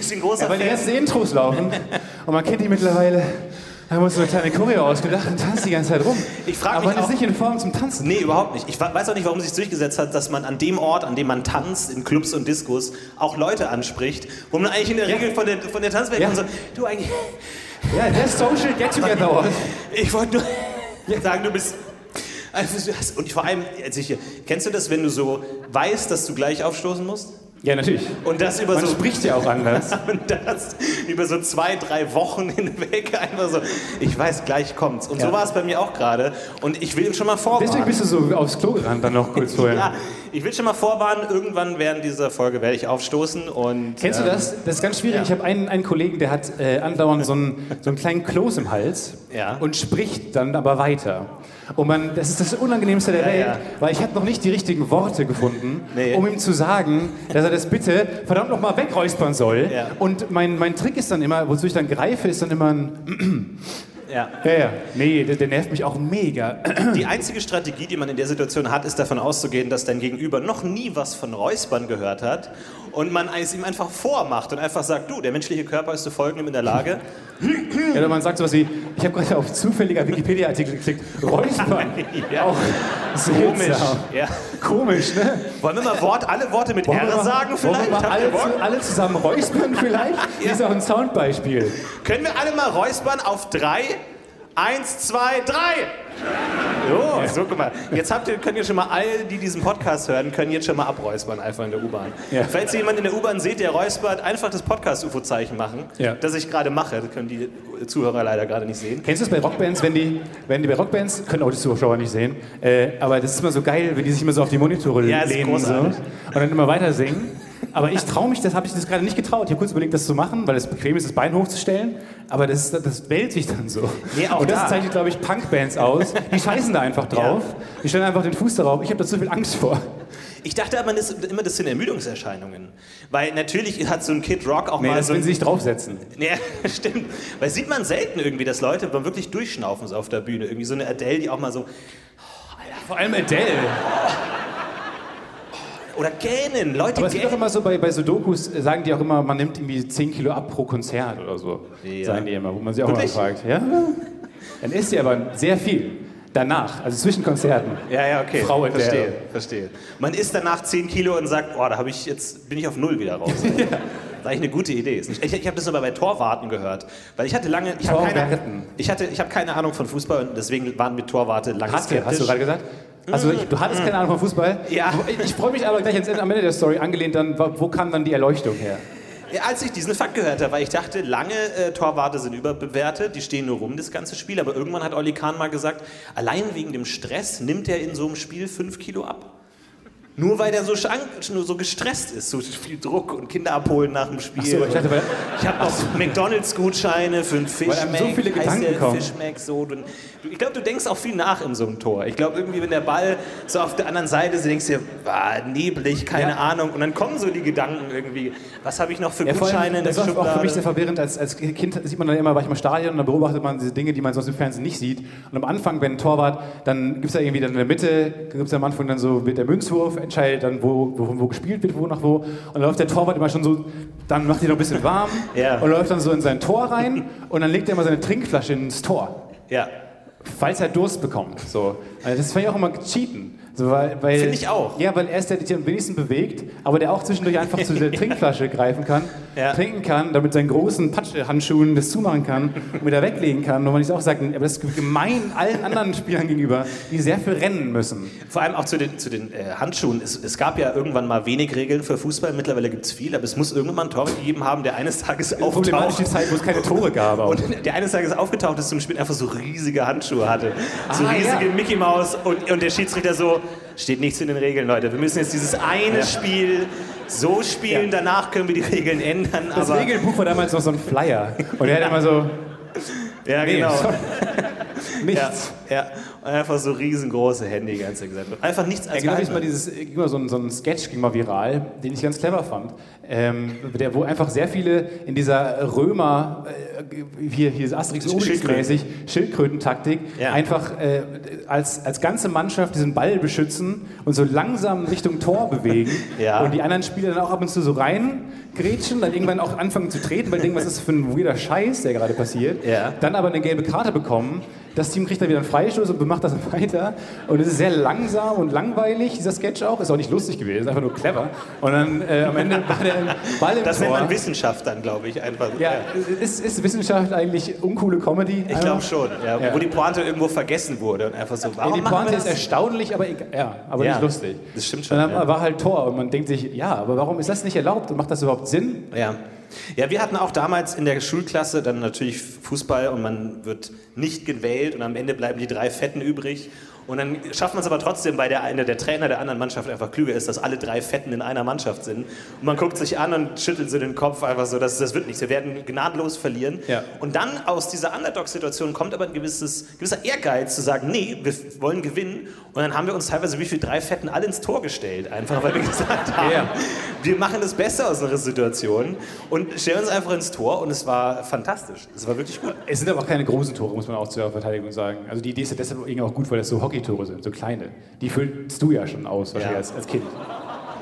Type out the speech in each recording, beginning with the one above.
Wir sind großer Ja, weil die Fan. ersten Intros laufen und man kennt die mittlerweile. Da haben wir uns so eine kleine Choreo ausgedacht und tanzt die ganze Zeit rum. Ich frag Aber mich man ist nicht in Form zum Tanzen. Nee, überhaupt nicht. Ich weiß auch nicht, warum sich durchgesetzt hat, dass man an dem Ort, an dem man tanzt, in Clubs und Diskos, auch Leute anspricht, wo man eigentlich in der Regel von der, von der Tanzwelt Ja. kommt und so, du eigentlich, Ja, der Social Get Together Ort. ich wollte nur sagen, du bist... Also, Und vor allem, ich, kennst du das, wenn du so weißt, dass du gleich aufstoßen musst? Ja, natürlich. Und das über Man so spricht ja auch anders. und das über so zwei, drei Wochen hinweg einfach so, ich weiß, gleich kommt's. Und so Ja. war es bei mir auch gerade. Und ich will schon mal vorwarnen. Deswegen bist du so aufs Klo gerannt dann noch kurz vorher. Ja, ich will schon mal vorwarnen, irgendwann während dieser Folge werde ich aufstoßen und. Kennst du ähm, das? Das ist ganz schwierig. ja. Ich habe einen, einen Kollegen, der hat äh, andauernd so einen, so einen kleinen Kloß im Hals Ja. und spricht dann aber weiter. Und man, das ist das Unangenehmste der Ja, Welt, ja. weil ich habe noch nicht die richtigen Worte gefunden, Nee. um ihm zu sagen, dass er das bitte verdammt noch mal wegräuspern soll. Ja. Und mein, mein Trick ist dann immer, wozu ich dann greife, ist dann immer ein... Ja. Ja, ja, nee, der, der nervt mich auch mega. Die einzige Strategie, die man in der Situation hat, ist davon auszugehen, dass dein Gegenüber noch nie was von Räuspern gehört hat und man es ihm einfach vormacht und einfach sagt, du, der menschliche Körper ist zu folgendem in der Lage. Ja, oder man sagt sowas wie, ich habe gerade auf zufälliger Wikipedia-Artikel geklickt, räuspern. Ja. Auch Komisch. Ja. Komisch, ne? Wollen wir mal Wort, alle Worte mit Wollen R mal- sagen Wollen vielleicht? wir mal alle, zu, alle zusammen räuspern vielleicht? Hier ist auch ein Soundbeispiel. Können wir alle mal räuspern auf drei? Eins, zwei, drei! Jo, so, guck mal. Jetzt habt ihr, könnt ihr schon mal, all die diesen Podcast hören, können jetzt schon mal abräuspern, einfach in der U-Bahn. Ja. Falls ihr jemanden in der U-Bahn seht, der räuspert, einfach das Podcast-UFO-Zeichen machen, Ja. das ich gerade mache. Das können die Zuhörer leider gerade nicht sehen. Kennst du das bei Rockbands, wenn die, wenn die bei Rockbands, können auch die Zuschauer nicht sehen, äh, aber das ist immer so geil, wenn die sich immer so auf die Monitore Ja, lehnen so, und dann immer weiter singen. Aber ich traue mich, das habe ich das gerade nicht getraut. Ich habe kurz überlegt, das zu machen, weil es bequem ist, das Bein hochzustellen. Aber das, das wählt sich dann so. Nee, auch und das da. zeichnet, glaube ich, Punkbands aus. Die scheißen da einfach drauf. Die stellen einfach den Fuß darauf. Ich habe da zu viel Angst vor. Ich dachte aber, das, immer, das sind Ermüdungserscheinungen. Weil natürlich hat so ein Kid Rock auch Nee, mal das so ein sie sich draufsetzen. Ja, stimmt. Weil sieht man selten irgendwie, dass Leute mal wirklich durchschnaufen so auf der Bühne. Irgendwie so eine Adele, die auch mal so. Vor allem Adele. Oder gähnen. Leute Aber es gibt auch gähnen. immer so bei, bei so Dokus, äh, sagen die auch immer, man nimmt irgendwie 10 Kilo ab pro Konzert oder so. Ja. Sagen die immer, wo man sich auch Wirklich? mal fragt. Ja? Dann isst sie aber sehr viel. Danach, also zwischen Konzerten. Ja, ja, okay. Frau Adele. verstehe, verstehe. Man isst danach 10 Kilo und sagt, oh, da habe ich jetzt bin ich auf null wieder raus. Das ist eigentlich eine gute Idee. Ich, ich habe das aber bei Torwarten gehört, weil ich hatte lange, ich habe keine, ich hatte, ich habe keine Ahnung von Fußball und deswegen waren mit Torwarte lange Hast du, skeptisch. hast du gerade gesagt? Also ich, du hattest keine Ahnung von Fußball? Ja. Ich, freue mich aber gleich ans Ende- am Ende der Story angelehnt dann, wo kam dann die Erleuchtung her? Als ich diesen Fakt gehört habe, weil ich dachte, lange äh, Torwarte sind überbewertet, die stehen nur rum, das ganze Spiel. Aber irgendwann hat Olli Kahn mal gesagt, allein wegen dem Stress nimmt er in so einem Spiel fünf Kilo ab. Nur weil der so, nur so gestresst ist, so viel Druck und Kinder abholen nach dem Spiel. So, ich ich habe noch McDonalds-Gutscheine für einen Fischmack. so viele heißt Gedanken der kommen. Fischmack so. Du, ich glaube, du denkst auch viel nach in so einem Tor. Ich glaube, irgendwie, wenn der Ball so auf der anderen Seite ist, denkst du dir, ah, neblig, keine Ja. Ahnung. Und dann kommen so die Gedanken irgendwie, was habe ich noch für Ja, Gutscheine in der das war auch für mich sehr verwirrend. Als, als Kind sieht man dann immer, war ich mal im Stadion und dann beobachtet man diese Dinge, die man sonst im Fernsehen nicht sieht. Und am Anfang, wenn ein Torwart, dann gibt es da irgendwie dann in der Mitte, gibt es am Anfang dann so mit der Münzwurf, entscheidet dann, wo, wo, wo gespielt wird, wo nach wo. Und dann läuft der Torwart immer schon so, dann macht er noch ein bisschen warm Ja. und läuft dann so in sein Tor rein und dann legt er immer seine Trinkflasche ins Tor. Ja. Falls er Durst bekommt. So. Also das fand ich auch immer cheaten. So, weil, weil, Finde ich auch. Ja, weil er ist der, der sich am wenigsten bewegt, aber der auch zwischendurch einfach zu der Trinkflasche greifen kann, Ja. trinken kann, damit seinen großen Patschhandschuhen das zumachen kann und wieder weglegen kann. Und man nicht auch sagt, aber das ist gemein allen anderen Spielern gegenüber, die sehr viel rennen müssen. Vor allem auch zu den, zu den äh, Handschuhen. Es, es gab ja irgendwann mal wenig Regeln für Fußball. Mittlerweile gibt es viel, aber es muss irgendwann mal einen Torwart gegeben haben, der eines Tages Problematisch auftaucht. die Zeit, wo es keine Tore gab. Auch. Und der eines Tages aufgetaucht ist zum Spiel einfach so riesige Handschuhe hatte. So Ah, riesige ja. Mickey Maus und, und der Schiedsrichter so, Steht nichts in den Regeln, Leute. Wir müssen jetzt dieses eine ja. Spiel so spielen, ja. danach können wir die Regeln ändern. Das Regelbuch war damals noch so ein Flyer. Und er hat immer so. Ja, nee, genau. Nichts. Ja. Und einfach so riesengroße Hände die ganze Zeit. Einfach nichts als ja, genau, mal dieses, mal so ein, so ein Sketch ging mal viral, den ich ganz clever fand. Ähm, der, wo einfach sehr viele in dieser Römer, äh, hier, hier ist Asterix Obelix mäßig, Schildkrötentaktik, ja. einfach äh, als, als ganze Mannschaft diesen Ball beschützen und so langsam Richtung Tor bewegen. Ja. Und die anderen Spieler dann auch ab und zu so reingrätschen, dann irgendwann auch anfangen zu treten, weil denken, was ist für ein weirder Scheiß, der gerade passiert. Ja. Dann aber eine gelbe Karte bekommen das Team kriegt dann wieder einen Freistoß und macht das weiter. Und es ist sehr langsam und langweilig, dieser Sketch auch. Ist auch nicht lustig gewesen, einfach nur clever. Und dann äh, am Ende war der Ball im Das Tor. nennt man Wissenschaft dann, glaube ich. Einfach. Ja, ja. Ist, ist Wissenschaft eigentlich uncoole Comedy? Ich glaube schon, ja. Ja. Wo die Pointe irgendwo vergessen wurde und einfach so, warum Die Pointe ist erstaunlich, aber, ja, aber nicht lustig. Das stimmt schon. Und dann war halt Tor und man denkt sich, ja, aber warum ist das nicht erlaubt und macht das überhaupt Sinn? Ja. Ja, wir hatten auch damals in der Schulklasse dann natürlich Fußball und man wird nicht gewählt und am Ende bleiben die drei Fetten übrig und dann schafft man es aber trotzdem, weil der eine der Trainer der anderen Mannschaft einfach klüger ist, dass alle drei Fetten in einer Mannschaft sind. Und man guckt sich an und schüttelt so den Kopf einfach so, dass das wird nichts. Wir werden gnadenlos verlieren. Ja. Und dann aus dieser Underdog-Situation kommt aber ein gewisses, gewisser Ehrgeiz zu sagen, nee, wir wollen gewinnen. Und dann haben wir uns teilweise wie viele drei Fetten alle ins Tor gestellt, einfach weil wir gesagt haben, ja. wir machen das Besser aus einer Situation und stellen uns einfach ins Tor und es war fantastisch. Es war wirklich gut. Es sind aber auch keine großen Tore, muss man auch zur Verteidigung sagen. Also die Idee ist ja deshalb auch gut, weil das so Hockey Hockeytore sind, so kleine. Die füllst du ja schon aus, wahrscheinlich ja. als, als Kind.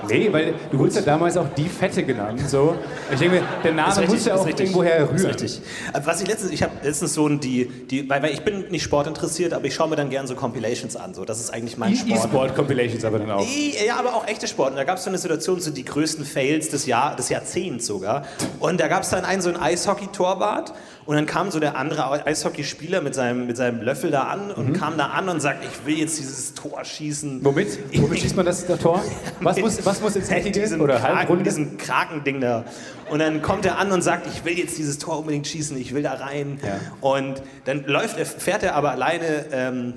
Nee, weil du wurdest ja damals auch die Fette genannt. So. Ich denke, der Name richtig, muss ja auch irgendwoher rühren. richtig. Äh, was ich letztens, ich habe letztens so ein, die, die, weil, weil ich bin nicht sportinteressiert, aber ich schaue mir dann gerne so Compilations an. So. Das ist eigentlich mein e Sport. E-Sport-Compilations aber dann auch. ja, aber auch echte Sport. Und da gab es so eine Situation, so die größten Fails des, Jahr, des Jahrzehnts sogar. Und da gab es dann einen so einen Eishockey-Torwart und dann kam so der andere Eishockeyspieler mit seinem, mit seinem Löffel da an und mhm. kam da an und sagt, ich will jetzt dieses Tor schießen. Womit? Womit schießt man das, das Tor? Was muss, was muss jetzt Eckige diesem oder Kraken, diesem Krakending da. Und dann kommt er an und sagt, ich will jetzt dieses Tor unbedingt schießen, ich will da rein. Ja. Und dann läuft er, fährt er aber alleine... Ähm,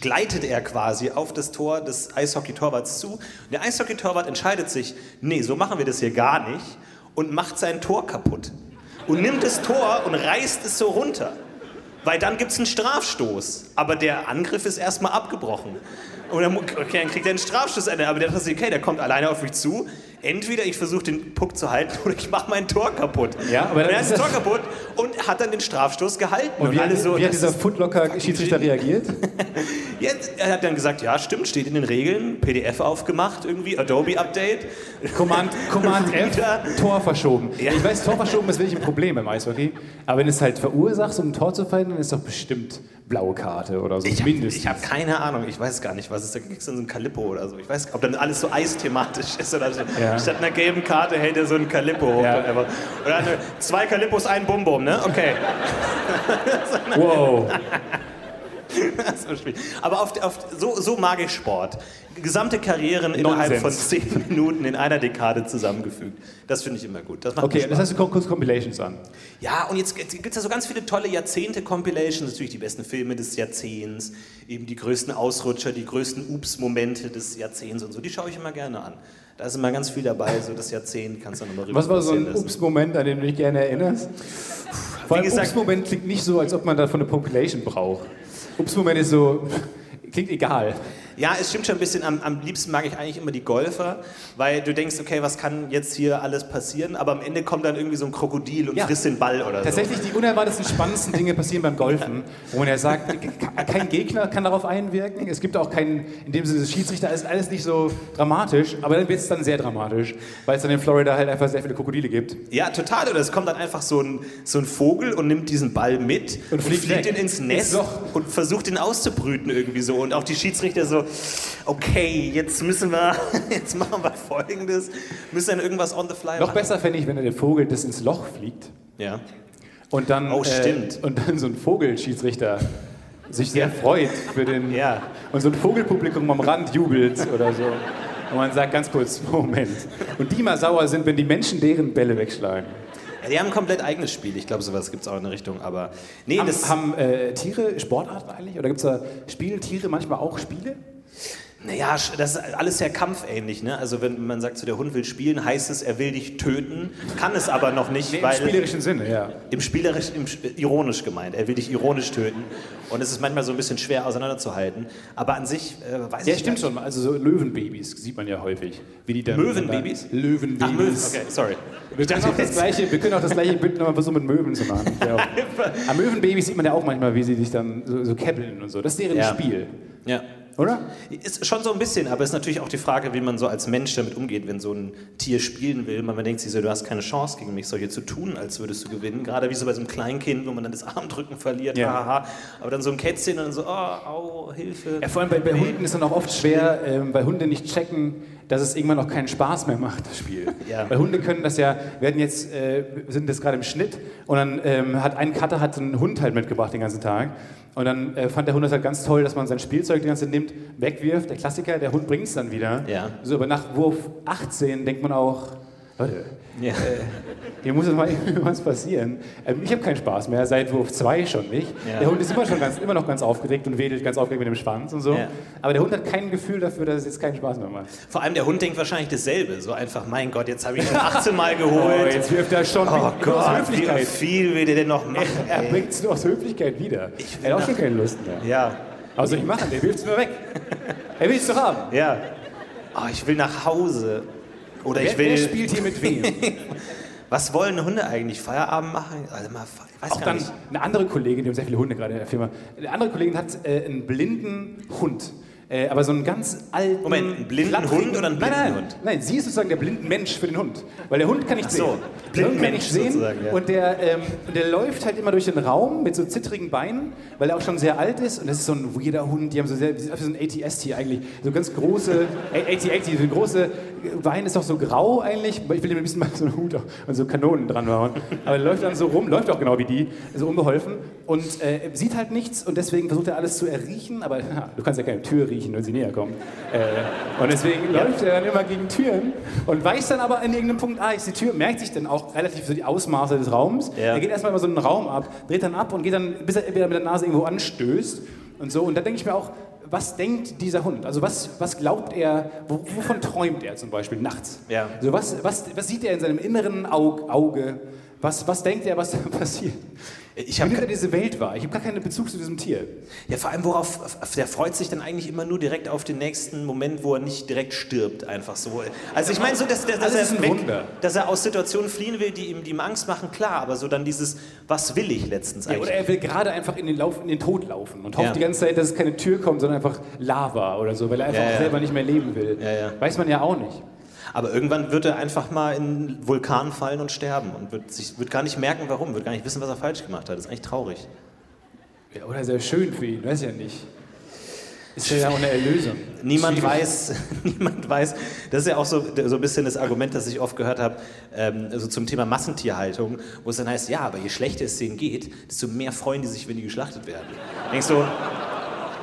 gleitet er quasi auf das Tor des Eishockey-Torwarts zu. Und der Eishockey-Torwart entscheidet sich, nee, so machen wir das hier gar nicht und macht sein Tor kaputt und nimmt das Tor und reißt es so runter. Weil dann gibt es einen Strafstoß. Aber der Angriff ist erstmal abgebrochen. Und dann, okay, dann kriegt er einen Strafstoß. Aber der dachte sich, okay, der kommt alleine auf mich zu entweder ich versuche den Puck zu halten oder ich mache mein Tor kaputt. Ja, aber dann er hat das Tor kaputt und hat dann den Strafstoß gehalten. Und, und wie, alle so, wie hat dieser Footlocker-Schiedsrichter reagiert? ja, er hat dann gesagt, ja, stimmt, steht in den Regeln, PDF aufgemacht irgendwie, Adobe-Update. Command, Command F, Tor verschoben. Ja. Ich weiß, Tor verschoben ist wirklich ein Problem im Eishockey, aber wenn du es halt verursachst, um ein Tor zu fallen, dann ist doch bestimmt blaue Karte oder so, ich mindestens. Hab, ich habe keine Ahnung, ich weiß gar nicht, was ist da, kriegst du so ein Calippo oder so. Ich weiß, ob dann alles so eisthematisch ist oder so. Ja. Statt einer gelben Karte hält er so ein Calippo hoch. Ja. Oder zwei Calippos, ein Bum-Bum, ne? Okay. wow. Aber auf, auf, so, so mag ich Sport. Gesamte Karrieren innerhalb von zehn Minuten in einer Dekade zusammengefügt. Das finde ich immer gut. Das okay, das heißt, du guckst Compilations an. Ja, und jetzt gibt es ja so ganz viele tolle Jahrzehnte-Compilations. Natürlich die besten Filme des Jahrzehnts, eben die größten Ausrutscher, die größten Ups-Momente des Jahrzehnts und so. Die schaue ich immer gerne an. Da ist immer ganz viel dabei, so das Jahrzehnt kannst du nochmal rüber Was war so ein Ups-Moment, an den du dich gerne erinnerst? Vor allem Ups-Moment klingt nicht so, als ob man davon eine Population braucht. Ups-Moment ist so, klingt egal. Ja, es stimmt schon ein bisschen. Am, am, liebsten mag ich eigentlich immer die Golfer, weil du denkst, okay, was kann jetzt hier alles passieren? Aber am Ende kommt dann irgendwie so ein Krokodil und ja. frisst den Ball oder Tatsächlich so. die unerwartetsten, spannendsten Dinge passieren beim Golfen, wo man ja sagt, kein Gegner kann darauf einwirken. Es gibt auch keinen, in dem Sinne, Schiedsrichter ist alles nicht so dramatisch, aber dann wird es dann sehr dramatisch, weil es dann in Florida halt einfach sehr viele Krokodile gibt. Ja, total. Oder es kommt dann einfach so ein, so ein Vogel und nimmt diesen Ball mit und fliegt, und fliegt ihn ins Nest und versucht ihn auszubrüten irgendwie so. Und auch die Schiedsrichter so, okay, jetzt müssen wir, jetzt machen wir Folgendes, müssen dann irgendwas on the fly Noch machen. besser fände ich, wenn der Vogel das ins Loch fliegt. Ja. Und dann, oh, stimmt. Äh, und dann so ein Vogelschiedsrichter sich sehr freut für den. Ja. Und so ein Vogelpublikum am Rand jubelt oder so. Und man sagt ganz kurz, Moment. Und die mal sauer sind, wenn die Menschen deren Bälle wegschlagen. Ja, die haben ein komplett eigenes Spiel. Ich glaube, sowas gibt es auch in der Richtung. Aber nee, haben, das haben äh, Tiere Sportarten eigentlich? Oder gibt es da Spieltiere manchmal auch Spiele? Naja, das ist alles sehr kampfähnlich. Ne? Also wenn man sagt, so, der Hund will spielen, heißt es, er will dich töten, kann es aber noch nicht, Im weil spielerischen Sinne, ja. im spielerisch, im, Sch- ironisch gemeint. Er will dich ironisch töten und es ist manchmal so ein bisschen schwer auseinanderzuhalten. Aber an sich äh, weiß Ja, ich stimmt nicht. schon. Also so Löwenbabys sieht man ja häufig. Wie die dann Möwenbabys? Löwenbabys. Ach, Möwen, okay, sorry. Wir können, auch das gleiche, wir können auch das gleiche Bild nochmal versuchen mit Möwen zu machen. Ja. Aber Möwenbabys sieht man ja auch manchmal, wie sie sich dann so, so kebbeln und so. Das ist deren Ja. Spiel, Ja. Oder? Ist schon so ein bisschen, aber es ist natürlich auch die Frage, wie man so als Mensch damit umgeht, wenn so ein Tier spielen will. Man, man denkt sich so, du hast keine Chance gegen mich, solche zu tun, als würdest du gewinnen. Gerade wie so bei so einem Kleinkind, wo man dann das Armdrücken verliert, Ja. haha. Aber dann so ein Kätzchen und dann so, oh, au, Hilfe. Ja, vor allem bei, bei Hunden ist dann auch oft schwer, ähm, weil Hunde nicht checken, dass es irgendwann auch keinen Spaß mehr macht, das Spiel. Ja. Weil Hunde können das ja, wir hatten jetzt, äh, sind jetzt gerade im Schnitt und dann ähm, hat ein Cutter hat einen Hund halt mitgebracht den ganzen Tag und dann äh, fand der Hund das halt ganz toll, dass man sein Spielzeug die ganze Zeit nimmt, wegwirft, der Klassiker, der Hund bringt es dann wieder. Ja. So, aber nach Wurf 18 denkt man auch, Leute, Ja. hier muss jetzt mal irgendwas passieren. Ähm, ich habe keinen Spaß mehr, seit Wurf 2 schon nicht. Ja. Der Hund ist immer, schon ganz, immer noch ganz aufgeregt und wedelt ganz aufgeregt mit dem Schwanz und so. Ja. Aber der Hund hat kein Gefühl dafür, dass es jetzt keinen Spaß mehr macht. Vor allem der Hund denkt wahrscheinlich dasselbe. So einfach, mein Gott, jetzt habe ich schon 18 Mal Oh, geholt. jetzt wirft er schon Oh nur aus Gott, wie Höflichkeit. viel will der denn noch machen? Er ey? bringt es nur aus Höflichkeit wieder. Ich er hat auch schon keine Lust mehr. Ja, soll ich machen? Der wirft es nur weg. er will es doch haben. ja. Oh, ich will nach Hause. Oder Wer, ich will. wer spielt hier mit wem? Was wollen Hunde eigentlich? Feierabend machen? Also mal, Auch dann nicht. eine andere Kollegin, die haben sehr viele Hunde gerade in der Firma. Eine andere Kollegin hat äh, einen blinden Hund. Äh, aber so einen ganz alten. Moment, einen blinden klapprigen- Hund oder einen nein, blinden nein, Hund? Nein, sie ist sozusagen der blinden Mensch für den Hund. Weil der Hund kann nicht so, sehen. Der Hund kann nicht sehen. ja. Und der, ähm, der läuft halt immer durch den Raum mit so zittrigen Beinen, weil er auch schon sehr alt ist. Und das ist so ein weirder Hund. Die haben so sehr, die sind so ein ATS-Tier eigentlich. So ganz große, AT-AT, so große Beine ist auch so grau eigentlich. Ich will ihm ein bisschen mal so einen Hut und so Kanonen dran machen. Aber er läuft dann so rum, läuft auch genau wie die, so unbeholfen. Und äh, sieht halt nichts und deswegen versucht er alles zu erriechen. Aber ja, du kannst ja keine Tür riechen, wenn sie näher kommt. Äh, und deswegen läuft er dann immer gegen Türen und weiß dann aber an irgendeinem Punkt, ah, ist die Tür, merkt sich dann auch relativ so die Ausmaße des Raums. Ja. Er geht erstmal über so einen Raum ab, dreht dann ab und geht dann, bis er wieder mit der Nase irgendwo anstößt und so. Und da denke ich mir auch, was denkt dieser Hund? Also was, was glaubt er, wo, wovon träumt er zum Beispiel nachts? Ja. Also was, was, was sieht er in seinem inneren Aug, Auge? Was, was denkt er, was da passiert? Ich habe diese Welt wahr? Ich habe gar keinen Bezug zu diesem Tier. ja, vor allem, worauf der freut sich dann eigentlich immer nur direkt auf den nächsten Moment, wo er nicht direkt stirbt, einfach so. Also ich meine so, dass, dass, dass, er weg, Wunder. dass er aus Situationen fliehen will, die ihm, die ihm Angst machen, klar, aber so dann dieses, was will ich letztens Ja, eigentlich? oder er will gerade einfach in den, Lauf, in den Tod laufen und hofft Ja. die ganze Zeit, dass es keine Tür kommt, sondern einfach Lava oder so, weil er einfach Ja, ja. selber nicht mehr leben will. Ja, ja. Weiß man ja auch nicht. Aber irgendwann wird er einfach mal in einen Vulkan fallen und sterben und wird, sich, wird gar nicht merken, warum, wird gar nicht wissen, was er falsch gemacht hat. Das ist eigentlich traurig. Ja, oder sehr schön für ihn, weiß ja nicht. Ist ja auch eine Erlösung. Niemand Schwierig. weiß, niemand weiß, das ist ja auch so, so ein bisschen das Argument, das ich oft gehört habe, ähm, also zum Thema Massentierhaltung, wo es dann heißt, ja, aber je schlechter es denen geht, desto mehr freuen die sich, wenn die geschlachtet werden. Denkst du,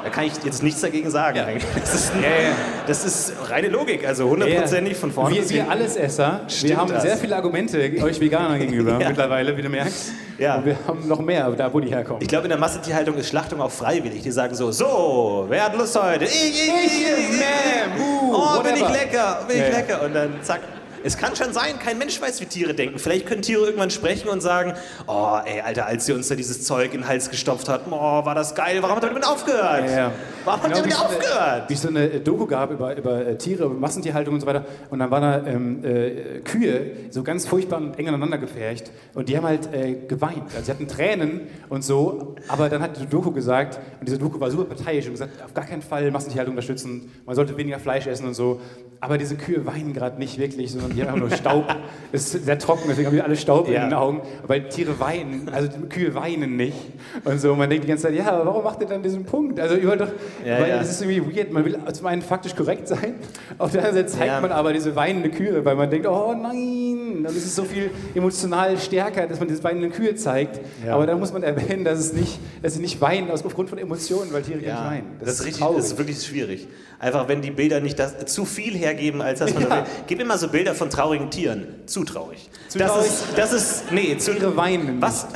da kann ich jetzt nichts dagegen sagen eigentlich. Das ist, Ja, ja. das ist reine Logik, also hundertprozentig von vorne Wir, wir. Allesesser, Stimmt wir haben das? sehr viele Argumente euch Veganern gegenüber Ja. mittlerweile, wie du merkst. Ja. Und wir haben noch mehr, da wo die herkommen. Ich glaube, in der Massentierhaltung ist Schlachtung auch freiwillig. Die sagen so, so, wer hat Lust heute? Ich, ich, ich, ich, Ma'am, uh, Oh, bin ich whatever. lecker, bin ich Ja, ja. lecker. Und dann zack. Es kann schon sein, kein Mensch weiß, wie Tiere denken. Vielleicht können Tiere irgendwann sprechen und sagen, oh, ey, Alter, als sie uns da dieses Zeug in den Hals gestopft hat, oh, war das geil, warum habt ihr damit aufgehört? Ja, ja. Warum Genau, damit wie es so eine- aufgehört? Wie es so eine Doku gab über, über äh, Tiere, über Massentierhaltung und so weiter. Und dann waren da ähm, äh, Kühe so ganz furchtbar und eng aneinander gepfercht. Und die haben halt äh, geweint. Also sie hatten Tränen und so. Aber dann hat die Doku gesagt, und diese Doku war super parteiisch und gesagt, auf gar keinen Fall Massentierhaltung unterstützen. Man sollte weniger Fleisch essen und so. Aber diese Kühe weinen gerade nicht wirklich, sondern die haben nur Staub. Es ist sehr trocken, deswegen haben die alle Staub Ja. in den Augen. Weil Tiere weinen, also Kühe weinen nicht. Und so, man denkt die ganze Zeit, ja, aber warum macht ihr dann diesen Punkt? Also ihr wollt doch, Ja, weil ja. das ist irgendwie weird. Man will zum einen faktisch korrekt sein, auf der anderen Seite zeigt Ja. man aber diese weinende Kühe, weil man denkt, oh nein, dann ist es so viel emotional stärker, dass man diese weinenden Kühe zeigt. Ja. Aber dann muss man erwähnen, dass, es nicht, dass sie nicht weinen aufgrund von Emotionen, weil Tiere gar nicht Ja, weinen. das, ist richtig, das ist wirklich schwierig. Einfach, wenn die Bilder nicht das, zu viel hergeben, als dass man Ja. will. Gib immer so Bilder von traurigen Tieren. Zu traurig. Zu das traurig? ist, das ist, nee, zu, Tiere weinen. Was,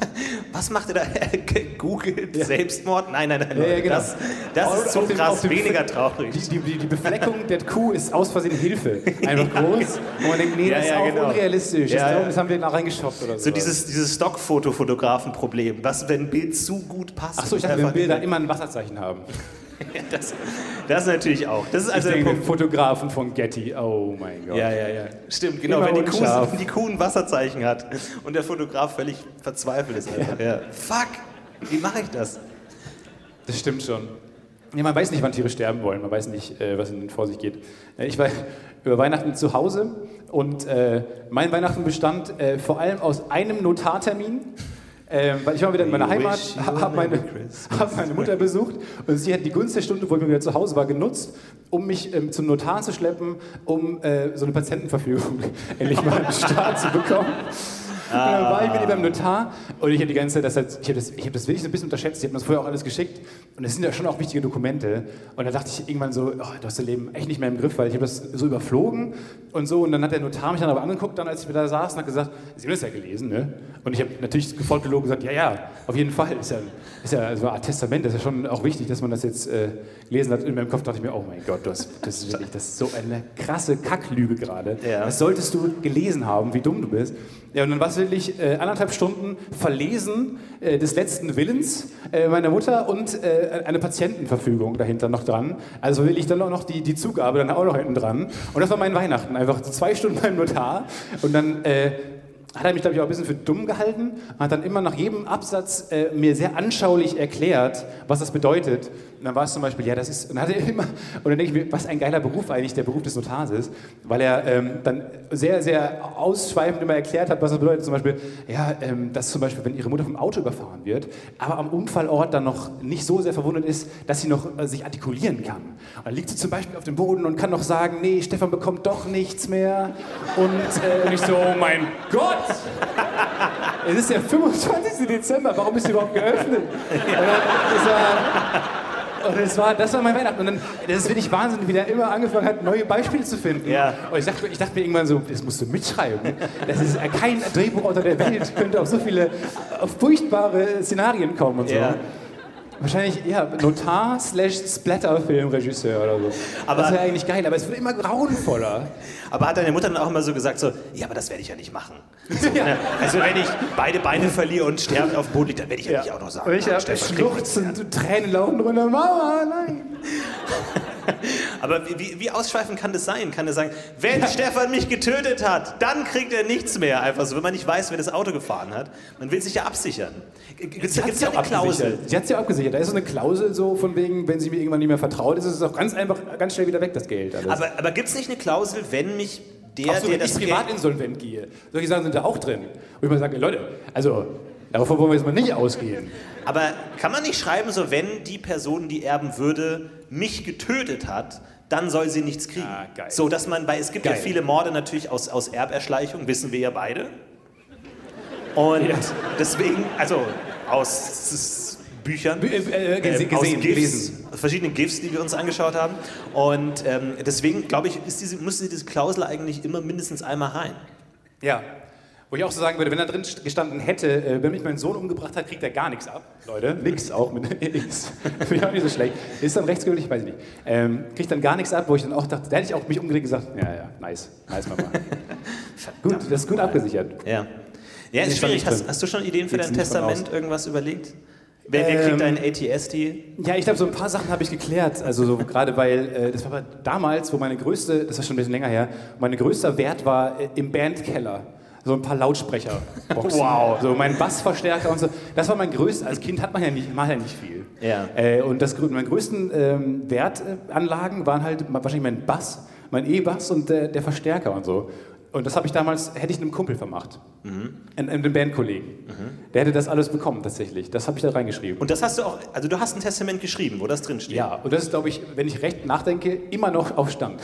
was macht ihr da? Googelt Selbstmord? Nein, nein, nein. Ja, ja, genau. Das, das ist Auf so krass, dem weniger traurig. Die, die, die Befleckung der Kuh ist aus Versehen Hilfe. Einfach groß. Und man denkt, nee, Ja, das ist ja, auch genau. unrealistisch. Ja, das, ja. haben wir da reingeschopft oder so. So dieses, dieses Stockfotofotografen-Problem. Was, wenn ein Bild zu gut passt? Ach so, ich dachte, wenn Bilder immer ein Wasserzeichen haben. Das, das natürlich auch. Das ist also ich der Punkt. Fotografen von Getty, oh mein Gott. Ja, ja, ja. Stimmt, genau. Immer Wenn die, Kuh, wenn die Kuh ein Wasserzeichen hat und der Fotograf völlig verzweifelt ist. Einfach. Ja. Fuck, wie mache ich das? Das stimmt schon. Ja, man weiß nicht, wann Tiere sterben wollen. Man weiß nicht, äh, was ihnen vor sich geht. Äh, Ich war über Weihnachten zu Hause und äh, mein Weihnachten bestand vor allem aus einem Notartermin. Ähm, weil ich war wieder in meiner Heimat, habe meine, hab meine Mutter besucht und sie hat die Gunst der Stunde, wo ich wieder zu Hause war, genutzt, um mich ähm, zum Notar zu schleppen, um äh, so eine Patientenverfügung endlich mal am Start zu bekommen. Und dann war ich mit ihr beim Notar und ich habe die ganze Zeit, das halt, ich habe das, ich hab das wirklich so ein bisschen unterschätzt, ich habe mir das vorher auch alles geschickt und das sind ja schon auch wichtige Dokumente. Und da dachte ich irgendwann so, oh, du hast dein Leben echt nicht mehr im Griff, weil ich habe das so überflogen und so. Und dann hat der Notar mich dann aber angeguckt, dann, als ich da saß und hat gesagt, Sie haben das ja gelesen, ne? Und ich habe natürlich sofort gelogen gesagt, ja, ja, auf jeden Fall. Ist ja, ist ja also Art Testament, das ist ja schon auch wichtig, dass man das jetzt äh, gelesen hat. In meinem Kopf dachte ich mir, oh mein Gott, das, das, ist, wirklich, das ist so eine krasse Kacklüge gerade. Ja. Das solltest du gelesen haben, wie dumm du bist. Ja, und dann war es wirklich äh, anderthalb Stunden Verlesen äh, des letzten Willens äh, meiner Mutter und äh, eine Patientenverfügung dahinter noch dran. Also wirklich dann auch noch die, die Zugabe dann auch noch hinten dran. Und das war mein Weihnachten. Einfach so zwei Stunden beim Notar und dann... Äh, hat er mich, glaube ich, auch ein bisschen für dumm gehalten hat dann immer nach jedem Absatz äh, mir sehr anschaulich erklärt, was das bedeutet. Und dann war es zum Beispiel, ja, das ist, und dann hat er immer, und dann denke ich mir, was ein geiler Beruf eigentlich der Beruf des Notars ist, weil er ähm, dann sehr, sehr ausschweifend immer erklärt hat, was das bedeutet. Zum Beispiel, ja, ähm, dass zum Beispiel, wenn ihre Mutter vom Auto überfahren wird, aber am Unfallort dann noch nicht so sehr verwundet ist, dass sie noch äh, sich artikulieren kann. Und dann liegt sie zum Beispiel auf dem Boden und kann noch sagen, nee, Stefan bekommt doch nichts mehr. Und, äh, und ich so, oh mein Gott! Es ist der 25. Dezember, warum ist sie überhaupt geöffnet? Und dann ist er, und es war, das war mein Weihnachten. Und dann, das ist wirklich Wahnsinn, wie der immer angefangen hat, neue Beispiele zu finden. Ja. Und ich dachte, ich dachte mir irgendwann so, das musst du mitschreiben. Das ist, kein Drehbuchautor der Welt könnte auf so viele auf furchtbare Szenarien kommen und so. Ja. Wahrscheinlich, ja, Notar slash Splatter-Filmregisseur oder so. Aber- das wäre eigentlich geil, aber es wird immer grauenvoller. Aber hat deine Mutter dann auch immer so gesagt, so, ja, aber das werde ich ja nicht machen. Ja. Ne? Also wenn ich beide Beine verliere und sterbe auf dem Boden liegt, dann werde ich ja, nicht auch noch sagen. Und ich hab Stefan kriegt nichts. schluchzend, Tränen laufen runter, Mama, nein. Aber wie, wie, ausschweifend kann das sein? Kann er sagen, wenn Stefan mich getötet hat, dann kriegt er nichts mehr. Einfach so, wenn man nicht weiß, wer das Auto gefahren hat. Man will sich ja absichern. Gibt es ja eine Klausel? Sie hat es ja abgesichert. Da ist so eine Klausel so von wegen, wenn sie mir irgendwann nicht mehr vertraut, ist es auch ganz einfach, ganz schnell wieder weg, das Geld. Alles. Aber, aber gibt es nicht eine Klausel, wenn mich der, auch so, der wenn das ich Geld... privat insolvent gehe. Solche Sachen sind da auch drin. Wo ich mal sage, Leute, also, davon wollen wir jetzt mal nicht ausgehen. Aber kann man nicht schreiben, so wenn die Person, die erben würde, mich getötet hat, dann soll sie nichts kriegen. Ah. So, dass man, weil es gibt ja Geil. viele Morde natürlich aus, aus Erberschleichung, wissen wir ja beide. Und deswegen, also aus Büchern, Äh, äh, gese- ähm, aus gesehen, gelesen. verschiedenen GIFs, die wir uns angeschaut haben. Und ähm, deswegen, glaube ich, ist diese, müsste diese Klausel eigentlich immer mindestens einmal rein. Ja. Wo ich auch so sagen würde, wenn da drin gestanden hätte, äh, wenn mich mein Sohn umgebracht hat, kriegt er gar nichts ab. Leute, nix auch mit X. Finde ich auch nicht so schlecht. Ist dann rechtsgültig, weiß ich nicht. Ähm, kriegt dann gar nichts ab, wo ich dann auch dachte, da hätte ich auch mich umgedreht und gesagt, ja, ja, nice, nice Mama. gut, das ist gut abgesichert. Ja. Ja, ist schwierig. Hast, hast du schon Ideen für Geht's dein Testament? Irgendwas überlegt? Wer, wer Ähm, kriegt einen ATSD? Ja, ich glaube, so ein paar Sachen habe ich geklärt. Also so gerade weil, äh, das war damals, wo meine größte, das ist schon ein bisschen länger her, mein größter Wert war äh, im Bandkeller. So ein paar Lautsprecher. Wow. So mein Bassverstärker und so. Das war mein größter, als Kind hat man ja nicht, man ja nicht viel. Ja. Äh, und das, meine größten ähm, Wertanlagen waren halt wahrscheinlich mein Bass, mein E-Bass und äh, der Verstärker und so. Und das habe ich damals, hätte ich einem Kumpel vermacht. Einem, einem Bandkollegen. Der hätte das alles bekommen tatsächlich. Das habe ich da reingeschrieben. Und das hast du auch, also du hast ein Testament geschrieben, wo das drin steht. Ja, und das ist, glaube ich, wenn ich recht nachdenke, immer noch auf Stand.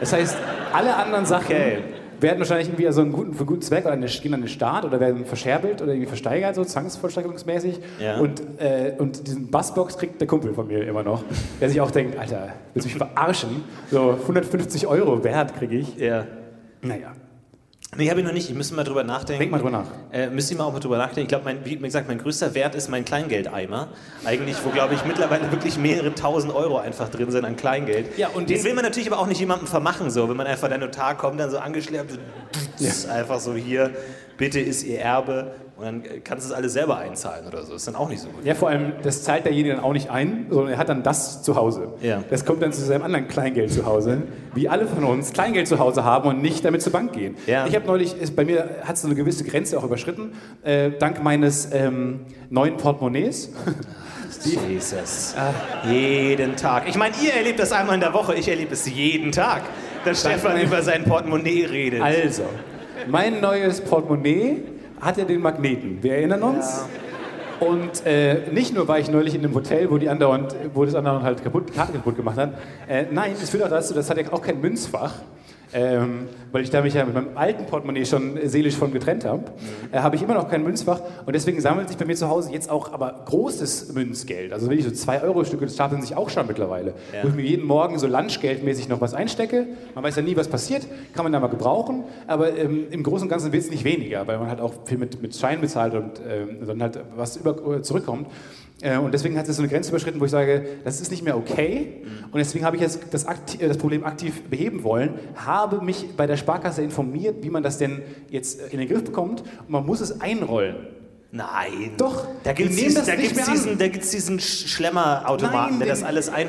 Das heißt, alle anderen Sachen Okay. Werden wahrscheinlich irgendwie also einen guten, für einen guten Zweck oder eine, gehen an den Staat oder werden verscherbelt oder irgendwie versteigert, so zwangsvollstreckungsmäßig. Ja. Und, äh, und diesen Bassbox kriegt der Kumpel von mir immer noch, der sich auch denkt, Alter, willst du mich verarschen? So 150 Euro wert kriege ich. Ja. Naja. Nee, habe ich noch nicht. Ich müsste mal drüber nachdenken. Denk mal drüber nach. Äh, müsste ich mal auch mal drüber nachdenken. Ich glaube, mein, wie gesagt, mein größter Wert ist mein Kleingeldeimer. Eigentlich, wo, glaube ich, mittlerweile wirklich mehrere tausend Euro einfach drin sind an Kleingeld. Ja, und den den- will man natürlich aber auch nicht jemandem vermachen, so. Wenn man einfach der Notar kommt, dann so angeschleppt, Ja. einfach so hier, bitte ist ihr Erbe. Und dann äh, kannst du es alles selber einzahlen oder so. Ist dann auch nicht so gut. Ja, vor allem, das zahlt derjenige dann auch nicht ein, sondern er hat dann das zu Hause. Ja. Das kommt dann zu seinem anderen Kleingeld zu Hause, wie alle von uns Kleingeld zu Hause haben und nicht damit zur Bank gehen. Ja. Ich habe neulich, bei mir hat es so eine gewisse Grenze auch überschritten, äh, dank meines ähm, neuen Portemonnaies. Jesus. Jeden Tag. Ich meine, ihr erlebt das einmal in der Woche, ich erlebe es jeden Tag, dass Stefan über sein Portemonnaie redet. Also, mein neues Portemonnaie hat ja den Magneten. Wir erinnern uns. Und äh, nicht nur war ich neulich in einem Hotel, wo, die andauernd, wo das andauernd halt kaputt, Karte kaputt gemacht hat. Äh, nein, es führt auch dazu, das hat ja auch kein Münzfach. Ähm, weil ich da mich ja mit meinem alten Portemonnaie schon seelisch von getrennt habe, äh, habe ich immer noch kein Münzfach und deswegen sammelt sich bei mir zu Hause jetzt auch aber großes Münzgeld. Also wenn ich so 2-Euro-Stücke, das stapeln sich auch schon mittlerweile. Ja. Wo ich mir jeden Morgen so Lunchgeldmäßig noch was einstecke. Man weiß ja nie, was passiert, kann man da mal gebrauchen, aber ähm, im Großen und Ganzen wird es nicht weniger, weil man halt auch viel mit, mit Schein bezahlt und ähm, dann halt was über, zurückkommt. Äh, und deswegen hat es so eine Grenze überschritten, wo ich sage, das ist nicht mehr okay. Und deswegen habe ich jetzt das, akti- äh, das Problem aktiv beheben wollen, habe mich bei der Sparkasse informiert, wie man das denn jetzt äh, in den Griff bekommt. Und man muss es einrollen. Nein. Doch, Da gibt es diesen, diesen, Schlemmerautomaten, Nein, der das alles ein,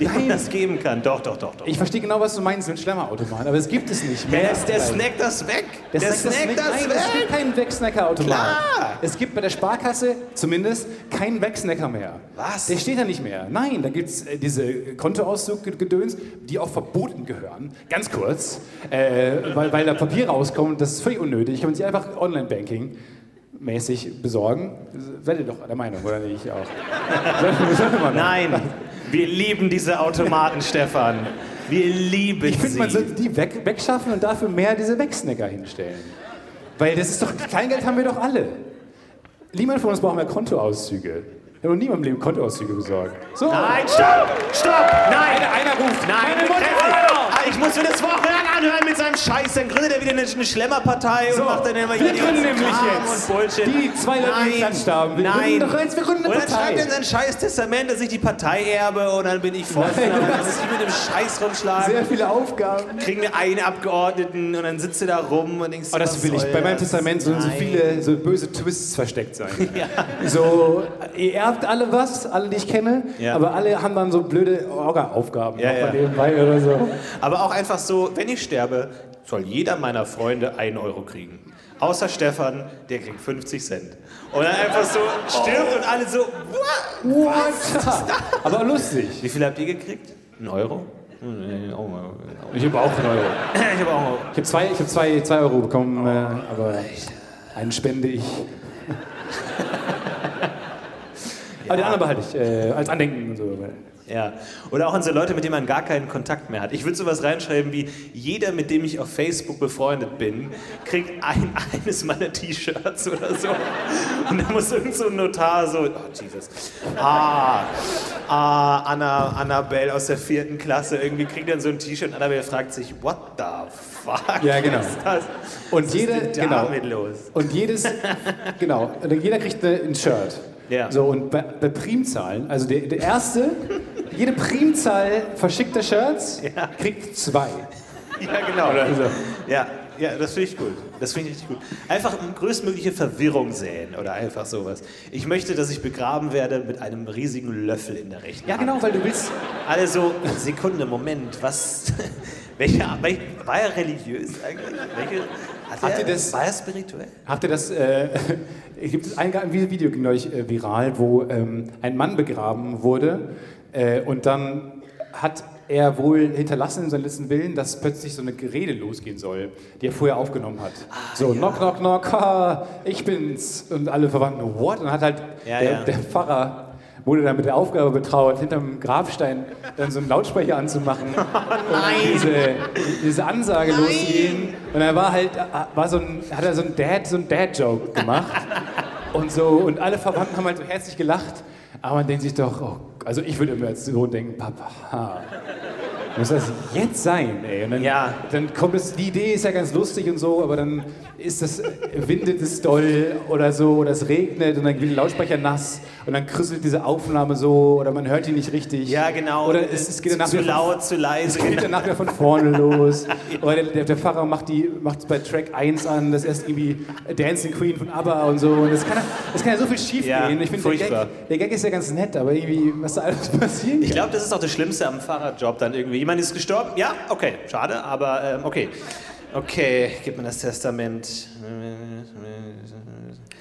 dem man das geben kann. Doch, doch, doch, doch. Ich verstehe genau, was du meinst mit Schlemmerautomaten, aber es gibt es nicht mehr. der, der snackt das weg. Der der snackt das, Nein, es gibt weg. keinen Wegsnacker-Automat. Es gibt bei der Sparkasse zumindest keinen Wegsnacker mehr. Was? Der steht da nicht mehr. Nein, da gibt es äh, diese Kontoauszug-Gedöns, die auch verboten gehören. Ganz kurz, äh, weil, weil da Papier rauskommt, das ist völlig unnötig. Kann man sich einfach Online-Banking mäßig besorgen. Ihr doch der Meinung, oder nicht? Ich auch. Nein, wir lieben diese Automaten, Stefan. Wir lieben Ich finde, sie. man sollte die weg, wegschaffen und dafür mehr diese Wegsnacker hinstellen. Weil das ist doch, Kleingeld haben wir doch alle. Niemand von uns braucht mehr Kontoauszüge. Ich habe noch nie in meinem Leben Kontoauszüge besorgt. So. Nein, stopp! Stopp! Nein! Einer, einer ruft. Nein, Meine Mutter! Ah, ich muss mir das wochenlang anhören mit seinem Scheiß. Dann gründet er wieder eine, eine Schlemmerpartei und So, macht dann immer wir hier die gründen nämlich jetzt und Bullshit. die zwei Leute, die Nein, geklatscht haben. Wir Nein. gründen doch jetzt- wir gründen eine und dann Partei. schreibt er in sein scheiß Testament, dass ich die Partei erbe und dann bin ich Und dann muss ich mit dem Scheiß rumschlagen. Sehr viele Aufgaben. Kriegen wir einen Abgeordneten und dann sitzt du da rum und denkst, Oh, das was will ich. Bei meinem? Testament sollen so viele so böse Twists versteckt sein. So, ihr erbt alle was, alle, die ich kenne, Ja. aber alle haben dann so blöde Orga-Aufgaben Ja, ja. nebenbei oder so. Aber auch einfach so, wenn ich sterbe, soll jeder meiner Freunde einen Euro kriegen. Außer Stefan, der kriegt 50 Cent. Und dann einfach so stirbt und alle so, what? What? Aber lustig. Wie viel habt ihr gekriegt? Ein Euro? Oh, Ich habe auch einen Euro. Ich habe auch einen Euro. Ich habe zwei, ich hab zwei, zwei Euro bekommen, äh, aber einen spende ich. Aber den anderen behalte ich äh, als Andenken und so. Ja. Oder auch an so Leute, mit denen man gar keinen Kontakt mehr hat. Ich würde sowas reinschreiben wie, jeder, mit dem ich auf Facebook befreundet bin, kriegt ein, eines meiner T-Shirts oder so. Und dann muss irgend so ein Notar so, oh Jesus, ah, ah, Anna, Annabelle aus der vierten Klasse, irgendwie kriegt dann so ein T-Shirt und Annabelle fragt sich, what the fuck Ja, genau. ist das? Und Was jede, ist denn genau. damit los? Und jedes, genau, und jeder kriegt ein Shirt. Ja. So, und bei, bei Primzahlen, also der, der erste, jede Primzahl verschickter Shirts Ja. kriegt zwei. Ja, genau. so. Ja, ja, das finde ich gut. Das finde ich richtig gut. Einfach größtmögliche Verwirrung säen oder einfach sowas. Ich möchte, dass ich begraben werde mit einem riesigen Löffel in der rechten Ja, Hand. genau, weil du willst. Alle so, Sekunde, Moment, was. Welcher, welch, war er religiös eigentlich? Welche, hat Habt ihr das- war er spirituell? Habt ihr das, äh, gibt es ein, Video ging neulich äh, viral, wo ähm, ein Mann begraben wurde äh, und dann hat er wohl hinterlassen in seinen letzten Willen, dass plötzlich so eine Rede losgehen soll, die er vorher aufgenommen hat. so, knock, knock, knock, ha, ich bin's. Und alle Verwandten, what? Und dann hat halt Ja, der, ja. der Pfarrer wurde dann mit der Aufgabe betraut, hinterm Grabstein dann so einen Lautsprecher anzumachen und diese, diese Ansage losgehen. Und er war halt, war so ein, hat er so ein Dad, so ein Dad-Joke gemacht. Und so, und alle Verwandten haben halt so herzlich gelacht. Aber man denkt sich doch, oh, also ich würde immer als Sohn denken, Papa, Muss das jetzt sein, ey? Und dann, Ja. dann kommt es, die Idee ist ja ganz lustig und so, aber dann ist das, windet es doll oder so, oder es regnet und dann wird der Lautsprecher nass und dann krüsselt diese Aufnahme so oder man hört die nicht richtig. Ja, genau. Oder es, es geht danach zu wieder von- laut, zu leise. es geht danach wieder von vorne los. Oder der, der, Pfarrer macht die macht bei Track 1 an, das ist irgendwie Dancing Queen von ABBA und so. Und das kann, ja- das kann ja so viel schief Ja, gehen. Ich finde, der der Gag ist ja ganz nett, aber irgendwie, was da alles passieren Ich glaube, das ist auch das Schlimmste am Fahrradjob dann irgendwie. Jemand ist gestorben, ja, okay, schade, aber ähm, okay. Okay, gib mir das Testament.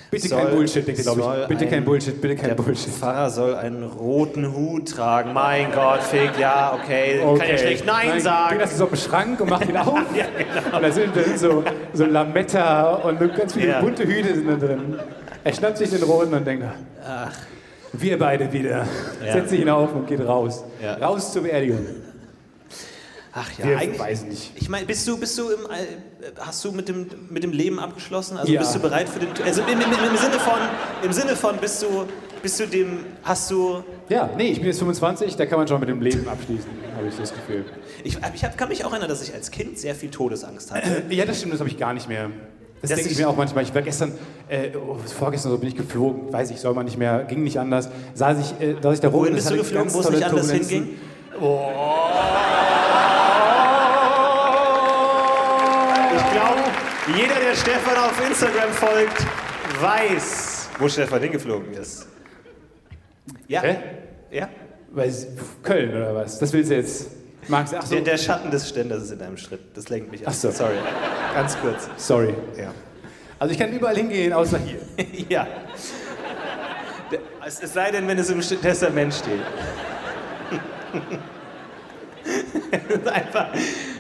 Bitte Soll- kein Bullshit, soll ich. Bitte kein ein- Bullshit, bitte kein Der Bullshit. Pfarrer soll einen roten Hut tragen. Mein Gott, Fick, ja, okay. Kann ja schlecht Nein, sagen. Geht das so auf den Schrank und macht ihn auf. Ja, genau. Und da sind, da sind so, so Lametta und ganz viele Ja. bunte Hüte sind da drin. Er schnappt sich den roten und denkt, Ach, wir beide wieder. Ja. Setzt sich ihn auf und geht raus. Ja. Raus zur Beerdigung. Ach ja, Wir eigentlich. weiß nicht. Ich meine, bist du, bist du im, All- hast du mit dem, mit dem Leben abgeschlossen? Also Ja. bist du bereit für den, also im, im, im, Sinne von, im Sinne von, bist du, bist du dem, hast du, Ja, nee, ich bin jetzt 25, da kann man schon mit dem Leben abschließen, habe ich das Gefühl. ich, ich hab, kann mich auch erinnern, dass ich als Kind sehr viel Todesangst hatte. Ja, das stimmt, das habe ich gar nicht mehr. Das, Das denke ich mir auch manchmal. Ich war gestern, äh, oh, vorgestern so bin ich geflogen, weiß ich, soll man nicht mehr, ging nicht anders. Saß ich, äh, saß ich da rum. Wohin bist du geflogen, wo es nicht anders hinging? Ich jeder, der Stefan auf Instagram folgt, weiß, wo Stefan hingeflogen ist. Ja? Hä? Ja? Weiß, Köln oder was? Das willst du jetzt? Magst? Ach so, Der, der Schatten des Ständers ist in deinem Schritt. Das lenkt mich ab. Ach so. Sorry. Ganz kurz. sorry. Ja. Also ich kann überall hingehen, außer hier. ja. Es, es sei denn, wenn es im St- Testament steht. Einfach,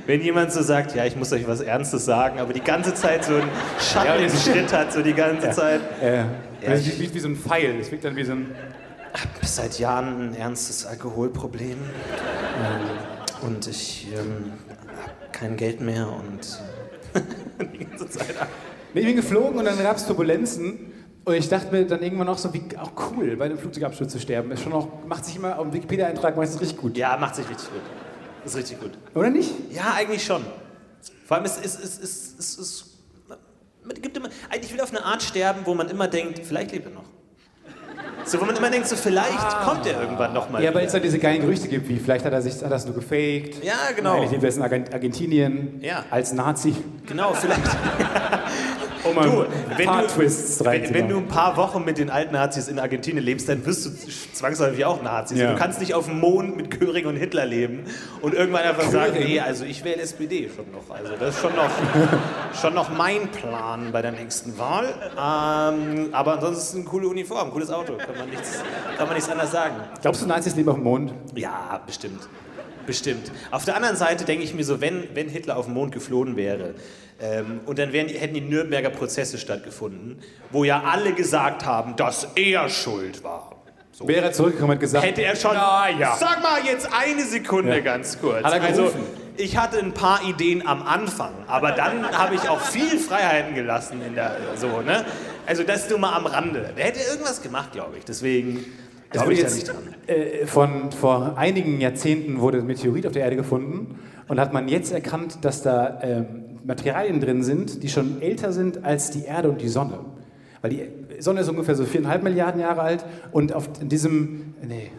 wenn jemand so sagt, ja, ich muss euch was Ernstes sagen, aber die ganze Zeit so einen Schatten Ja, im Schritt hat, so die ganze Zeit. Äh, Ja, das ich- wie, wie so ein Pfeil. Das wirkt dann wie so ein. habe seit Jahren ein ernstes Alkoholproblem. Ähm, und ich ähm, habe kein Geld mehr und äh, die ganze Zeit. Nee, ich bin geflogen und dann gab es Turbulenzen. Und ich dachte mir dann irgendwann auch so, wie auch cool, bei einem Flugzeugabsturz zu sterben. Ist schon auch, macht sich immer auf dem Wikipedia-Eintrag meistens richtig gut. Ja, macht sich richtig gut. Ist richtig gut. Oder nicht? Ja, eigentlich schon. Vor allem, es ist. Es, es, es, es, man gibt immer, eigentlich will auf eine Art sterben, wo man immer denkt, vielleicht lebt er noch. So, wo man immer denkt, so vielleicht kommt er irgendwann nochmal. Ja, weil es dann diese geilen Gerüchte gibt, wie vielleicht hat er sich hat er es nur gefaked. Ja, genau. Eigentlich lebt er in Argent- Argentinien Ja. als Nazi. Genau, vielleicht. Um ein Du, wenn paar du, Twists wenn, reinzumachen. wenn du ein paar Wochen mit den alten Nazis in Argentinien lebst, dann wirst du zwangsläufig auch Nazis. Ja. Du kannst nicht auf dem Mond mit Göring und Hitler leben und irgendwann einfach sagen, nee, also ich wähle SPD schon noch. Also das ist schon noch, schon noch mein Plan bei der nächsten Wahl. Ähm, aber ansonsten eine coole Uniform, cooles Auto, kann man nichts, kann man nichts anderes sagen. Glaubst du, Nazis leben auf dem Mond? Ja, bestimmt. Bestimmt. Auf der anderen Seite denke ich mir so, wenn, wenn Hitler auf den Mond geflohen wäre ähm, und dann wären, hätten die Nürnberger Prozesse stattgefunden, wo ja alle gesagt haben, dass er schuld war. So. Wäre er zurückgekommen und gesagt, Hätte er schon. Na ja. Sag mal jetzt eine Sekunde Ja. ganz kurz. Hat er also, ich hatte ein paar Ideen am Anfang, aber dann habe ich auch viel Freiheiten gelassen in der so, ne? Also das nur mal am Rande. Der hätte irgendwas gemacht, glaube ich. Deswegen Es glaube ich da nicht jetzt, dran. äh, von, vor einigen Jahrzehnten wurde ein Meteorit auf der Erde gefunden und hat man jetzt erkannt, dass da ähm, Materialien drin sind, die schon älter sind als die Erde und die Sonne. Weil die Sonne ist ungefähr so viereinhalb Milliarden Jahre alt und auf diesem... Nee.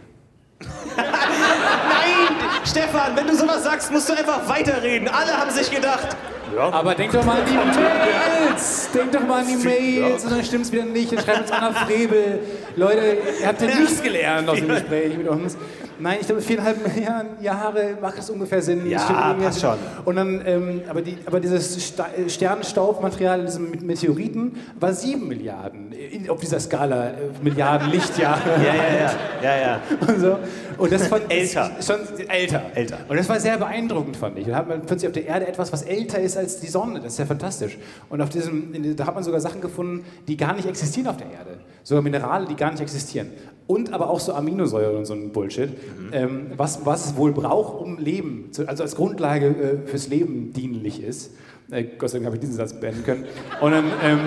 Nein, Stefan, wenn du sowas sagst, musst du einfach weiterreden. Alle haben sich gedacht. Aber denk doch mal an die Mails! Denk doch mal an die Mails! Und dann stimmt's wieder nicht. Dann schreibt uns Anna Frebel. Leute, ihr habt ja nichts gelernt aus dem Gespräch mit uns. Nein, ich glaube, viereinhalb Milliarden Jahre macht das ungefähr Sinn. Ja, Stimmt passt schon. Und dann, ähm, aber, die, aber dieses äh, Sternenstaubmaterial in diesem Meteoriten war sieben Milliarden. In, auf dieser Skala, äh, Milliarden Lichtjahre. Ja, ja, ja. Ja, ja. Und, so. Und das fand Älter. Schon älter. Älter. Und das war sehr beeindruckend, fand ich. Da hat man plötzlich auf der Erde etwas, was älter ist als die Sonne. Das ist ja fantastisch. Und auf diesem, da hat man sogar Sachen gefunden, die gar nicht existieren auf der Erde. Sogar Minerale, die gar nicht existieren. Und aber auch so Aminosäuren und so ein Bullshit. Ähm, was, was es wohl braucht, um Leben, zu, also als Grundlage äh, fürs Leben dienlich ist. Äh, Gott sei Dank habe ich diesen Satz beenden können. Und dann. Ähm,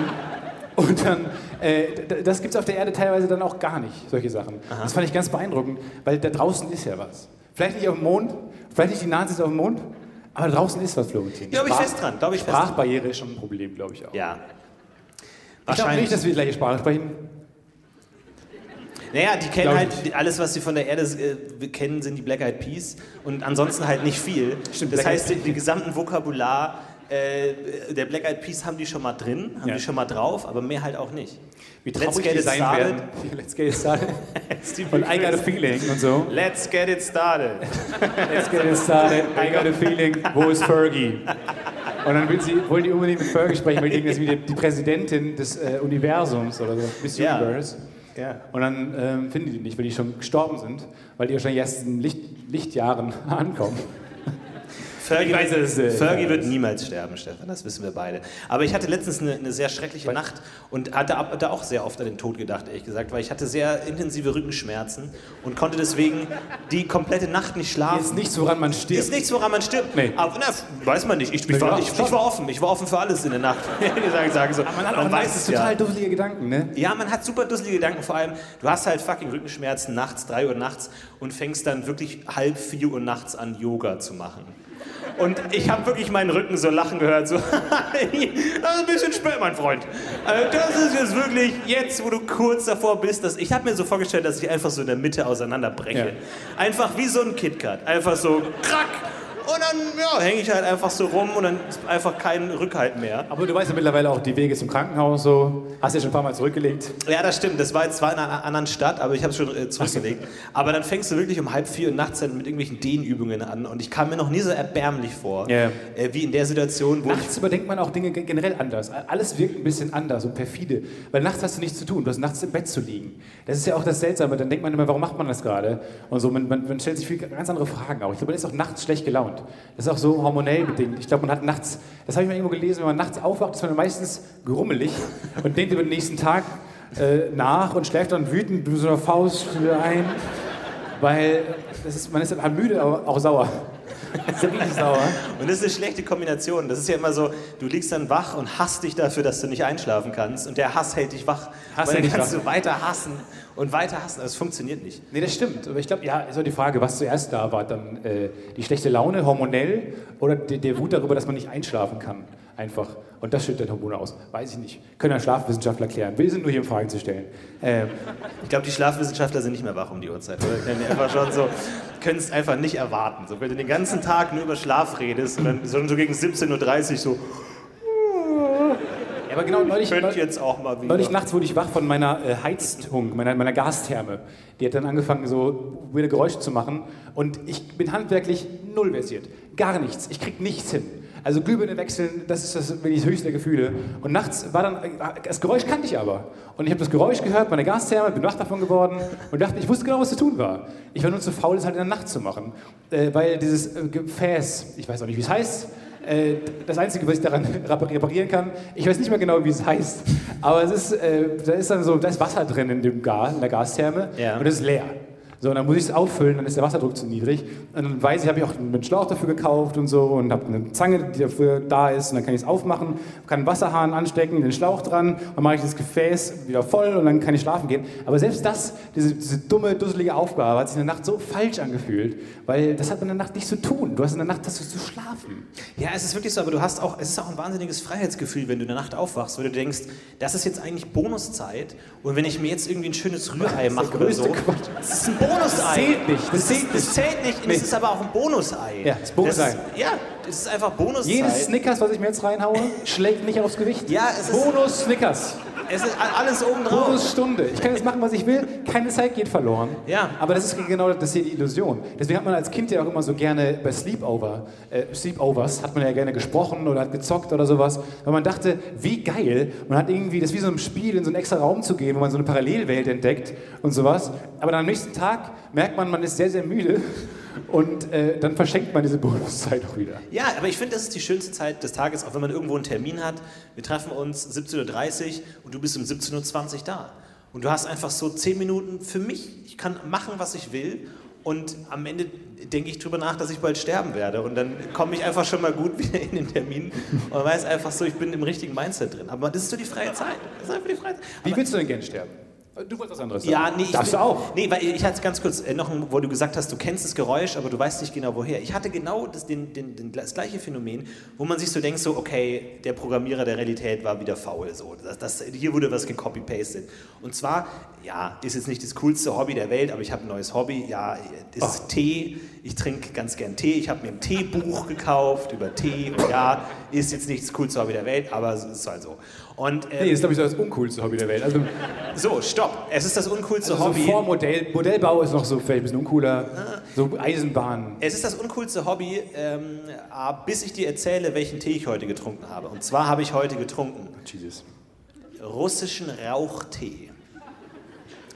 und dann, äh, das gibt es auf der Erde teilweise dann auch gar nicht, solche Sachen. Das fand ich ganz beeindruckend, weil da draußen ist ja was. Vielleicht nicht auf dem Mond, vielleicht nicht die Nazis auf dem Mond, aber draußen ist was, Florentin. Glaube ich Sprach- fest dran, glaube ich fest dran. Sprachbarriere ist schon ein Problem, glaube ich auch. Ja. Ich glaube nicht, dass wir die gleiche Sprache sprechen. Naja, die kennen halt, alles, was sie von der Erde äh, kennen, sind die Black Eyed Peas und ansonsten halt nicht viel. Stimmt, das Black heißt, die, die gesamten Vokabular äh, der Black Eyed Peas haben die schon mal drin, haben Ja. die schon mal drauf, aber mehr halt auch nicht. Wie Let's traurig get die it sein started. werden. Let's get it started. Und I got a feeling und so. Let's get it started. Let's get it started. I got a feeling. Wo ist Fergie? Und dann will sie, wollen die unbedingt mit Fergie sprechen, weil die denken, das ist wie die, Präsidentin des äh, Universums oder so, Miss Ja. Universe. Ja. Und dann ähm, finden die die nicht, weil die schon gestorben sind, weil die wahrscheinlich erst in Licht, Lichtjahren ankommen. Fergie, weiß, äh, Fergie wird niemals sterben, Stefan, das wissen wir beide. Aber ich hatte letztens eine, eine sehr schreckliche Nacht und hatte ab, da auch sehr oft an den Tod gedacht, ehrlich gesagt, weil ich hatte sehr intensive Rückenschmerzen und konnte deswegen die komplette Nacht nicht schlafen. Ist nichts, woran man stirbt. Ist nichts, woran man stirbt. Nee. Aber na, weiß man nicht. Ich, ich, war, ich, ich war offen. Ich war offen für alles in der Nacht. ich sage, sage so. Man hat auch meistens es ja. total dusselige Gedanken, ne? Ja, man hat super dusselige Gedanken. Vor allem, du hast halt fucking Rückenschmerzen nachts, 3 Uhr nachts und fängst dann wirklich halb 4 Uhr nachts an, Yoga zu machen. Und ich habe wirklich meinen Rücken so lachen gehört, so, das ist ein bisschen spät, mein Freund. Also das ist jetzt wirklich jetzt, wo du kurz davor bist, dass ich habe mir so vorgestellt, dass ich einfach so in der Mitte auseinanderbreche. Ja. Einfach wie so ein KitKat, einfach so krack. Und dann ja, hänge ich halt einfach so rum und dann ist einfach kein Rückhalt mehr. Aber du weißt ja mittlerweile auch die Wege zum Krankenhaus so. Hast ja schon ein paar Mal zurückgelegt. Ja, das stimmt. Das war jetzt zwar in einer anderen Stadt, aber ich habe es schon äh, zurückgelegt. Aber dann fängst du wirklich um halb vier Uhr nachts dann mit irgendwelchen Dehnübungen an. Und ich kam mir noch nie so erbärmlich vor, Ja. äh, wie in der Situation, wo ich Nachts überdenkt man auch Dinge ge- generell anders. Alles wirkt ein bisschen anders und perfide. Weil nachts hast du nichts zu tun. Du hast nachts im Bett zu liegen. Das ist ja auch das Seltsame. Dann denkt man immer, warum macht man das gerade? Und so, man, man, man stellt sich viel, ganz andere Fragen auch. Ich glaube, man ist auch nachts schlecht gelaunt. Das ist auch so hormonell bedingt. Ich glaube, man hat nachts, das habe ich mal irgendwo gelesen, wenn man nachts aufwacht, ist man meistens gerummelig und denkt über den nächsten Tag äh, nach und schläft dann wütend mit so einer Faust ein. Weil ist, man ist dann müde, aber auch sauer. Sauer. Und das ist eine schlechte Kombination. Das ist ja immer so, du liegst dann wach und hasst dich dafür, dass du nicht einschlafen kannst. Und der Hass hält dich wach. Hass dann kannst wach. du weiter hassen und weiter hassen. Das funktioniert nicht. Nee, das stimmt. Aber ich glaube, ja, ist auch die Frage, was zuerst da war. Dann äh, die schlechte Laune, hormonell, oder der, der Wut darüber, dass man nicht einschlafen kann. Einfach. Und das schüttet Hormone aus. Weiß ich nicht. Können ja Schlafwissenschaftler klären. Wir sind nur hier, um Fragen zu stellen. Ähm, Ich glaube, die Schlafwissenschaftler sind nicht mehr wach um die Uhrzeit. Oder? Können einfach schon so, können es einfach nicht erwarten. So, wenn du den ganzen Tag nur über Schlaf redest und dann so, so gegen 17.30 Uhr so, ja, aber genau, neulich, könnt jetzt auch mal wieder. neulich nachts wurde ich wach von meiner äh, Heizung, meiner, meiner Gastherme. Die hat dann angefangen, so weirde Geräusche zu machen. Und ich bin handwerklich null versiert. Gar nichts. Ich krieg nichts hin. Also Glühbirne wechseln, das ist das, bin ich das höchste Gefühle. Und nachts war dann, das Geräusch kannte ich aber. Und ich habe das Geräusch gehört, meine Gastherme, bin wach davon geworden und dachte, ich wusste genau, was zu tun war. Ich war nur zu faul, es halt in der Nacht zu machen. Äh, weil dieses äh, Gefäß, ich weiß auch nicht, wie es heißt, äh, das Einzige, was ich daran reparieren kann, ich weiß nicht mehr genau, wie es heißt, aber es ist, äh, da ist dann so, da ist Wasser drin in dem Gas, in der Gastherme Ja. und es ist leer. So, und dann muss ich es auffüllen, dann ist der Wasserdruck zu niedrig. Und dann weiß ich, habe ich auch einen Schlauch dafür gekauft und so und habe eine Zange, die dafür da ist und dann kann ich es aufmachen, kann einen Wasserhahn anstecken, den Schlauch dran, dann mache ich das Gefäß wieder voll und dann kann ich schlafen gehen. Aber selbst das, diese, diese dumme, dusselige Aufgabe, hat sich in der Nacht so falsch angefühlt, weil das hat man in der Nacht nicht zu tun. Du hast in der Nacht hast du zu schlafen. Ja, es ist wirklich so, aber du hast auch, es ist auch ein wahnsinniges Freiheitsgefühl, wenn du in der Nacht aufwachst, weil du denkst, das ist jetzt eigentlich Bonuszeit und wenn ich mir jetzt irgendwie ein schönes Rührei mache oder so, Quatsch. das ist ein Bonusei. Das zählt nicht. Das Das, zählt das zählt nicht, Nee. es ist aber auch ein Bonusei. Ja, das ist Bonusei. Ja, das ist einfach Bonuszeit. Jedes Snickers, was ich mir jetzt reinhaue, schlägt nicht aufs Gewicht. Ja, es ist- Bonus Snickers. es ist alles obendrauf. Bonusstunde. Ich kann jetzt machen, was ich will. Keine Zeit geht verloren. Ja. Aber das ist genau das ist hier die Illusion. Deswegen hat man als Kind ja auch immer so gerne bei Sleepover, äh, Sleepovers hat man ja gerne gesprochen oder hat gezockt oder sowas, weil man dachte, wie geil. Man hat irgendwie, das ist wie so ein Spiel, in so einen extra Raum zu gehen, wo man so eine Parallelwelt entdeckt und sowas. Aber dann am nächsten Tag merkt man, man ist sehr, sehr müde und äh, dann verschenkt man diese Bonuszeit auch wieder. Ja, aber ich finde, das ist die schönste Zeit des Tages, auch wenn man irgendwo einen Termin hat. Wir treffen uns 17.30 Uhr und du bist um 17.20 Uhr da. Und du hast einfach so 10 Minuten für mich. Ich kann machen, was ich will. Und am Ende denke ich drüber nach, dass ich bald sterben werde. Und dann komme ich einfach schon mal gut wieder in den Termin und weiß einfach so, ich bin im richtigen Mindset drin. Aber das ist so die freie Zeit. Das ist einfach die freie Zeit. Wie willst du denn gerne sterben? Du wolltest was anderes Ja, nee, ich Darfst bin- du auch. Nee, weil ich hatte ganz kurz äh, noch, ein- wo du gesagt hast, du kennst das Geräusch, aber du weißt nicht genau woher. Ich hatte genau das, den, den, den, das gleiche Phänomen, wo man sich so denkt, so, okay, der Programmierer der Realität war wieder faul. So. Das, das, hier wurde was gecopy-pasted. Und zwar, ja, ist jetzt nicht das coolste Hobby der Welt, aber ich habe ein neues Hobby. Ja, das ist Tee. Ich trinke ganz gern Tee. Ich habe mir ein Teebuch gekauft über Tee. Und ja, ist jetzt nicht das coolste Hobby der Welt, aber es ist halt so. Und äh, Nee, ist, glaube ich, so das uncoolste Hobby der Welt. Also, so, stopp. Es ist das uncoolste also so Hobby. vor Modell, Modellbau ist noch so vielleicht ein bisschen uncooler. So Eisenbahn. Es ist das uncoolste Hobby, ähm, ah, bis ich dir erzähle, welchen Tee ich heute getrunken habe. Und zwar habe ich heute getrunken Jesus. russischen Rauchtee.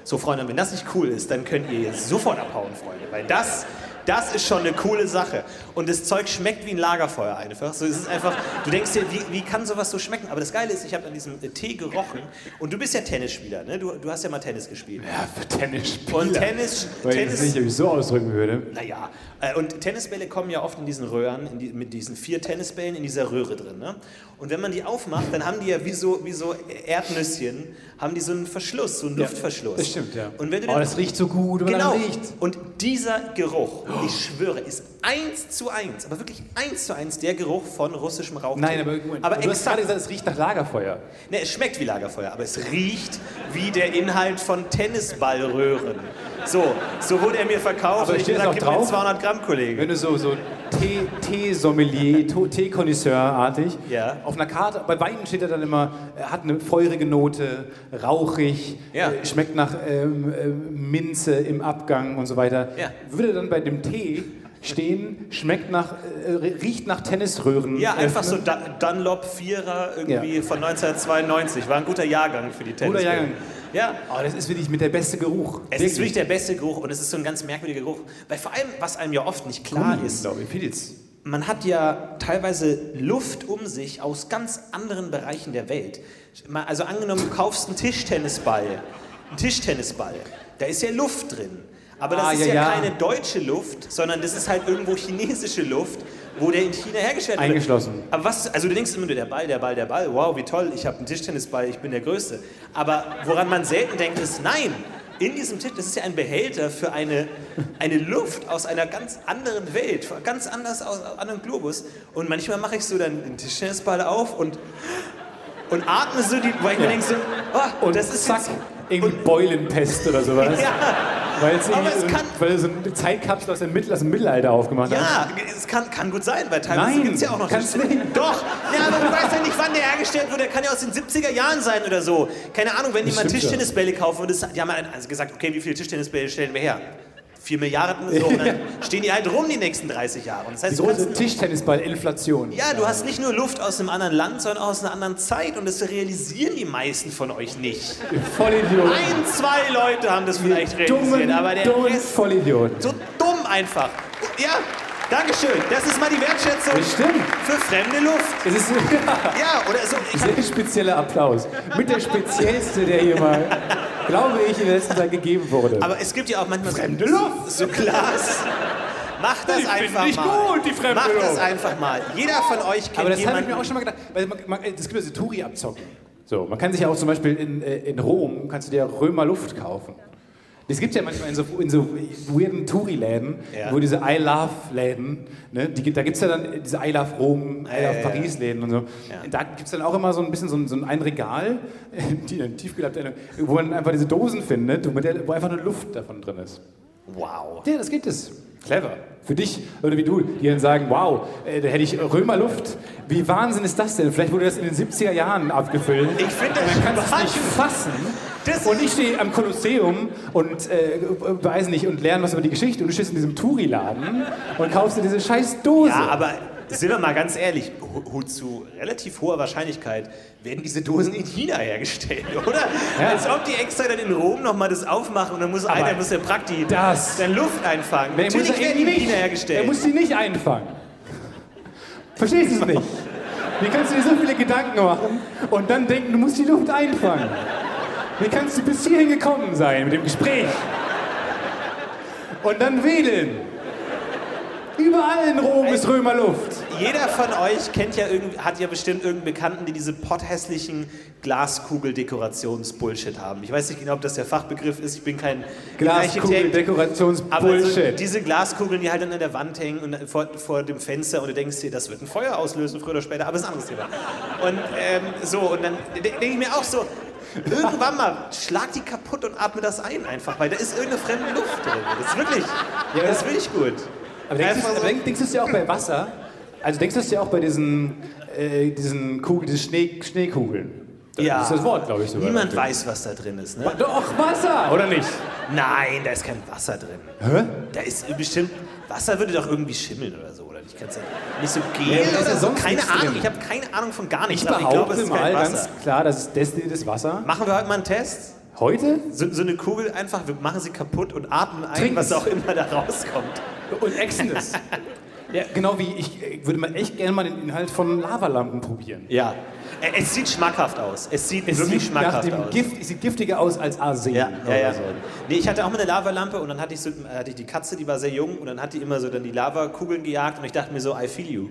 So, Freunde, wenn das nicht cool ist, dann könnt ihr jetzt sofort abhauen, Freunde. Weil das, das ist schon eine coole Sache. Und das Zeug schmeckt wie ein Lagerfeuer einfach. So, es ist einfach, du denkst dir, wie, wie kann sowas so schmecken? Aber das Geile ist, ich habe an diesem äh, Tee gerochen. Und du bist ja Tennisspieler, ne? Du, du hast ja mal Tennis gespielt. Ja, für Tennisspieler. Und Tennis, Weil ich das Tennis, nicht, ich so ausdrücken würde. Naja, äh, und Tennisbälle kommen ja oft in diesen Röhren, in die, mit diesen vier Tennisbällen in dieser Röhre drin. Ne? Und wenn man die aufmacht, dann haben die ja wie so, wie so Erdnüsschen, haben die so einen Verschluss, so einen Luftverschluss. Das stimmt, ja. Und wenn du oh, das riecht so gut, genau, riecht. und dieser Geruch, ich schwöre, ist eins zu eins, aber wirklich eins zu eins der Geruch von russischem Rauchtee. Nein, aber, Moment, aber du hast exakt, gerade gesagt, es riecht nach Lagerfeuer. ne, es schmeckt wie Lagerfeuer, aber es riecht wie der Inhalt von Tennisballröhren. So, so wurde er mir verkauft Aber und ich steht gesagt, auch gib drauf? 200 Gramm, Kollege. Wenn du so, so Tee- Tee-Sommelier, Tee-Connoisseur-artig, Ja. auf einer Karte, bei Weinen steht da dann immer, er hat eine feurige Note, rauchig, Ja. äh, schmeckt nach ähm, ähm, Minze im Abgang und so weiter. Ja. Würde dann bei dem Tee stehen, schmeckt nach, äh, riecht nach Tennisröhren. Ja, einfach so öffnen. Dun Dunlop Vierer irgendwie von 1992. War ein guter Jahrgang für die Tennis. Jahrgang. Ja. Oh, das ist wirklich mit der beste Geruch. Es ist wirklich der beste Geruch und es ist so ein ganz merkwürdiger Geruch. Weil vor allem, was einem ja oft nicht klar ist, glaube ich. Pilz. man hat ja teilweise Luft um sich aus ganz anderen Bereichen der Welt. Also angenommen, du kaufst einen Tischtennisball, einen Tischtennisball, da ist ja Luft drin. Aber das Ah, ist ja, ja. keine deutsche Luft, sondern das ist halt irgendwo chinesische Luft, wo der in China hergestellt wird. Eingeschlossen. Aber was, also du denkst immer nur, der Ball, der Ball, der Ball, wow, wie toll, ich habe einen Tischtennisball, ich bin der Größte. Aber woran man selten denkt, ist, nein, in diesem Tisch, das ist ja ein Behälter für eine, eine Luft aus einer ganz anderen Welt, ganz anders aus einem anderen Globus. Und manchmal mache ich so dann den Tischtennisball auf und, und atme so die, weil ich mir denke so, oh, Und das ist zack, jetzt, irgendwie Beulenpest oder sowas. ja, Weil es Aber es kann- weil so eine Zeitkapsel aus dem, Mittel, aus dem Mittelalter aufgemacht hast. ja, es kann, kann gut sein, weil teilweise gibt es ja auch noch kann's Tischtennis- nicht. Doch, ja, aber du weißt ja nicht, wann der hergestellt wurde. Der kann ja aus den 70er Jahren sein oder so. Keine Ahnung, wenn die Das mal ja. Tischtennisbälle kaufen und das, die haben also gesagt, okay, wie viele Tischtennisbälle stellen wir her? Vier Milliarden so, und dann stehen die halt rum die nächsten 30 Jahre. Und das heißt, Die große Tischtennisball-Inflation. ja, du hast nicht nur Luft aus einem anderen Land, sondern aus einer anderen Zeit und das realisieren die meisten von euch nicht. Vollidiot. Ein, zwei Leute haben das vielleicht realisiert, Dummen, aber der dummen Rest Vollidiot. so dumm einfach. Ja, Dankeschön. Das ist mal die Wertschätzung Das stimmt. für fremde Luft. Es ist Ja, oder so. Ich sehr spezieller Applaus. Mit der speziellste, der hier mal, glaube ich, in der letzten Zeit gegeben wurde. aber es gibt ja auch manchmal Fremde so, Luft. so Glas. Macht das Die einfach ich mal. gut, die fremde Macht das Luft. einfach mal. Jeder von euch kennt Aber das habe ich mir auch schon mal gedacht. Weil man, man, es gibt ja diese Touri-Abzocken. So, man kann sich ja auch zum Beispiel in, äh, in Rom, kannst du dir Römer Luft kaufen. Das gibt ja manchmal in so, in so weirden Touri-Läden, Ja. wo diese I Love-Läden, ne, die, da gibt es ja dann diese I Love Rom, I Love. Paris-Läden und so. Da gibt es dann auch immer so ein bisschen so ein, so ein Regal, die, tiefgelappte, wo man einfach diese Dosen findet, der, wo einfach nur Luft davon drin ist. Wow. Ja, das gibt es. Clever. Für dich oder wie du, die dann sagen, wow, äh, da hätte ich Römerluft. Wie Wahnsinn ist das denn? Vielleicht wurde das in den 70er Jahren abgefüllt. Ich finde das Man kann es nicht fassen. Das- und ich stehe am Kolosseum und äh, weiß nicht und lerne was über die Geschichte und du stehst in diesem Touri-Laden und kaufst dir diese scheiß Dose. Ja, aber sind wir mal ganz ehrlich, zu relativ hoher Wahrscheinlichkeit werden diese Dosen in China hergestellt, oder? Ja. Als ob die extra dann in Rom nochmal das aufmachen und dann muss einer, muss der Prakti das- dann Luft einfangen. Wer Natürlich muss er werden die in China nicht, hergestellt. Er muss sie nicht einfangen. Verstehst du es nicht? Wie kannst du dir so viele Gedanken machen und dann denken, du musst die Luft einfangen? Wie kannst du bis hierhin gekommen sein mit dem Gespräch? Und dann wedeln. Überall in Rom ist Römerluft. jeder von euch kennt ja irgend, hat ja bestimmt irgendeinen Bekannten, die diese potthässlichen Glaskugel-Dekorations-Bullshit haben. Ich weiß nicht genau, ob das der Fachbegriff ist. Ich bin kein Glaskugel-Dekorations-Bullshit. So, diese Glaskugeln, die halt dann an der Wand hängen und vor, vor dem Fenster und du denkst dir, das wird ein Feuer auslösen, früher oder später, aber das ist ein anderes Thema. Und ähm, so, und dann denke ich mir auch so, Irgendwann mal, schlag die kaputt und atme das ein einfach, weil da ist irgendeine fremde Luft drin. Das ist wirklich, ja, das ist wirklich gut. Aber denkst, du, so. denkst du es ja auch bei Wasser? Also denkst du es ja auch bei diesen, äh, diesen Kugeln, diese Schnee, Schneekugeln? Das ja. ist das Wort, glaube ich, sogar. Niemand weiß, was da drin ist, ne? Doch, Wasser, oder nicht? Nein, da ist kein Wasser drin. Hä? Da ist bestimmt, Wasser würde doch irgendwie schimmeln oder so, oder nicht? Kannst ja nicht so gehen ja, oder so? Keine Ahnung, ich habe keine Ahnung von gar nichts. Ich behaupte ich glaub, mal ganz klar, das ist destilliertes Wasser. Machen wir heute mal einen Test? Heute? So, so, eine Kugel einfach, wir machen sie kaputt und atmen ein, Trinken. was auch immer da rauskommt. Und exen es. Ja, genau wie ich, ich würde mal echt gerne mal den Inhalt von Lavalampen probieren. Ja. Es sieht schmackhaft aus. Es sieht es wirklich sieht schmackhaft nach dem aus. Gift, es sieht giftiger aus als Arsen. Ja, ja, ja. So. Nee, ich hatte auch mal eine Lavalampe und dann hatte ich, so, hatte ich die Katze, die war sehr jung und dann hat die immer so dann die Lavakugeln gejagt und ich dachte mir so, I feel you.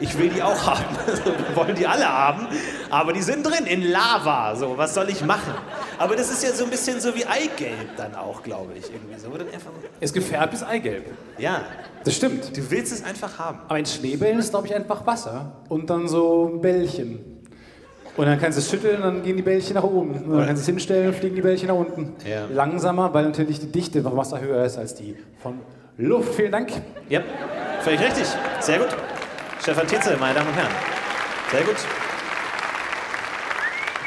Ich will die auch haben. Wir wollen die alle haben, aber die sind drin in Lava. So, was soll ich machen? Aber das ist ja so ein bisschen so wie Eigelb dann auch, glaube ich. Irgendwie so. Oder einfach es gefärbt ist Eigelb. Ja. Das stimmt. Du willst es einfach haben. Aber ein Schneebällen ist, glaube ich, einfach Wasser und dann so ein Bällchen. Und dann kannst du es schütteln, dann gehen die Bällchen nach oben. Und dann kannst du es hinstellen, fliegen die Bällchen nach unten. Ja. Langsamer, weil natürlich die Dichte von Wasser höher ist als die von Luft. Vielen Dank. Ja, völlig richtig. Sehr gut. Stefan Tietze, meine Damen und Herren. Sehr gut.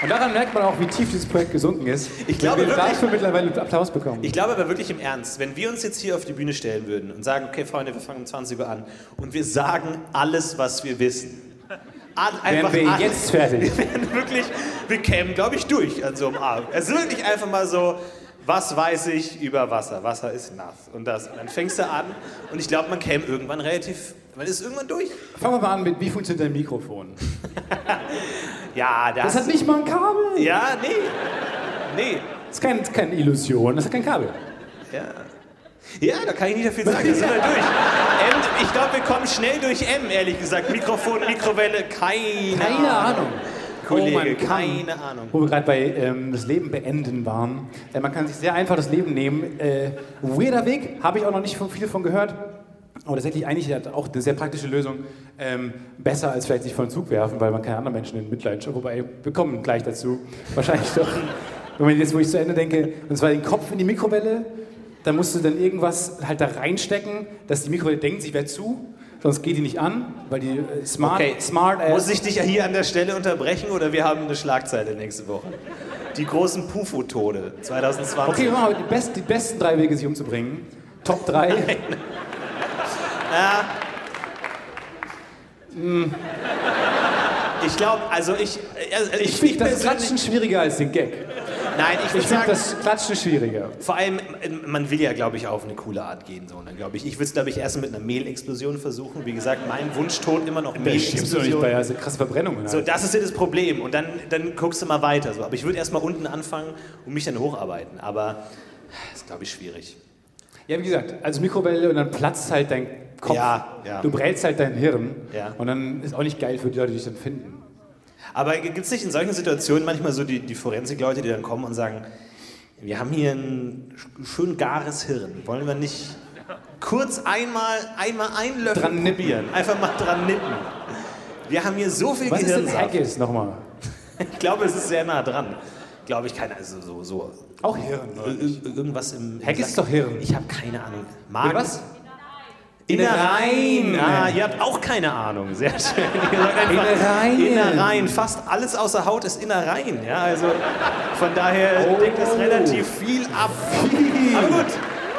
Und daran merkt man auch, wie tief dieses Projekt gesunken ist. Ich glaube wir wirklich, dafür mittlerweile Applaus bekommen. Ich glaube aber wirklich im Ernst, wenn wir uns jetzt hier auf die Bühne stellen würden und sagen, okay Freunde, wir fangen um 20 Uhr an und wir sagen alles, was wir wissen. Wären wir jetzt fertig. Wir wären wirklich, wir kämen, glaube ich, durch an so einem Abend. Es ist wirklich einfach mal so, was weiß ich über Wasser? Wasser ist nass. Und das. Und dann fängst du an und ich glaube, man käme irgendwann relativ, man ist irgendwann durch. Fangen wir mal an mit, wie funktioniert dein Mikrofon? ja, das... Das hat nicht mal ein Kabel. Ja, nee. Nee. Das ist kein, keine Illusion, das hat kein Kabel. Ja. Ja, da kann ich nicht viel sagen. Das sind wir durch. M, ich glaube, wir kommen schnell durch M, ehrlich gesagt. Mikrofon, Mikrowelle, keine, keine Ahnung. Kollege, oh keine Ahnung. Wo wir gerade bei ähm, das Leben beenden waren. Äh, man kann sich sehr einfach das Leben nehmen. Äh, weirder Weg, habe ich auch noch nicht viel von gehört. Aber tatsächlich eigentlich auch eine sehr praktische Lösung. Ähm, besser als vielleicht sich vor den Zug werfen, weil man keine anderen Menschen in Mitleid schaut. Wobei, wir kommen gleich dazu. Wahrscheinlich doch. Wenn man jetzt, wo ich zu Ende denke, und zwar den Kopf in die Mikrowelle, dann musst du dann irgendwas halt da reinstecken, dass die Mikrowelle denkt, sie wäre zu sonst geht die nicht an, weil die äh, smart, okay. smart ass. Muss ich dich ja hier an der Stelle unterbrechen oder wir haben eine Schlagzeile nächste Woche? Die großen Pufo-Tode 2020. Okay, machen wir die, best, die besten drei Wege, sich umzubringen. Top 3. ja. Hm. Ich glaube, also ich. Also ich, ich finde das Klatschen schwieriger als den Gag. Nein, ich, ich finde das Klatschen schwieriger. Vor allem, man will ja, glaube ich, auf eine coole Art gehen. So. dann, ich. Ich würde es, glaube ich, erst mit einer Mehlexplosion versuchen. Wie gesagt, mein Wunschtod immer noch Mehlexplosion. nicht bei also krasse Verbrennungen. So, das ist ja das Problem. Und dann, dann guckst du mal weiter. So. Aber ich würde erst mal unten anfangen und mich dann hocharbeiten. Aber das ist, glaube ich, schwierig. Ja, wie gesagt, also Mikrowelle und dann platzt halt dein Kopf. Ja, ja. Du brätst halt dein Hirn. Ja. Und dann ist auch nicht geil für die Leute, die dich dann finden. Aber gibt es nicht in solchen Situationen manchmal so die, die Forensik-Leute, die dann kommen und sagen, wir haben hier ein schön gares Hirn, wollen wir nicht kurz einmal, einmal einen Löffel dran probieren, einfach mal dran nippen. Wir haben hier so viel Was Gehirnsaft. Was ist denn Haggis nochmal? ich glaube, es ist sehr nah dran. Glaube ich, keine, also so, so. Auch Hirn. Irgendwas im. Haggis ist doch Hirn. Ich habe keine Ahnung. Magen. Was? Innereien. Ah, ihr habt auch keine Ahnung. Sehr schön. Innereien. Innereien. Fast alles außer Haut ist Innereien. Ja, also von daher oh. deckt es relativ viel ab. Viel. Aber gut.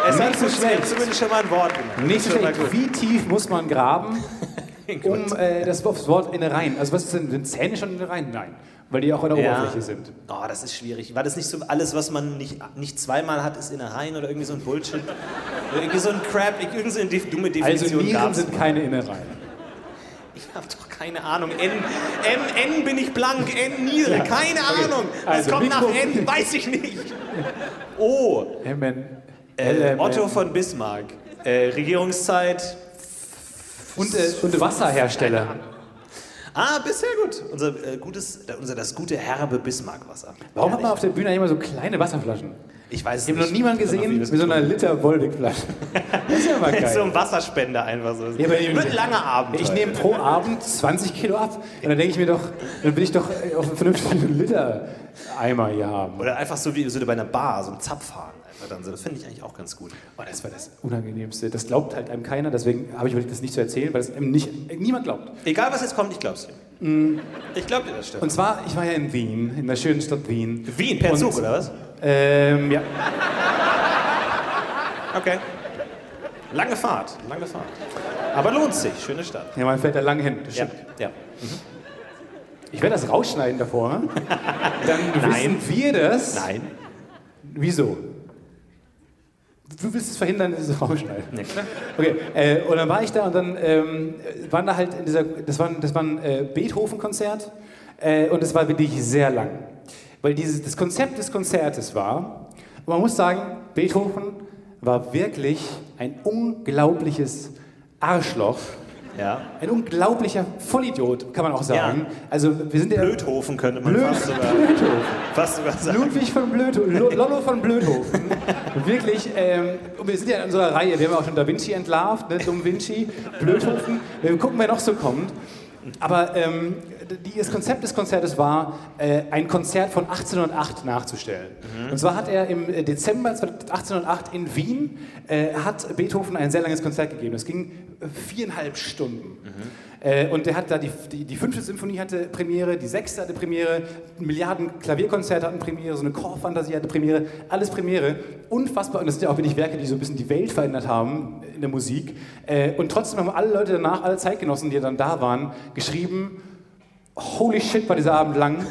Es hat so schlecht. zumindest schon mal ein Wort genannt. Nicht so schlecht. Wie tief muss man graben, um äh, das Wort Innereien? Also was ist denn, sind Zähne schon Innereien? Nein. Weil die auch an der ja. Oberfläche sind. Oh, das ist schwierig. War das nicht so, alles, was man nicht, nicht zweimal hat, ist Innereien oder irgendwie so ein Bullshit? oder irgendwie so ein Crap, irgendwie so eine dumme Definition Also Nieren sind keine Innereien. Ich habe doch keine Ahnung. N, M, N bin ich blank, N Niere, ja. keine okay. Ahnung. Was also, kommt Mikro nach N? Weiß ich nicht. O. M, N, äh, Otto von Bismarck. Äh, Regierungszeit Und, äh, und Wasserhersteller. Ah, bisher gut. Unser, äh, gutes, unser das gute herbe Bismarck-Wasser. Warum hat man auf der Bühne immer so kleine Wasserflaschen? Ich weiß es Ich habe noch nicht. niemanden gesehen mit so einer Liter Volvic-Flasche. Das ist ja mal geil. so ein Wasserspender einfach so. Ja, aber Wird ein langer Abend. Ich heute. nehme pro Abend 20 Kilo ab. Und dann denke ich mir doch, dann will ich doch äh, auf einen vernünftigen Liter Eimer hier haben. Oder einfach so wie so bei einer Bar, so ein Zapfhahn. Dann so. Das finde ich eigentlich auch ganz gut. Oh, das war das Unangenehmste. Das glaubt halt einem keiner, deswegen habe ich überlegt, das nicht zu erzählen, weil es einem nicht, niemand glaubt. Egal was jetzt kommt, ich glaub's dir. Ich glaub dir das, Stefan. Und zwar, ich war ja in Wien, in der schönen Stadt Wien. Wien, per Und- Zug, oder was? Ähm, ja. Okay. Lange Fahrt, lange Fahrt. Aber lohnt sich, schöne Stadt. ja, man fährt da lang hin. Das Ja, stimmt. ja. Ich werde das rausschneiden davor. Dann Nein. wissen wir das. Nein. Wieso? Du willst es verhindern, dass ich es rausschneide. Ja, klar. Okay, äh, und dann war ich da und dann ähm, waren da halt in dieser, das war, das war ein äh, Beethoven-Konzert äh, und es war wirklich sehr lang. Weil dieses, das Konzept des Konzertes war, und man muss sagen, Beethoven war wirklich ein unglaubliches Arschloch, Ja. ein unglaublicher Vollidiot, kann man auch sagen. Ja. Also wir sind ja Blödhofen könnte man Blöd, fast, sogar, Blödhofen. fast sogar sagen. Ludwig von Blödhofen, Lo- Lollo von Blödhofen. Wirklich, ähm, und wir sind ja in unserer Reihe, wir haben auch schon Da Vinci entlarvt, ne, Dom Vinci, Blödhofen. Wir gucken, wer noch so kommt. Aber ähm, die, das Konzept des Konzertes war, äh, ein Konzert von 1808 nachzustellen. Und zwar hat er im äh, Dezember 1808 in Wien, äh, hat Beethoven ein sehr langes Konzert gegeben. Es ging äh, viereinhalb Stunden. Äh, und der hat da die, die, die fünfte Symphonie hatte Premiere, die sechste hatte Premiere, Milliarden Klavierkonzerte hatten Premiere, so eine Chorfantasie hatte Premiere, alles Premiere. Unfassbar, und das sind ja auch wirklich Werke, die so ein bisschen die Welt verändert haben in der Musik. Äh, und trotzdem haben alle Leute danach, alle Zeitgenossen, die dann da waren, geschrieben, holy shit, war dieser Abend lang.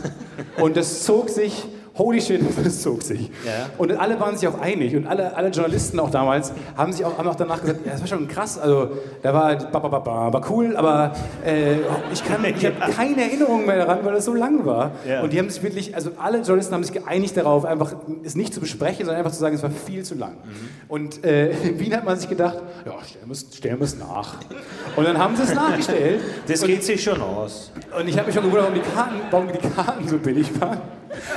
Und das zog sich, holy shit, das zog sich. Ja. Und alle waren sich auch einig und alle, alle Journalisten auch damals haben sich auch, haben auch danach gesagt, ja, das war schon krass, also da war, ba, ba, ba, ba, war cool, aber äh, ich, kann, ich habe keine Erinnerung mehr daran, weil das so lang war. Ja. Und die haben sich wirklich, also alle Journalisten haben sich geeinigt darauf, einfach es nicht zu besprechen, sondern einfach zu sagen, es war viel zu lang. Und äh, in Wien hat man sich gedacht, ja, stellen wir es stellen wir es nach. Und dann haben sie es nachgestellt. Das geht sich schon aus. und ich habe mich schon gewundert, warum die, Karten, warum die Karten so billig waren.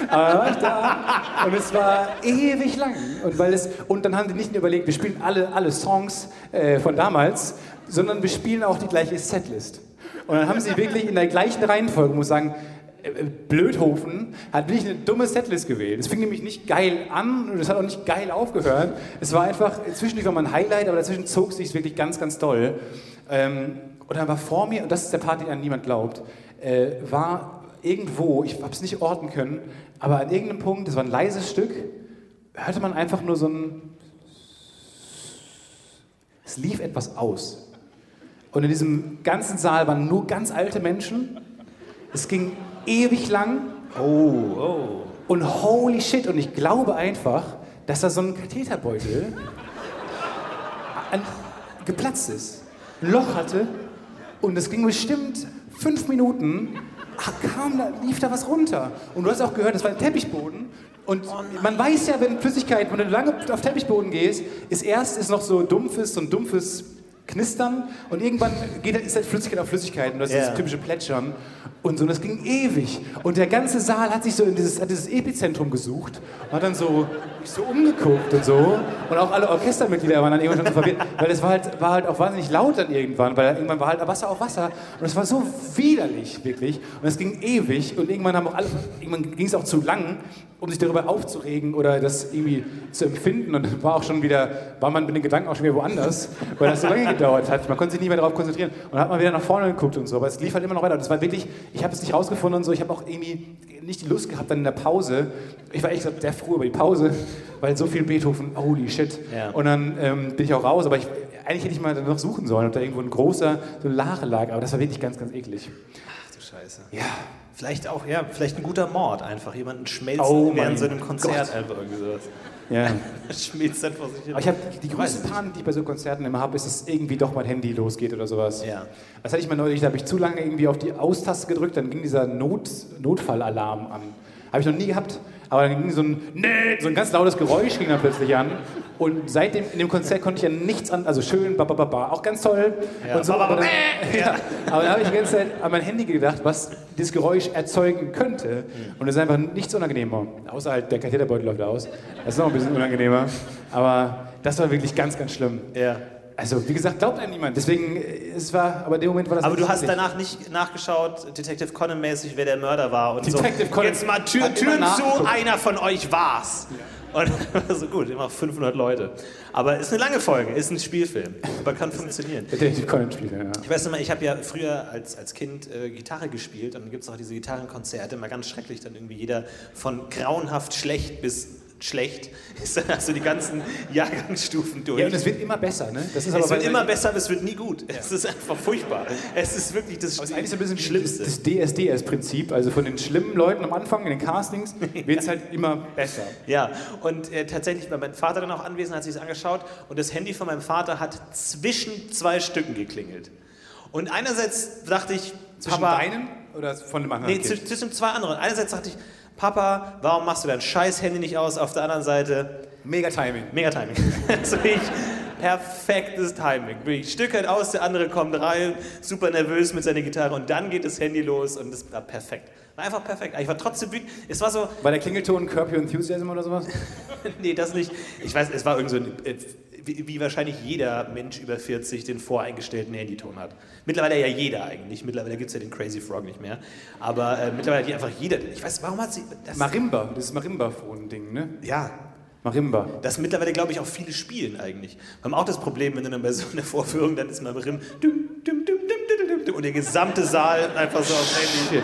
Aber war ich da und es war ewig lang. Und, weil es, und dann haben die nicht nur überlegt, wir spielen alle, alle Songs äh, von damals, sondern wir spielen auch die gleiche Setlist. Und dann haben sie wirklich in der gleichen Reihenfolge, muss sagen, äh, Blödhofen hat wirklich eine dumme Setlist gewählt. Es fing nämlich nicht geil an und es hat auch nicht geil aufgehört. Es war einfach, zwischendurch war mal ein Highlight, aber dazwischen zog es sich wirklich ganz, ganz doll. Ähm, und dann war vor mir, und das ist der Part, den an niemand glaubt, äh, war irgendwo, ich habe es nicht orten können, aber an irgendeinem Punkt, das war ein leises Stück, hörte man einfach nur so ein. Es lief etwas aus. Und in diesem ganzen Saal waren nur ganz alte Menschen. Es ging ewig lang. Oh, Und holy shit, und ich glaube einfach, dass da so ein Katheterbeutel an, geplatzt ist. Ein Loch hatte. Und es ging bestimmt fünf Minuten, kam da, lief da was runter. Und du hast auch gehört, das war ein Teppichboden. Und man weiß ja, wenn Flüssigkeit, wenn du lange auf Teppichboden gehst, ist erst ist noch so dumpfes, so ein dumpfes Knistern und irgendwann geht, ist halt Flüssigkeit auf Flüssigkeit und das ist Ja. das typische Plätschern und so. Und das ging ewig. Und der ganze Saal hat sich so in dieses, hat dieses Epizentrum gesucht und hat dann so, so umgeguckt und so. Und auch alle Orchestermitglieder waren dann irgendwann schon so verwirrt, weil es war halt, war halt auch wahnsinnig laut dann irgendwann, weil irgendwann war halt Wasser auf Wasser und es war so widerlich, wirklich. Und es ging ewig und irgendwann haben auch alle, irgendwann ging es auch zu lang, um sich darüber aufzuregen oder das irgendwie zu empfinden. Und dann war auch schon wieder, war man mit den Gedanken auch schon wieder woanders, weil das so lange gedauert hat. Man konnte sich nicht mehr darauf konzentrieren. Und dann hat man wieder nach vorne geguckt und so. Aber es lief halt immer noch weiter. Und es war wirklich, ich habe es nicht rausgefunden und so. Ich habe auch irgendwie nicht die Lust gehabt dann in der Pause. Ich war echt sehr froh über die Pause, weil so viel Beethoven, holy shit. Ja. Und dann ähm, bin ich auch raus. Aber ich, eigentlich hätte ich mal noch suchen sollen, ob da irgendwo ein großer, so Lache lag. Aber das war wirklich ganz, ganz eklig. Ach du Scheiße. Ja. Vielleicht auch, ja, vielleicht ein guter Mord einfach. Jemanden schmelzen Oh während so einem Konzert Gott. einfach irgendwie sowas. Ja. Schmilzt dann vor sich hin. Aber ich habe die größte. Panik, die ich bei so Konzerten immer habe, ist, dass irgendwie doch mein Handy losgeht oder sowas. Ja. Das hatte ich mal neulich, da habe ich zu lange irgendwie auf die Austaste gedrückt, dann ging dieser Not, Notfallalarm an. Habe ich noch nie gehabt. Aber dann ging so ein, nee, so ein ganz lautes Geräusch ging dann plötzlich an. Und seitdem in dem Konzert konnte ich ja nichts an, also schön, ba, ba, ba, ba, auch ganz toll. Ja. Und so, Ba, ba, aber ba, dann, bäh. ja, aber dann habe ich die ganze Zeit an mein Handy gedacht, was dieses Geräusch erzeugen könnte. Und es ist einfach nichts unangenehmer. Außer halt der Katheterbeutel läuft aus. Das ist noch ein bisschen unangenehmer. Aber das war wirklich ganz, ganz schlimm. Ja. Also, wie gesagt, glaubt einem niemand. Deswegen, äh, es war, aber in dem Moment war das Aber du hast danach nicht nachgeschaut, Detective Conan-mäßig, wer der Mörder war und Detective so. Conan Jetzt mal Tür, Türen zu, einer von euch war's. Und so gut, immer 500 Leute. Aber ist eine lange Folge, ist ein Spielfilm, aber kann funktionieren. Ich weiß nicht mehr, ich habe ja früher als, als Kind äh, Gitarre gespielt und dann gibt es auch diese Gitarrenkonzerte, immer ganz schrecklich, dann irgendwie jeder von grauenhaft schlecht bis schlecht ist dann also die ganzen Jahrgangsstufen durch. Ja, und es wird immer besser, ne? Das ist es aber wird bei- immer besser, aber es wird nie gut. Es ist einfach furchtbar. Es ist wirklich das, es ist eigentlich so ein bisschen Schlimmste. das, DSDS-Prinzip. Also von den schlimmen Leuten am Anfang in den Castings wird es halt immer besser. Ja, und äh, tatsächlich war mein Vater dann auch anwesend, hat sich das angeschaut und das Handy von meinem Vater hat zwischen zwei Stücken geklingelt. Und einerseits dachte ich, Zwischen Papa, deinen oder von dem anderen nee, zwischen zwei anderen. Einerseits dachte ich, Papa, warum machst du dein scheiß Handy nicht aus? Auf der anderen Seite, Mega Timing. mega Timing. also ich, perfektes Timing. Wirklich, Stück halt aus, der andere kommt rein, super nervös mit seiner Gitarre und dann geht das Handy los und es war perfekt. War einfach perfekt. Ich war trotzdem wütend. Es war so, War der Klingelton Curb Your Enthusiasm oder sowas? nee, das nicht. Ich weiß, es war irgend so ein, äh, wie, wahrscheinlich jeder Mensch über 40 den voreingestellten Handyton hat. Mittlerweile ja jeder eigentlich. Mittlerweile gibt es ja den Crazy Frog nicht mehr. Aber äh, mittlerweile hat einfach jeder. Ich weiß, warum hat sie. Das, Marimba, das ist Marimba-Phone-Ding, ne? ja, Marimba. das mittlerweile, glaube ich, auch viele spielen eigentlich. Wir haben auch das Problem, wenn du dann bei so einer Vorführung, dann ist dum, und der gesamte Saal einfach so aufs Handy.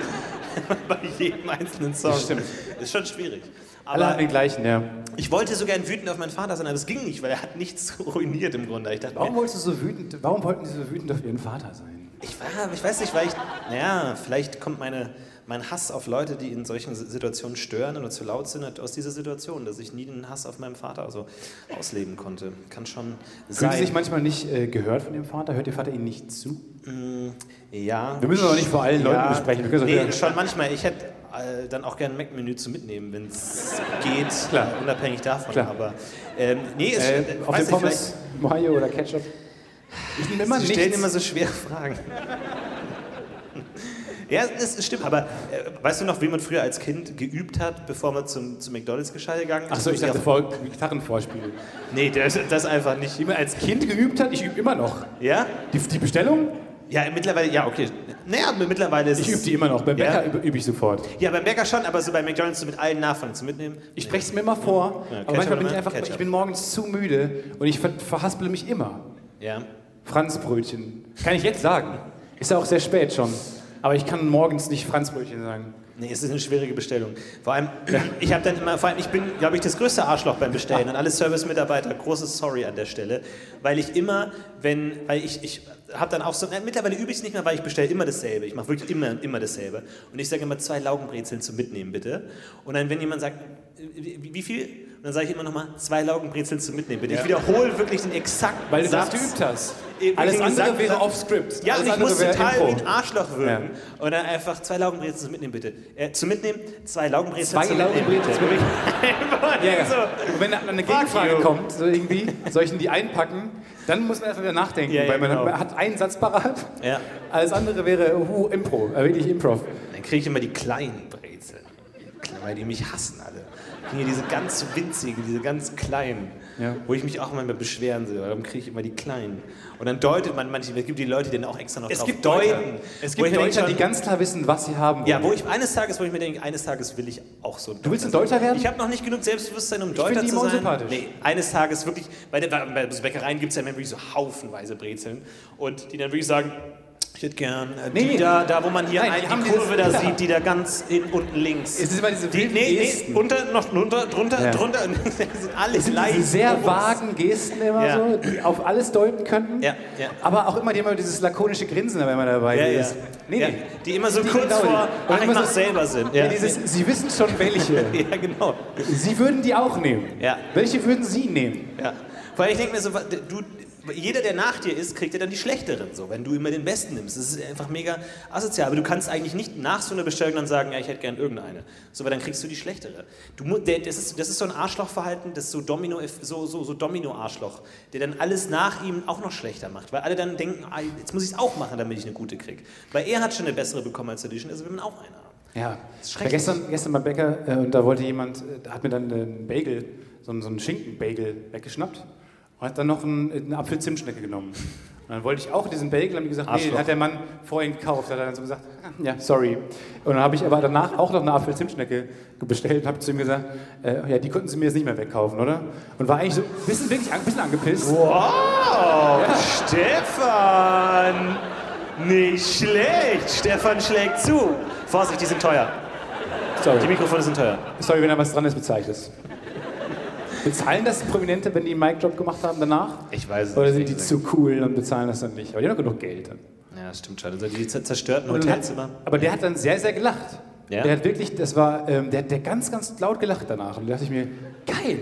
bei jedem einzelnen Song. Das stimmt. Ist schon schwierig. Alle Aber haben den gleichen, ja. ich wollte so gern wütend auf meinen Vater sein, aber es ging nicht, weil er hat nichts ruiniert im Grunde. Ich dachte, Warum wolltest du so wütend, warum wollten sie so wütend auf ihren Vater sein? ich, war, ich weiß nicht, weil ich, naja, vielleicht kommt meine, mein Hass auf Leute, die in solchen Situationen stören oder zu laut sind, aus dieser Situation, dass ich nie den Hass auf meinen Vater so ausleben konnte. Kann schon Fühlen Sie sich sein. manchmal nicht äh, gehört von Ihrem Vater? Hört Ihr Vater Ihnen nicht zu? Ja. Wir müssen aber nicht vor allen Leuten besprechen. Wir Nee, schon manchmal. Ich hätte äh, dann auch gerne ein Mac-Menü zu mitnehmen, wenn es geht, Klar. äh, unabhängig davon. Klar. Aber ähm, nee, es, Äh, äh, auf den Pommes, Mayo oder Ketchup? Ich nehme immer Sie stellen nichts. immer so schwere Fragen. Ja, es, stimmt, aber äh, weißt du noch, wie man früher als Kind geübt hat, bevor man zum, zum McDonalds gescheit gegangen ist? Achso, ich dachte vor Gitarrenvorspiel. Nee, das, das einfach nicht. Wie man als Kind geübt hat, ich übe immer noch. Ja? Die, die Bestellung, Ja, mittlerweile, ja, okay. Naja, mittlerweile ist ich übe die immer noch. Beim Ja? Bäcker übe, übe ich sofort. Ja, beim Bäcker schon, aber so bei McDonalds so mit allen Nachfragen zu mitnehmen. Ich spreche es mir immer vor, Ja, aber manchmal bin ich einfach, Ketchup? ich bin morgens zu müde und ich ver verhaspele mich immer. Ja. Franzbrötchen. Kann ich jetzt sagen. Ist ja auch sehr spät schon. Aber ich kann morgens nicht Franzbrötchen sagen. Nee, es ist eine schwierige Bestellung. Vor allem, ich habe dann immer, vor allem, ich bin, glaube ich, das größte Arschloch beim Bestellen und alle Service-Mitarbeiter, großes Sorry an der Stelle, weil ich immer, wenn, weil ich, ich habe dann auch so, na, mittlerweile übe ich es nicht mehr, weil ich bestelle immer dasselbe. Ich mache wirklich immer, immer dasselbe. Und ich sage immer zwei Laugenbrezeln zum Mitnehmen, bitte. Und dann, wenn jemand sagt, wie, wie viel? Dann sage ich immer nochmal, zwei Laugenbrezeln zum Mitnehmen, bitte. Ich wiederhole wirklich den exakten Weil du Satz. das geübt hast. Wirklich Alles andere wäre off-script. Ja, Alles und ich muss total Impro. wie ein Arschloch wirken. Und dann einfach zwei Laugenbrezel zum Mitnehmen, bitte. Äh, zum Mitnehmen, zwei Laugenbrezel Zwei zum Mitnehmen, Laugenbrezel bitte. Ja, ja. So. Und wenn dann eine Gegenfrage you. kommt, so irgendwie, soll ich denn die einpacken? Dann muss man erstmal wieder nachdenken, Ja, ja, weil man, genau. hat einen Satz parat. Ja. Alles andere wäre uh, Impro, äh, wirklich Improv. Dann kriege ich immer die kleinen Brezeln. Weil die mich hassen alle. Kriege diese ganz winzigen, diese ganz kleinen. Ja. Wo ich mich auch manchmal beschweren soll. Warum kriege ich immer die kleinen? Und dann deutet man manche, es gibt die Leute, die dann auch extra noch Es drauf gibt deuten. Deuter. Es gibt denke die ganz klar wissen, was sie haben wollen. Ja, wo ich eines Tages, wo ich mir denke, eines Tages will ich auch so Du willst ein Deuter werden? Ich habe noch nicht genug Selbstbewusstsein, um die zu immer sein. sympathisch. Nee, eines Tages wirklich, bei, der, bei Bäckereien gibt es ja immer wirklich so haufenweise Brezeln und die dann wirklich sagen, hätte gern äh, die Nee. da, da, wo man hier Nein, ein, die die, haben Kurve dieses- da ja. sieht, die da ganz in, unten links. Es ist immer diese die, nee, nee, Gesten. unter, noch drunter, drunter, Ja. drunter. Sind alles Es sind leicht. diese sehr groß. vagen Gesten immer Ja. so, die auf alles deuten könnten. Ja, ja. Aber auch immer, die immer dieses lakonische Grinsen, wenn man dabei Ja, ja. ist. Nee, ja, nee. die immer so Die kurz genau die. vor, ach, ich immer so- selber sind. Ja. Ja, Dieses, Sie wissen schon welche. ja genau. Sie würden die auch nehmen. Ja. Welche würden Sie nehmen? Ja. Weil ich denke mir so, du, jeder, der nach dir ist, kriegt ja dann die schlechteren, so, wenn du immer den besten nimmst. Das ist einfach mega asozial. Aber du kannst eigentlich nicht nach so einer Bestellung dann sagen, ja, ich hätte gern irgendeine. So, weil dann kriegst du die schlechtere. Du, der, das, ist, das ist so ein Arschlochverhalten, das ist so Domino, so, so, so Domino-Arschloch, der dann alles nach ihm auch noch schlechter macht. Weil alle dann denken, ah, jetzt muss ich es auch machen, damit ich eine gute kriege. Weil er hat schon eine bessere bekommen als Edition, also will man auch eine haben. Ja, schrecklich. gestern, gestern beim Bäcker äh, und da wollte jemand, äh, da hat mir dann einen Bagel, so einen, so einen Schinken-Bagel weggeschnappt hat dann noch einen, eine Apfel-Zimtschnecke genommen. Und dann wollte ich auch diesen Bagel, haben die gesagt, nee, den Arschloch. hat der Mann vorhin gekauft. Da hat er dann so gesagt, ja, sorry. Und dann habe ich aber danach auch noch eine Apfel-Zimtschnecke bestellt und habe zu ihm gesagt, äh, ja, die konnten sie mir jetzt nicht mehr wegkaufen, oder? Und war eigentlich so ein bisschen, wirklich ein bisschen angepisst. Wow, Stefan! Nicht schlecht. Stefan schlägt zu. Vorsicht, die sind teuer. Die Sorry. Mikrofone sind teuer. sorry, wenn da was dran ist, es. Bezahlen das Prominente, wenn die einen Mic-Drop gemacht haben danach? Ich weiß es Oder nicht. sind die zu cool und bezahlen das dann nicht? Aber die haben doch genug Geld dann. Ja, stimmt schon. Also die zer- zerstörten Hotelzimmer. aber der hat dann sehr, sehr gelacht. Ja? Der hat wirklich, das war, ähm, der hat der ganz, ganz laut gelacht danach. Und da dachte ich mir, geil,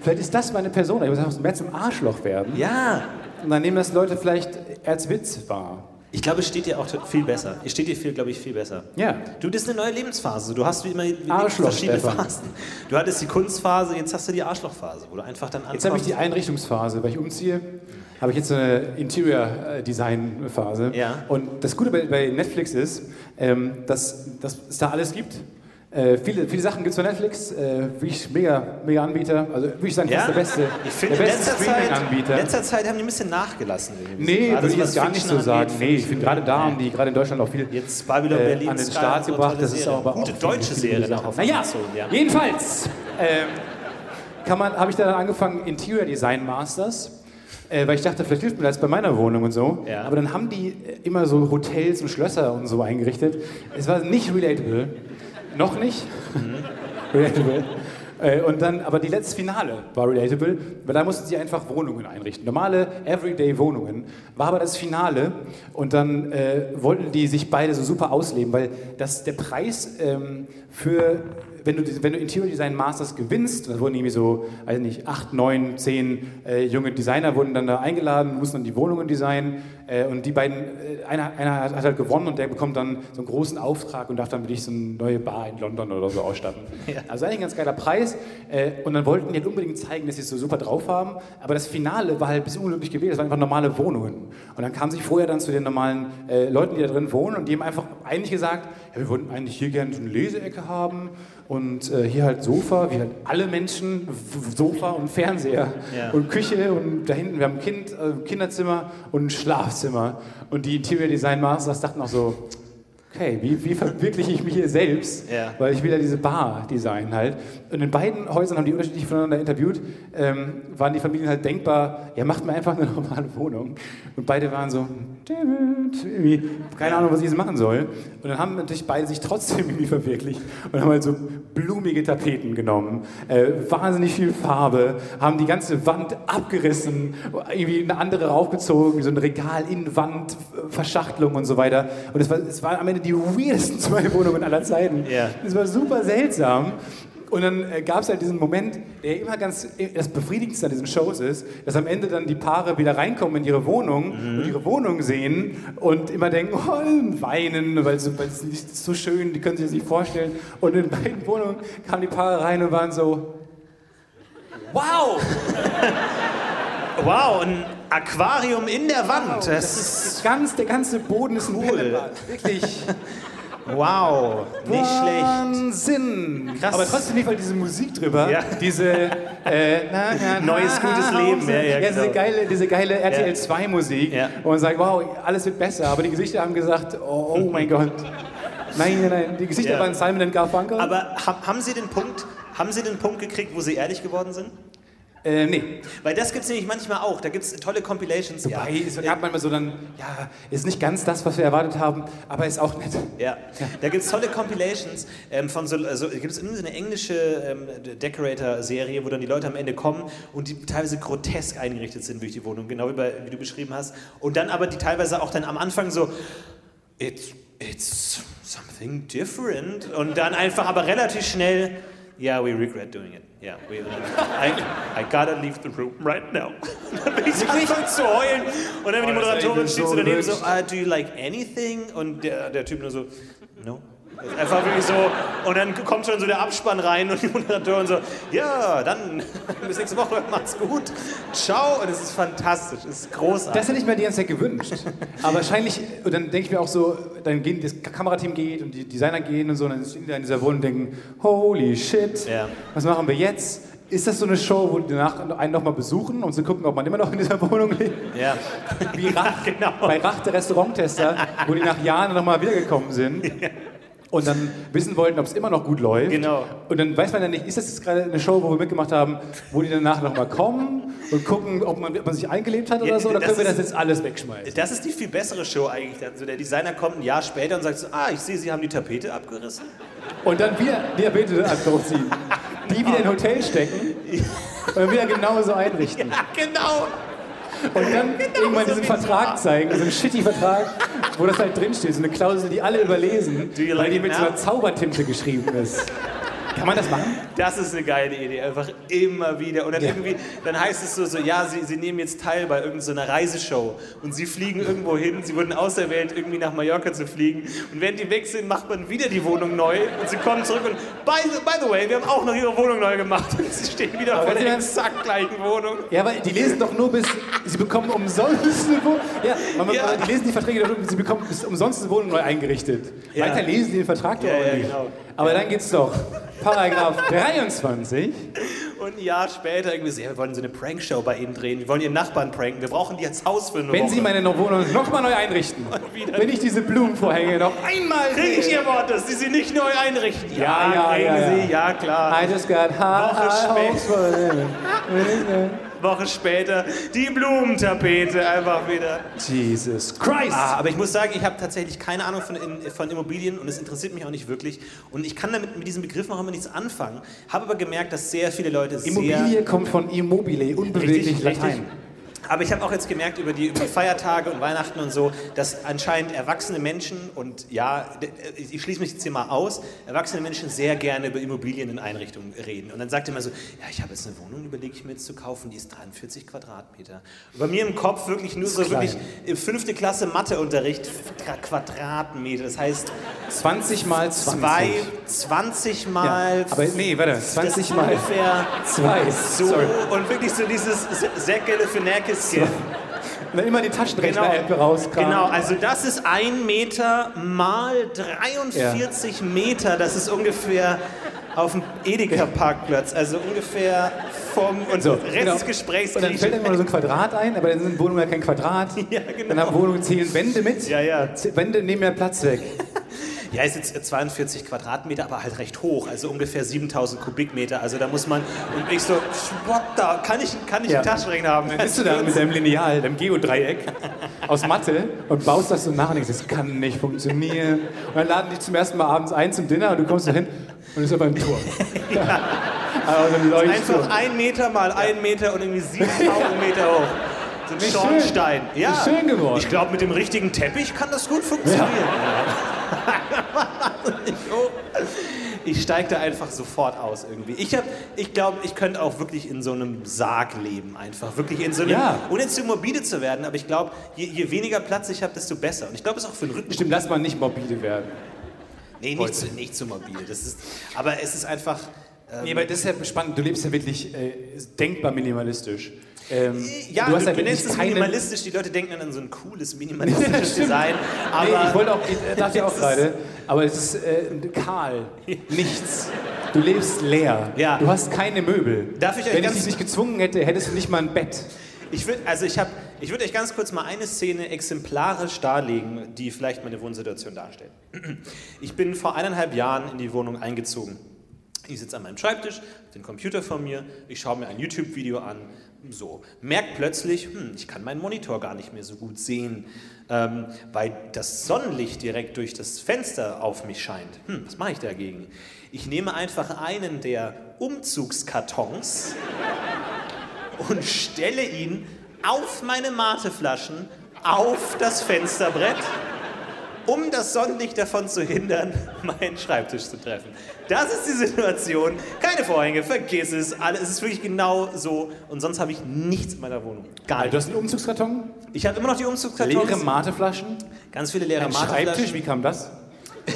vielleicht ist das meine Person. Ich muss einfach mehr zum Arschloch werden. Ja. Und dann nehmen das Leute vielleicht als Witz wahr. Ich glaube, es steht dir auch viel besser. Es steht dir viel, glaube ich, viel besser. Ja. Du, das ist eine neue Lebensphase. Du hast wie immer verschiedene Stefan. Phasen. Du hattest die Kunstphase, jetzt hast du die Arschlochphase, wo du einfach dann Jetzt habe ich die ankommst. Einrichtungsphase, weil ich umziehe. Habe ich jetzt so eine Interior-Design-Phase. Ja. Und das Gute bei, bei Netflix ist, ähm, dass, dass es da alles gibt. Äh, viele, viele Sachen gibt es bei Netflix. Äh, wirklich mega, mega Anbieter. Also würde ich sagen, Ja? der beste, Ich finde, der in beste letzter Zeit, Streaming-Anbieter. in letzter Zeit haben die ein bisschen nachgelassen. Nee, würde ich jetzt gar nicht so sagen. angeht, Nee, ich finde gerade da haben die gerade in Deutschland auch viel Jetzt Babylon äh, Berlin an den Sky, Start gebracht. Das ist aber Gute auch deutsche Serie Naja, Amazon, ja. jedenfalls ähm, habe ich dann angefangen Interior Design Masters. Äh, weil ich dachte, vielleicht hilft mir das bei meiner Wohnung und so. Ja. Aber dann haben die immer so Hotels und Schlösser und so eingerichtet. Es war nicht relatable. Noch nicht. relatable. Äh, Und dann, aber die letzte Finale war relatable, weil da mussten sie einfach Wohnungen einrichten. Normale Everyday-Wohnungen. War aber das Finale und dann äh, wollten die sich beide so super ausleben, weil das, der Preis ähm, für, wenn du, wenn du Interior Design Masters gewinnst, da wurden irgendwie so, weiß nicht, acht, neun, zehn äh, junge Designer wurden dann da eingeladen, mussten dann die Wohnungen designen äh, und die beiden, äh, einer, einer hat, hat halt gewonnen und der bekommt dann so einen großen Auftrag und darf dann wirklich so eine neue Bar in London oder so ausstatten. Also eigentlich ein ganz geiler Preis äh, und dann wollten die halt unbedingt zeigen, dass sie es so super drauf haben, aber das Finale war halt ein bisschen unglücklich gewählt, das waren einfach normale Wohnungen. Und dann kamen sie vorher dann zu den normalen äh, Leuten, die da drin wohnen und die haben einfach eigentlich gesagt, ja, wir wollten eigentlich hier gerne so eine Leseecke haben und äh, hier halt Sofa, wie halt alle Menschen, Sofa und Fernseher Ja. und Küche und da hinten, wir haben ein kind, äh, Kinderzimmer und ein Schlafzimmer. Und die Interior Design Masters dachten auch so, okay, wie, wie verwirkliche ich mich hier selbst? Ja. Weil ich will ja diese Bar designen halt. Und in beiden Häusern haben die unterschiedlich voneinander interviewt, ähm, waren die Familien halt denkbar, ja, macht mir einfach eine normale Wohnung. Und beide waren so, irgendwie, keine Ahnung, was ich jetzt machen soll. Und dann haben natürlich beide sich trotzdem irgendwie verwirklicht und haben halt so blumige Tapeten genommen, äh, wahnsinnig viel Farbe, haben die ganze Wand abgerissen, irgendwie eine andere raufgezogen, so ein Regal in Wand, Verschachtelung und so weiter. Und es war, es waren am Ende die weirdesten zwei Wohnungen aller Zeiten. Es war super seltsam. Und dann äh, gab es halt diesen Moment, der immer ganz das Befriedigendste an diesen Shows ist, dass am Ende dann die Paare wieder reinkommen in ihre Wohnung und ihre Wohnung sehen und immer denken, oh, weinen, weil es nicht so schön, die können sich das nicht vorstellen. Und in beiden Wohnungen kamen die Paare rein und waren so, Wow! wow, ein Aquarium in der Wand. Das ist ganz, der ganze Boden ist ein Cool. Bällebad. Wirklich. wow, nicht schlecht. Wahnsinn. Krass. Aber trotzdem lief halt diese Musik drüber. Ja. Diese äh, na, na, Neues, na, gutes Leben. Ja, ja, diese genau. geile, diese geile RTL 2 Musik. Ja. Und man sagt, wow, alles wird besser. Aber die Gesichter haben gesagt, oh, oh mein Gott. Nein, nein, nein. Die Gesichter Ja. waren Simon und Garfunkel. Aber ha haben Sie den Punkt, haben Sie den Punkt gekriegt, wo Sie ehrlich geworden sind? Äh, nee. Weil das gibt es nämlich manchmal auch. Da gibt es tolle Compilations. Wobei, es gab manchmal so dann, ja, ist nicht ganz das, was wir erwartet haben, aber ist auch nett. Ja, da gibt es tolle Compilations ähm, von so, also gibt es irgendwie so eine englische ähm, Decorator-Serie, wo dann die Leute am Ende kommen und die teilweise grotesk eingerichtet sind durch die Wohnung, genau wie, bei, wie du beschrieben hast. Und dann aber die teilweise auch dann am Anfang so, it's, it's something different. Und dann einfach aber relativ schnell, Yeah, we regret doing it. Yeah, we, I, I gotta leave the room right now. ich so zu heulen. Und dann Oh, die Moderatorin steht so daneben so, uh, do you like anything? Und der, der Typ nur so, no. Einfach wirklich so, und dann kommt schon so der Abspann rein und die Moderatorin so, ja, dann bis nächste Woche, macht's gut, ciao. Und es ist fantastisch, es ist großartig. Das hätte ich mir die ganze Zeit gewünscht. Aber wahrscheinlich, und dann denke ich mir auch so, dann gehen das Kamerateam geht und die Designer gehen und so, und dann stehen die da in dieser Wohnung und denken, holy shit, Ja. was machen wir jetzt? Ist das so eine Show, wo die danach einen nochmal besuchen, um zu gucken, ob man immer noch in dieser Wohnung lebt? ja. Wie Rach, genau. bei Rach der Restauranttester, wo die nach Jahren nochmal wiedergekommen sind. Und dann wissen wollten, ob es immer noch gut läuft. Genau. Und dann weiß man ja nicht, ist das jetzt gerade eine Show, wo wir mitgemacht haben, wo die danach nochmal kommen und gucken, ob man, ob man sich eingelebt hat oder Ja, so, oder können wir das jetzt alles wegschmeißen? Das ist die viel bessere Show eigentlich. Also der Designer kommt ein Jahr später und sagt so, ah, ich sehe, Sie haben die Tapete abgerissen. Und dann wieder Diabetes ziehen. Die wieder in ein Hotel stecken und dann wieder genauso einrichten. Ja, genau. Und dann irgendwann so diesen Vertrag es zeigen, so einen shitty Vertrag, wo das halt drinsteht, so eine Klausel, die alle überlesen, you weil like die it mit so now? einer Zaubertinte geschrieben ist. Kann man das machen? Das ist eine geile Idee, einfach immer wieder. Und dann Ja. irgendwie, dann heißt es so, so ja, sie, sie nehmen jetzt teil bei irgendeiner Reiseshow und sie fliegen irgendwo hin, sie wurden auserwählt, irgendwie nach Mallorca zu fliegen. Und während die weg sind, macht man wieder die Wohnung neu und sie kommen zurück und, by the, by the way, wir haben auch noch ihre Wohnung neu gemacht. Und sie stehen wieder Aber vor der sie exakt gleichen Wohnung. Ja, aber die lesen doch nur bis, sie bekommen umsonst eine Wohnung. Ja, man, Ja. die lesen die Verträge doch nur, sie bekommen bis umsonst eine Wohnung neu eingerichtet. Ja. Weiter lesen die den Vertrag doch Ja, ja, nicht. genau. Aber dann geht's doch. Paragraph 23. Und ein Jahr später irgendwie so, ja, wir wollen so eine Prankshow bei Ihnen drehen, wir wollen Ihren Nachbarn pranken, wir brauchen die als Haus für eine Wenn Woche. Sie meine Wohnung nochmal neu einrichten, wenn ich diese Blumenvorhänge noch einmal Kriege ich. Ihr Wort, dass Sie sie nicht neu einrichten? Ja, ja, kriegen ja, ja. Sie, ja klar. I just got high, Woche high hopes for them. Woche später die Blumentapete einfach wieder. Jesus Christ! Ah, aber ich muss sagen, ich habe tatsächlich keine Ahnung von, in, von Immobilien und es interessiert mich auch nicht wirklich. Und ich kann damit mit diesem Begriff noch immer nichts anfangen. Habe aber gemerkt, dass sehr viele Leute sehr Immobilie kommt von immobile, unbeweglich Richtig, Latein. richtig. Aber ich habe auch jetzt gemerkt über die, über die Feiertage und Weihnachten und so, dass anscheinend erwachsene Menschen und ja, d- ich schließe mich jetzt hier mal aus, erwachsene Menschen sehr gerne über Immobilien in Einrichtungen reden. Und dann sagt er immer so, ja, ich habe jetzt eine Wohnung, überlege ich mir jetzt zu kaufen, die ist 43 Quadratmeter. Und bei mir im Kopf wirklich nur so klein. wirklich fünfte Klasse Matheunterricht Quadra- Quadratmeter. Das heißt 20 mal 20. zwei, 20 Ja, mal aber nee, warte, 20 das mal ungefähr 2. so Sorry. und wirklich so dieses Säckele für Nähkästchen. Und dann immer die Taschenrechner-App rauskramen. Genau, also das ist ein Meter mal 43 Meter. Das ist ungefähr auf dem Edeka-Parkplatz. Also ungefähr vom und So, Rest genau. des Gesprächs Und dann fällt dann immer so ein Quadrat ein, aber dann sind Wohnungen ja kein Quadrat. Ja, genau. Dann haben Wohnungen zählen Wände mit. Ja, ja. Wände nehmen ja Platz weg. Ja, ist jetzt 42 Quadratmeter, aber halt recht hoch, also ungefähr 7000 Kubikmeter. Also da muss man, und ich so, what da, kann ich, kann ich Ja. einen Taschenrechner haben? Dann bist du da mit deinem Lineal, deinem Geodreieck aus Mathe und baust das so nach und denkst, das kann nicht funktionieren. Und dann laden die zum ersten Mal abends ein zum Dinner und du kommst da hin und ist aber im Turm. Aber so ein. Einfach ein Meter mal ein Meter und irgendwie 7000 Meter hoch. So ein Schornstein. schön. Ja, Ist schön geworden. Ich glaube, mit dem richtigen Teppich kann das gut funktionieren. Ich steige da einfach sofort aus irgendwie. Ich, hab- ich glaube, ich könnte auch wirklich in so einem Sarg leben, einfach. Wirklich in so einem, Ja. ohne zu morbide zu werden, aber ich glaube, je, je weniger Platz ich habe, desto besser. Und ich glaube, es ist auch für den Rücken. Stimmt, lass mal nicht morbide werden. Nee, nicht zu, nicht zu morbide. Das ist, aber es ist einfach. Ähm, Nee, aber das ist ja spannend. Du lebst ja wirklich äh, denkbar minimalistisch. Ähm, ja, du du, hast ja du wirklich nennst es minimalistisch, die Leute denken dann an so ein cooles minimalistisches. Design. Aber nee, ich wollte auch, ich dachte auch Es ist- gerade, aber es ist äh, kahl, nichts. Du lebst leer. Ja. Du hast keine Möbel. Darf ich euch Wenn ich dich nicht gezwungen hätte, hättest du nicht mal ein Bett. Ich würde also ich hab, ich würd euch ganz kurz mal eine Szene exemplarisch darlegen, die vielleicht meine Wohnsituation darstellt. Ich bin vor eineinhalb Jahren in die Wohnung eingezogen. Ich sitze an meinem Schreibtisch, den Computer vor mir, ich schaue mir ein YouTube-Video an, so. Merk plötzlich, hm, ich kann meinen Monitor gar nicht mehr so gut sehen, ähm, weil das Sonnenlicht direkt durch das Fenster auf mich scheint. Hm, was mache ich dagegen? Ich nehme einfach einen der Umzugskartons und stelle ihn auf meine Mateflaschen auf das Fensterbrett um das Sonnenlicht davon zu hindern, meinen Schreibtisch zu treffen. Das ist die Situation. Keine Vorhänge, vergiss es. Alles, es ist wirklich genau so. Und sonst habe ich nichts in meiner Wohnung. Gar Du hast einen Umzugskarton, Ich habe immer noch die Umzugskartons. leere Mateflaschen, Ganz viele leere ein Schreibtisch, Mateflaschen. wie kam das?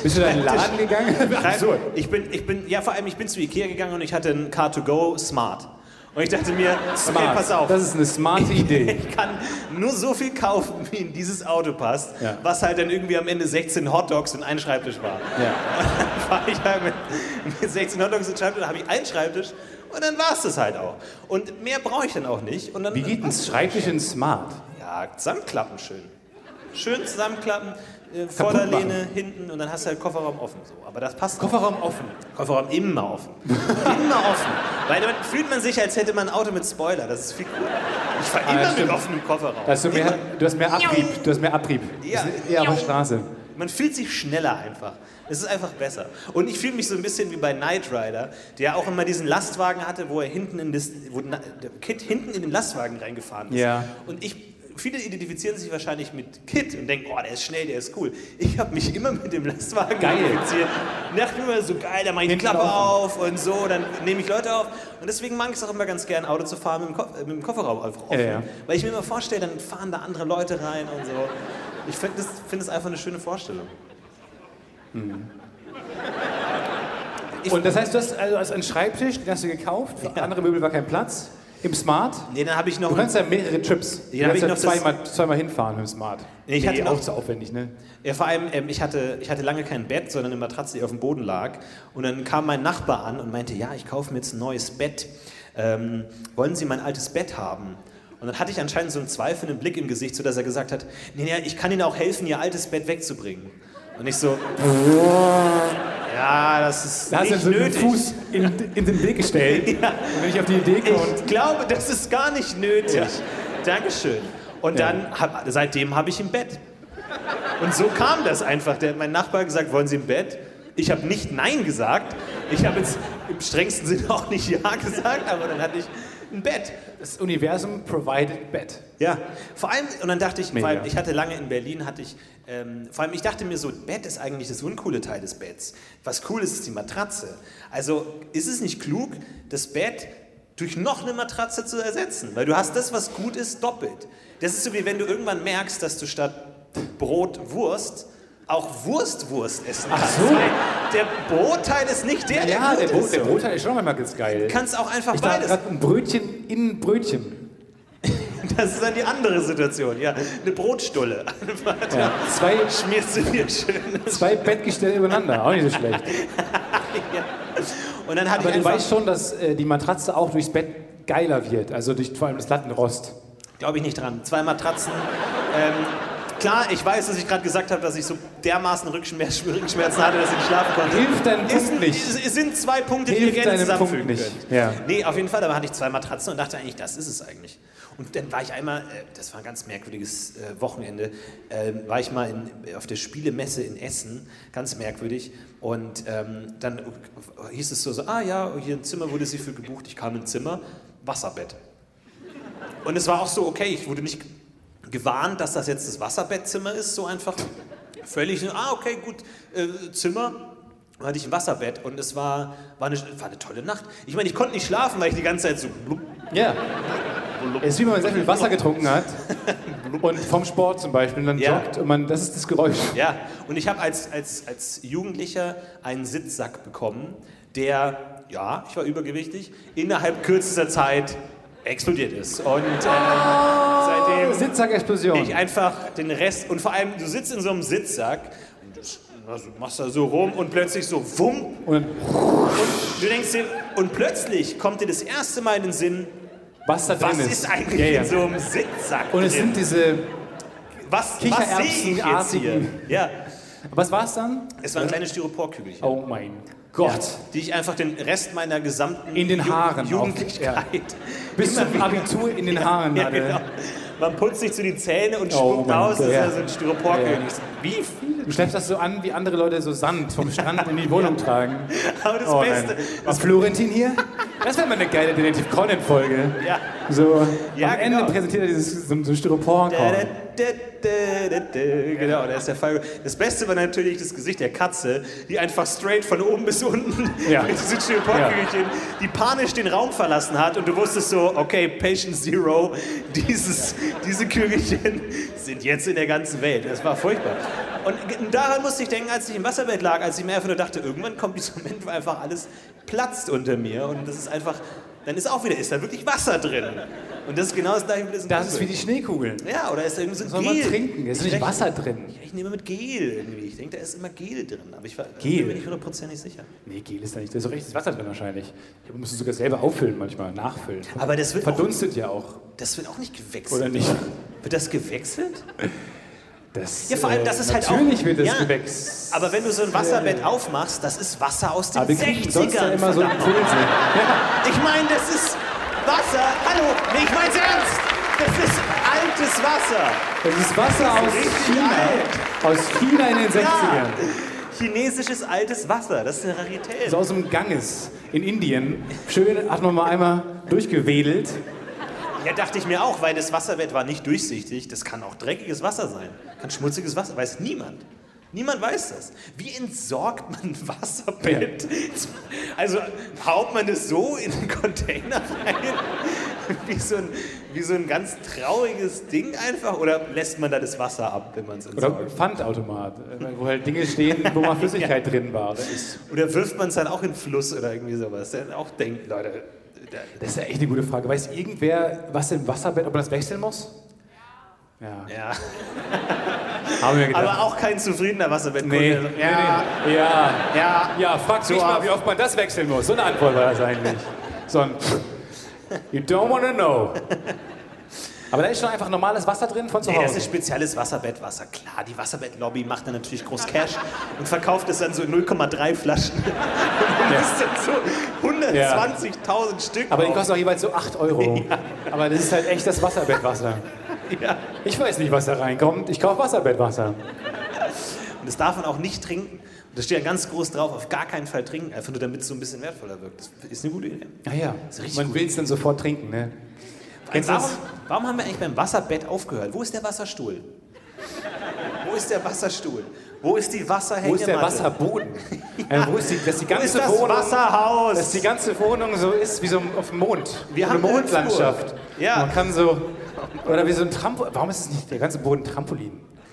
Bist du da in den Laden gegangen? Schreib- Ich bin, ich bin, ja vor allem, ich bin zu Ikea gegangen und ich hatte einen Car2Go Smart. Und ich dachte mir, okay, Smart. pass auf. Das ist eine smarte Idee. Ich kann nur so viel kaufen, wie in dieses Auto passt, Ja. was halt dann irgendwie am Ende 16 Hotdogs und ein Schreibtisch war. Ja. Dann war ich halt mit, mit 16 Hotdogs und Schreibtisch, dann habe ich einen Schreibtisch und dann war es das halt auch. Und mehr brauche ich dann auch nicht. Und dann, Wie geht ein Schreibtisch in Smart? Ja, zusammenklappen schön. Schön zusammenklappen, äh, Vorderlehne, hinten und dann hast du halt Kofferraum offen. So. Aber das passt. Kofferraum offen. Kofferraum immer offen. immer offen. Weil dann fühlt man sich, als hätte man ein Auto mit Spoiler. Das ist viel cooler. Ich fahre Ah, immer ja, mit offenem Kofferraum. Da hast du, mehr, du hast mehr Abrieb. Du hast mehr Abrieb. Ja. Das eher auf der Straße. Man fühlt sich schneller einfach. Es ist einfach besser. Und ich fühle mich so ein bisschen wie bei Knight Rider, der auch immer diesen Lastwagen hatte, wo er hinten in das, wo Kid hinten in den Lastwagen reingefahren ist. Ja. Und ich, viele identifizieren sich wahrscheinlich mit Kid und denken, oh, der ist schnell, der ist cool. Ich habe mich immer mit dem Lastwagen Geil. identifiziert. Dachte immer so geil, da mache ich die Klappe auf und so, dann nehme ich Leute auf. Und deswegen mag ich es auch immer ganz gern, Auto zu fahren mit dem, Ko mit dem Kofferraum einfach offen. Ja, ja. Weil ich mir immer vorstelle, dann fahren da andere Leute rein und so. Ich finde das, find das einfach eine schöne Vorstellung. Und das heißt, du hast also als einen Schreibtisch, den hast du gekauft, für andere Möbel war kein Platz. Im Smart. Nee, dann habe ich noch. Du kannst ja mehrere Trips. Du Ja, hab kannst ich ja noch zweimal, zweimal hinfahren dem Smart. Nee, ich hatte noch- auch zu aufwendig, ne? ja, vor allem, ähm, ich, hatte, ich hatte lange kein Bett, sondern eine Matratze, die auf dem Boden lag. Und dann kam mein Nachbar an und meinte: Ja, ich kaufe mir jetzt ein neues Bett. Ähm, wollen Sie mein altes Bett haben? Und dann hatte ich anscheinend so einen zweifelnden Blick im Gesicht, sodass er gesagt hat: Nee, nee, ich kann Ihnen auch helfen, Ihr altes Bett wegzubringen. Und ich so: Ja, das ist Da hast du nicht so den nötig. Fuß in, in den Weg gestellt. Und wenn ich auf die Idee komme, Ich glaube, das ist gar nicht nötig. Ja. Dankeschön. Und Ja. dann, hab, seitdem habe ich ein Bett. Und so kam das einfach. Der, mein Nachbar hat gesagt, wollen Sie ein Bett? Ich habe nicht Nein gesagt. Ich habe jetzt im strengsten Sinne auch nicht Ja gesagt, aber dann hatte ich ein Bett. das Universum provided bed. Ja, vor allem, und dann dachte ich, Mega. vor allem, ich hatte lange in Berlin, hatte ich, ähm, vor allem, ich dachte mir so, Bett ist eigentlich das uncoole Teil des Betts. Was cool ist, ist die Matratze. Also ist es nicht klug, das Bett durch noch eine Matratze zu ersetzen? Weil du hast das, was gut ist, doppelt. Das ist so wie wenn du irgendwann merkst, dass du statt Brot Wurst auch Wurst-Wurst essen Ach so. Der Brotteil ist nicht der, der Ja, gut der, Brot, ist. der Brotteil ist schon mal ganz geil. Du kannst auch einfach ich dachte beides. gerade ein Brötchen in ein Brötchen. Das ist dann die andere Situation. Ja, eine Brotstulle. Ja. Zwei, schmierst du dir schön. zwei Bettgestelle übereinander, auch nicht so schlecht. Und dann hatte Aber ich du weißt schon, dass äh, die Matratze auch durchs Bett geiler wird, also durch vor allem das Lattenrost. glaube ich nicht dran, zwei Matratzen. Ähm, klar, ich weiß, dass ich gerade gesagt habe, dass ich so dermaßen Rückenschmerz, Rückenschmerzen hatte, dass ich nicht schlafen konnte. Hilft deinem Es, Punkt nicht. es, sind zwei Punkte, die Hilft ihr gerne deinem zusammenfügen Punkt nicht. Ja. Nee, auf jeden Fall, aber hatte ich zwei Matratzen und dachte eigentlich, das ist es eigentlich. Und dann war ich einmal, äh, das war ein ganz merkwürdiges äh, Wochenende, äh, war ich mal in, auf der Spielemesse in Essen, ganz merkwürdig. Und ähm, dann hieß es so, so, ah ja, hier ein Zimmer wurde sie für gebucht. Ich kam ins Zimmer, Wasserbett. Und es war auch so, okay, ich wurde nicht gewarnt, dass das jetzt das Wasserbettzimmer ist, so einfach völlig, ah, okay, gut, äh, Zimmer. Dann hatte ich ein Wasserbett und es war, war, eine, war eine tolle Nacht. Ich meine, ich konnte nicht schlafen, weil ich die ganze Zeit so blub, Ja. Es ist wie wenn man sehr viel Wasser getrunken hat und vom Sport zum Beispiel und dann Ja. joggt und man, das ist das Geräusch. Ja, und ich habe als, als, als Jugendlicher einen Sitzsack bekommen, der, ja, ich war übergewichtig, innerhalb kürzester Zeit explodiert ist. Und äh, seitdem Sitzsack-Explosion. ich einfach den Rest, und vor allem, du sitzt in so einem Sitzsack, und machst da so rum und plötzlich so wumm, Und dann, du denkst dir, und plötzlich kommt dir das erste Mal in den Sinn, was da was ist. ist eigentlich ja, ja. in so einem Sitzsack Und es drin? sind diese, was, was sehe ich jetzt hier? Ja, was war es dann? es waren kleine Styroporkügelchen. Oh mein Gott. Ja, die ich einfach den Rest meiner gesamten In den Ju- Haaren auch, Jugendlichkeit Bis zum Abitur in den Haaren Ja, hatte. genau. Man putzt sich zu die Zähne und Oh spuckt mein aus, das Gott, ist ja ja. so ein Styroporkönig. Ja. Wie viele? Du schleppst das so an, wie andere Leute so Sand vom Strand in die Wohnung tragen. Aber das Oh Beste, nein. War Florentin hier? Das wäre mal eine geile Detektiv Conan-Folge. ja. So, Ja, am Ende genau. präsentiert er dieses so, so ein da, da, Genau, der ist der Fall. Das Beste war natürlich das Gesicht der Katze, die einfach straight von oben bis unten Ja. mit diesem Styroporkügelchen, die panisch den Raum verlassen hat und du wusstest so, okay, Patient Zero, dieses, diese Kügelchen sind jetzt in der ganzen Welt. Das war furchtbar. Und daran musste ich denken, als ich im Wasserbett lag, als ich mir einfach nur dachte, irgendwann kommt dieser Moment, wo einfach alles platzt unter mir und das ist einfach, dann ist auch wieder, ist da wirklich Wasser drin. Und das ist genau das gleiche mit diesem Das ist wie die Schneekugeln. Ja, oder ist da irgendwie so Soll Gel. man trinken? Ist Ich nicht Wasser drin? Ich nehme mit Gel irgendwie. Ich denke, da ist immer Gel drin. Aber ich war, Gel? bin mir nicht hundertprozentig sicher. Nee, Gel ist da nicht. Da ist so richtiges Wasser drin wahrscheinlich. Du musst es sogar selber auffüllen manchmal, nachfüllen. Aber das wird, auch, Verdunstet ja auch. das wird auch nicht gewechselt. Oder nicht? Wird das gewechselt? Das, Ja, vor allem, das ist halt auch... Natürlich wird es ja, gewechselt. Aber wenn du so ein Wasserbett aufmachst, das ist Wasser aus den Aber wir kriegen 60ern. sonst ja immer so verdammt. Impulse. Ich meine, das ist Wasser. Hallo, nee, ich mein's ernst. Das ist altes Wasser. Das ist Wasser aus richtig China. Aus China in den 60ern. Ja. Chinesisches altes Wasser, das ist eine Rarität. Das ist aus dem Ganges in Indien. Schön, hat man mal einmal durchgewedelt. Ja, dachte ich mir auch, weil das Wasserbett war nicht durchsichtig. Das kann auch dreckiges Wasser sein. Kann schmutziges Wasser, weiß niemand. Niemand weiß das. Wie entsorgt man ein Wasserbett? Also haut man das so in einen Container rein? Wie so, ein, wie so ein ganz trauriges Ding einfach? Oder lässt man da das Wasser ab, wenn man es Oder entsorgt? Pfandautomat, äh, wo halt Dinge stehen, wo mal Flüssigkeit drin war. Oder. Oder wirft man es dann auch in den Fluss oder irgendwie sowas? Der auch denkt, Leute, da- Das ist ja echt eine gute Frage. Weiß irgendwer, was im Wasserbett, ob man das wechseln muss? Ja, ja. haben wir gedacht. Aber auch kein zufriedener Wasserbett. nee, Ja, nee, nee. Ja, ja. ja, frag So mich mal, wie oft man das wechseln muss. So eine Antwort war das eigentlich. So ein You don't wanna know. Aber da ist schon einfach normales Wasser drin von zu Nee, das Hause. ist spezielles Wasserbettwasser. Klar, die Wasserbettlobby macht dann natürlich groß Cash und verkauft es dann so in 0,3 Flaschen. Und das ist dann so 120.000 Stück. Aber die kosten auch jeweils so 8 Euro. Aber das ist halt echt das Wasserbettwasser. Ja. Ich weiß nicht, was da reinkommt. Ich kaufe Wasserbettwasser. Und das darf man auch nicht trinken. Und da steht ja ganz groß drauf, auf gar keinen Fall trinken, einfach nur damit es so ein bisschen wertvoller wirkt. Das ist eine gute Idee. Ah ja, man will es dann sofort trinken, ne? Warum, warum haben wir eigentlich beim Wasserbett aufgehört? Wo ist der Wasserstuhl? Wo ist der Wasserstuhl? Wo ist die Wasserhängematte? Wo ist der Wasserboden? äh, wo ist die, dass die Wo ganze ist das Wohnung, Wasserhaus? dass die ganze Wohnung so ist wie so auf dem Mond. Wir eine haben eine Mondlandschaft. Ja. Man kann so oder wie so ein Trampolin. Warum ist es nicht der ganze Boden Trampolin?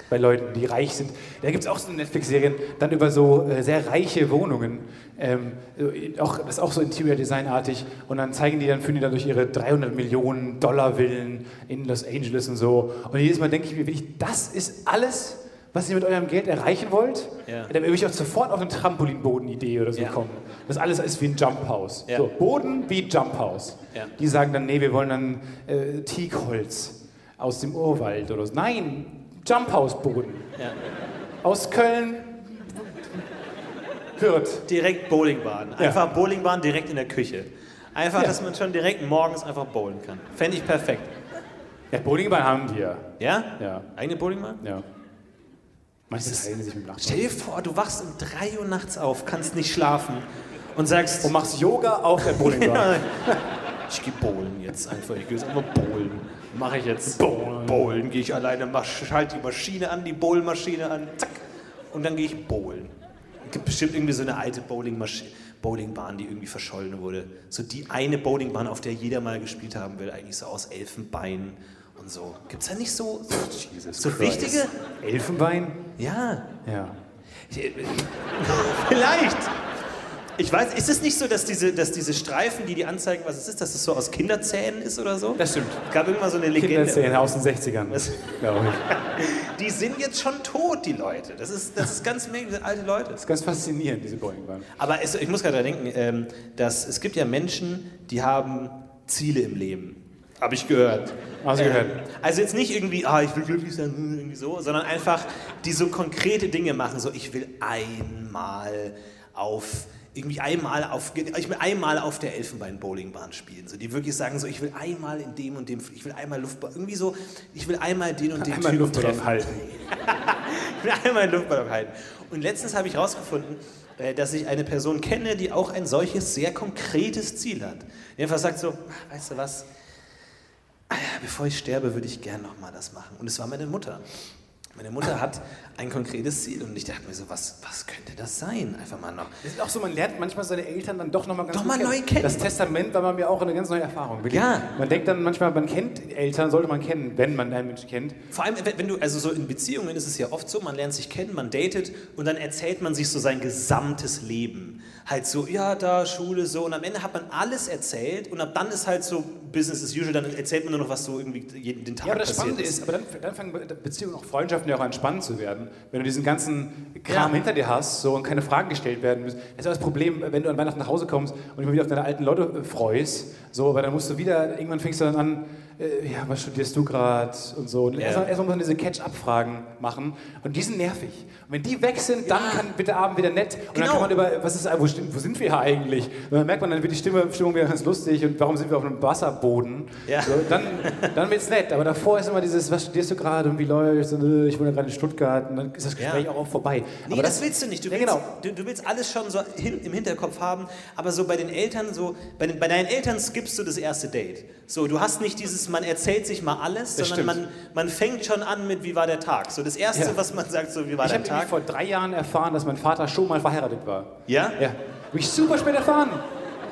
Bei Leuten, die reich sind. Da gibt es auch so Netflix-Serien, dann über so äh, sehr reiche Wohnungen. Ähm, äh, auch, das ist auch so Interior Design-artig. Und dann zeigen die dann, führen die dann durch ihre 300 Millionen Dollar Villen in Los Angeles und so. Und jedes Mal denke ich mir, wirklich, das ist alles, was ihr mit eurem Geld erreichen wollt? Ja. Da würde ich auch sofort auf eine Trampolinboden-Idee oder so Ja. kommen. Das alles ist wie ein Jump House. Ja. So, Boden wie Jump House. Die sagen dann, nee, wir wollen dann äh, Teakholz aus dem Urwald oder so. Nein, Jump House Boden. Ja. Aus Köln, Hürth. Direkt Bowlingbahn. Einfach Bowlingbahn direkt in der Küche. Einfach, dass man schon direkt morgens einfach bowlen kann. Fände ich perfekt. Ja, Bowlingbahn haben die ja. Ja? Ja. Eigene Bowlingbahn? ja. Manche teilen sich mit Nachbarn. Stell dir vor, du wachst um 3 Uhr nachts auf, kannst nicht schlafen und sagst, Und machst Yoga auf der Bowlingbahn. Ich gehe bowlen jetzt einfach. Ich gehe jetzt einfach bowlen. Mache ich jetzt. Bowlen. Bowlen gehe ich alleine, schalte die Maschine an, die Bowlmaschine an, zack. Und dann gehe ich bowlen. Es gibt bestimmt irgendwie so eine alte Bowlingmasch- Bowlingbahn, die irgendwie verschollen wurde. So die eine Bowlingbahn, auf der jeder mal gespielt haben will, eigentlich so aus Elfenbein und so. Gibt es da nicht so, so, Jesus so Christ. wichtige? Elfenbein? Ja. Ja. Ich- Vielleicht. Ich weiß, ist es nicht so, dass diese, dass diese Streifen, die die anzeigen, was es ist, dass es so aus Kinderzähnen ist oder so? Das stimmt. Es gab irgendwann so eine Legende. Kinderzähne aus den 60ern. Was? Glaube ich. Die sind jetzt schon tot, die Leute. Das ist, das ist ganz merkwürdig, alte Leute. Das ist ganz faszinierend, diese Bowlingbahn. Aber es, ich muss gerade daran denken, ähm, dass es gibt ja Menschen, die haben Ziele im Leben. Habe ich gehört. Hast du gehört? Also jetzt nicht irgendwie, ah, ich will glücklich sein, hm, irgendwie so, sondern einfach, die so konkrete Dinge machen. So, ich will einmal auf, irgendwie einmal auf, ich will einmal auf der Elfenbein-Bowlingbahn spielen. So, die wirklich sagen so, ich will einmal in dem und dem, ich will einmal Luftball, irgendwie so, ich will einmal den und den Einmal Typen Luftballon treffen. halten. Ich will einmal einen Luftballon halten. Und letztens habe ich herausgefunden, äh, dass ich eine Person kenne, die auch ein solches sehr konkretes Ziel hat. Die einfach sagt so, "Ah, weißt du was, bevor ich sterbe, würde ich gern nochmal das machen. Und es war meine Mutter. Meine Mutter hat ein konkretes Ziel und ich dachte mir so, was, was könnte das sein? Einfach mal noch. Es ist auch so, man lernt manchmal seine Eltern dann doch nochmal ganz Doch mal neu kennen. Das Testament war bei mir auch eine ganz neue Erfahrung. Wirklich. Ja. Man denkt dann manchmal, man kennt Eltern, sollte man kennen, wenn man einen Menschen kennt. Vor allem, wenn du, also so in Beziehungen ist es ja oft so, man lernt sich kennen, man datet und dann erzählt man sich so sein gesamtes Leben. Halt so, ja, da, Schule, so. Und am Ende hat man alles erzählt und ab dann ist halt so Business as usual, dann erzählt man nur noch, was so irgendwie jeden, den Tag Ja, aber das passiert Spannende ist, aber dann, dann fangen Beziehungen, auch Freundschaften ja auch an spannend zu werden. Wenn du diesen ganzen Kram Ja. hinter dir hast so, und keine Fragen gestellt werden müssen. Das ist ja das Problem, wenn du an Weihnachten nach Hause kommst und dich mal wieder auf deine alten Leute äh, freust, so, aber dann musst du wieder, irgendwann fängst du dann an, äh, ja, was studierst du gerade und so. Und Ja. erstmal erst muss man diese Catch-up-Fragen machen und die sind nervig. Und wenn die weg sind, dann kann, wird der Abend wieder nett und dann Genau. kann man über, was ist, wo, wo sind wir hier eigentlich? Und dann merkt man, dann wird die Stimme, Stimmung wieder ganz lustig und warum sind wir auf einem Wasserboden? Ja. So, dann dann wird es nett, aber davor ist immer dieses, was studierst du gerade und wie läuft's und äh, ich wohne gerade in Stuttgart und dann ist das Gespräch Ja. auch, vorbei. Nee, aber das, willst du nicht. Du Ja, willst, genau. du, du willst alles schon so hin, im Hinterkopf haben, aber so bei den Eltern, so, bei, den, bei deinen Eltern skippst du das erste Date. So, du hast nicht dieses, man erzählt sich mal alles, Das sondern man, stimmt. man fängt schon an mit, wie war der Tag. So, das erste, Ja. was man sagt, so, wie war Ich der habe Tag. vor drei Jahren erfahren, dass mein Vater schon mal verheiratet war. Ja? Ja. Hab ich super spät erfahren.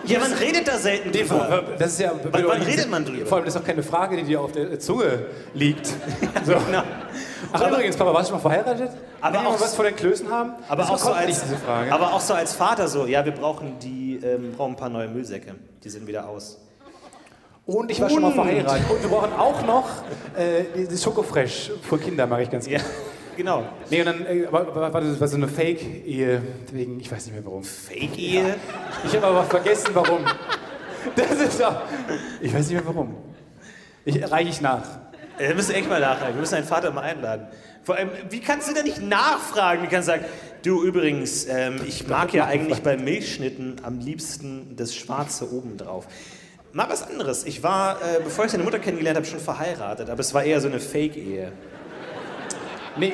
Ja, man redet da selten drüber. Das ist ja, Wann- wann redet man drüber? Vor allem, das ist auch keine Frage, die dir auf der Zunge liegt. So. Genau. Ach, übrigens, Papa, warst du schon mal verheiratet? Aber Will auch- was vor den Klößen haben? Aber auch, so als, nicht, diese Frage. aber auch so als Vater so, ja, wir brauchen die, ähm, brauchen ein paar neue Müllsäcke. Die sind wieder aus. Und ich war schon mal Und- verheiratet. Und wir brauchen auch noch äh, dieses Schokofresh für Kinder, mag ich ganz Ja, gerne. Genau. Nee, und dann äh, war, war, war das war so eine Fake-Ehe, wegen, ich weiß nicht mehr warum. Fake-Ehe. Ich habe aber vergessen, warum. Das ist doch, ich weiß nicht mehr warum. Ich reiche ich nach. Äh, Wir müssen echt mal nachfragen. Wir müssen deinen Vater mal einladen. Vor allem, wie kannst du da nicht nachfragen? Wie kannst du sagen, du übrigens, ähm, ich mag ja eigentlich bei Milchschnitten am liebsten das Schwarze oben drauf. Mal was anderes. Ich war, äh, bevor ich deine Mutter kennengelernt habe, schon verheiratet, aber es war eher so eine Fake-Ehe. Nee,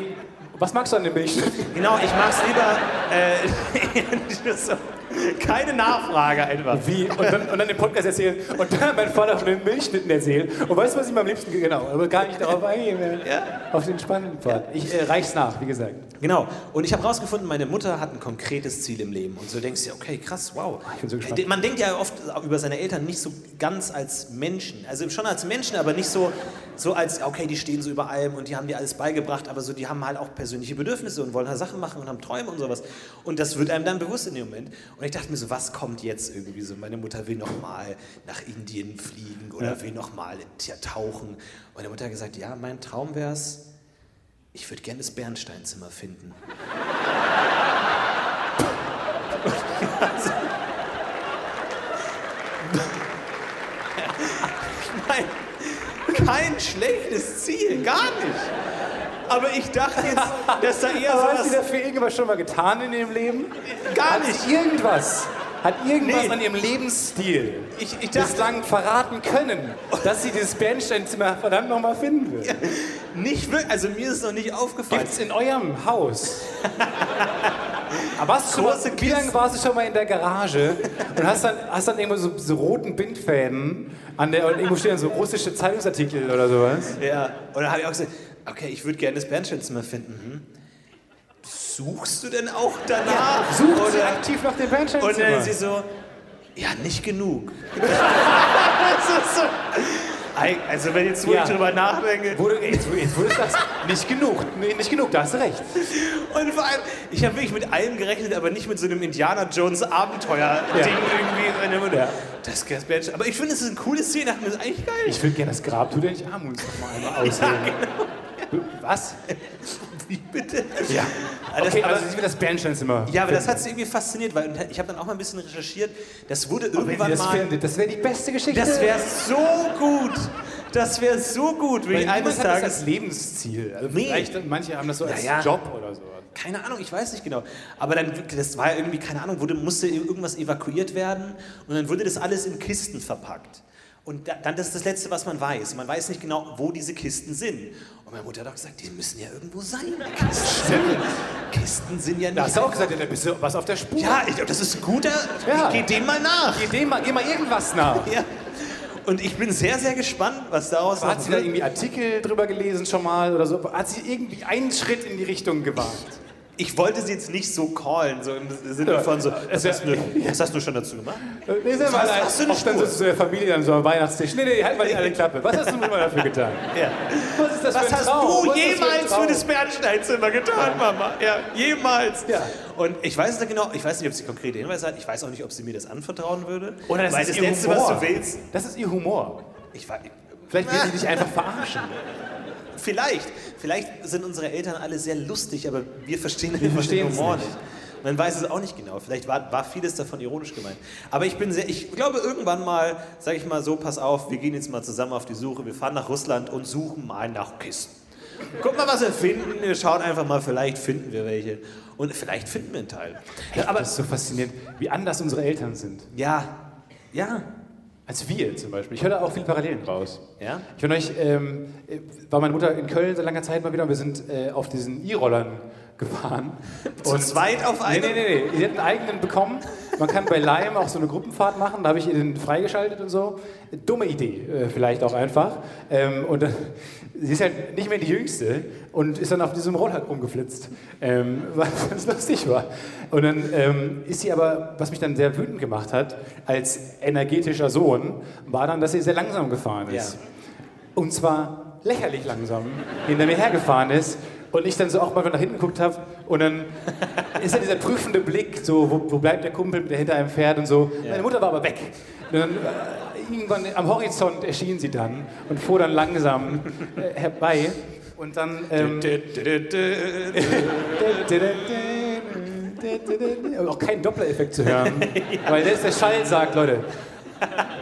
was magst du an dem Milch? Genau, ich mag's lieber. Äh, so, keine Nachfrage einfach. Wie? Und dann, und dann den Podcast erzählen und dann mein Vater von den Milchschnitten erzählen. Und weißt du, was ich mir am liebsten, genau, aber gar nicht darauf eingehen will. Ja. Auf den spannenden Part. Ich äh, reich's nach, wie gesagt. Genau. Und ich habe herausgefunden, meine Mutter hat ein konkretes Ziel im Leben. Und so denkst du, okay, krass, wow. Ich bin so gespannt. Man denkt ja oft über seine Eltern nicht so ganz als Menschen. Also schon als Menschen, aber nicht so, so als, okay, die stehen so über allem und die haben dir alles beigebracht, aber so, die haben halt auch persönliche Bedürfnisse und wollen halt Sachen machen und haben Träume und sowas. Und das wird einem dann bewusst in dem Moment. Und ich dachte mir so, was kommt jetzt irgendwie so? Meine Mutter will noch mal nach Indien fliegen oder will noch mal tauchen. Und meine Mutter hat gesagt, ja, mein Traum wäre es, ich würde gerne das Bernsteinzimmer finden. ich meine, kein schlechtes Ziel, gar nicht. Aber ich dachte jetzt, dass da eher Aber so hast du was... dafür irgendwas schon mal getan in ihrem Leben? Gar Hat nicht. sie irgendwas, hat irgendwas Nee. an ihrem Lebensstil Ich, ich dachte bislang verraten können, dass sie dieses Bernsteinzimmer verdammt nochmal finden wird? nicht wirklich, also mir ist es noch nicht aufgefallen. Gibt's in eurem Haus? Aber hast du schon mal, Große wie lange warst du schon mal in der Garage und hast dann, hast dann irgendwo so, so roten Bindfäden an der, und irgendwo stehen dann so russische Zeitungsartikel oder sowas? Ja, und dann habe ich auch gesagt, okay, ich würde gerne das Bernsteinzimmer finden. Hm. Suchst du denn auch danach? Sucht sie Oder- aktiv nach dem Und dann Bernsteinzimmer. sie so, ja, nicht genug. ist so, also wenn jetzt wo Ja. ich drüber nachdenke. Wurde, jetzt, jetzt wurde es das nicht genug, nicht genug, da hast du recht. Und vor allem, ich habe wirklich mit allem gerechnet, aber nicht mit so einem Indiana Jones Abenteuer-Ding Ja. irgendwie. Ja. Das ist Bernstein. Aber ich finde, es ist ein cooles Ziel, dachte mir, das ist eigentlich geil. Ich will gerne das Grab, tu dir nicht arm uns noch mal einmal ausheben. Was? Wie bitte? Ja. das- Okay, aber- also will das Bernsteinzimmer. Ja, aber das hat sie irgendwie fasziniert, weil ich habe dann auch mal ein bisschen recherchiert. Das wurde irgendwann das mal. findet, das wäre die beste Geschichte. Das wäre so gut. Das wäre so gut, wenn eines hat das Tages. als Lebensziel. Also Nee. Vielleicht, manche haben das so als. Job oder so. Keine Ahnung, ich weiß nicht genau. Aber dann, das war ja irgendwie, keine Ahnung, wurde, musste irgendwas evakuiert werden und dann wurde das alles in Kisten verpackt. Und da, dann das ist das Letzte, was man weiß. Man weiß nicht genau, wo diese Kisten sind. Und meine Mutter hat auch gesagt, die müssen ja irgendwo sein. Kisten, Kisten sind ja nicht. Da hast du auch gesagt, ja, da bist du was auf der Spur. ja, ich das ist ein guter. Ja. Geh dem mal nach. Geh, dem mal, geh mal irgendwas nach. Ja. Und ich bin sehr, sehr gespannt, was daraus Hat noch sie da irgendwie Artikel drüber gelesen schon mal oder so? Hat sie irgendwie einen Schritt in die Richtung gewagt? Ich wollte sie jetzt nicht so callen, so im Sinne Ja, von so, was hast, du, was hast du schon dazu gemacht? Nee, sag mal, Was hast du eine auch dann so Spur? zu der Familie dann so am Weihnachtstisch. Nee, nee, halt mal die alle Klappe. Was hast du immer dafür getan? Ja. Was ist das Was für ein hast Traum? du Was für jemals Traum? für das Bernsteinzimmer getan, Mama? Ja, jemals. Ja. Und ich weiß nicht genau, ich weiß nicht, ob sie konkrete Hinweise hat. Ich weiß auch nicht, ob sie mir das anvertrauen würde. Oder das Weil ist das ihr Letzte, Humor. was du willst, Das ist ihr Humor. ich weiß, Vielleicht will sie dich einfach verarschen. Vielleicht, vielleicht sind unsere Eltern alle sehr lustig, aber wir verstehen einfach den verstehen's Humor nicht. nicht. Man weiß es auch nicht genau. Vielleicht war, war vieles davon ironisch gemeint. Aber ich bin sehr, ich glaube irgendwann mal, sage ich mal so, pass auf, wir gehen jetzt mal zusammen auf die Suche. Wir fahren nach Russland und suchen mal nach Kisten. Guck mal, was wir finden. Wir schauen einfach mal, vielleicht finden wir welche. Und vielleicht finden wir einen Teil. Ja, Aber es ist so faszinierend, wie anders unsere Eltern sind. ja, ja, Als wir zum Beispiel. Ich höre da auch viele Parallelen raus. ja. Ich von euch ähm, äh, war meine Mutter in Köln seit langer Zeit mal wieder und wir sind äh, auf diesen E-Rollern gefahren. Zu zweit auf Nee, einem? nee, nee, nee. Sie hat einen eigenen bekommen. Man kann bei Lime auch so eine Gruppenfahrt machen. Da habe ich ihr den freigeschaltet und so. Dumme Idee, äh, vielleicht auch einfach. Ähm, und dann, sie ist halt nicht mehr die Jüngste und ist dann auf diesem Roller rumgeflitzt, ähm, was ganz lustig war. Und dann ähm, ist sie aber, was mich dann sehr wütend gemacht hat, als energetischer Sohn, war dann, dass sie sehr langsam gefahren ist. Ja. Und zwar lächerlich langsam hinter mir hergefahren ist. Und ich dann so auch mal nach hinten geguckt habe und dann ist ja dieser prüfende Blick, so, wo, wo bleibt der Kumpel, der hinter einem fährt und so. Ja. Meine Mutter war aber weg. Äh, irgendwann am Horizont erschien sie dann und fuhr dann langsam äh, herbei. Und dann... Ähm, auch kein Dopplereffekt zu hören, weil das der Schall sagt, Leute.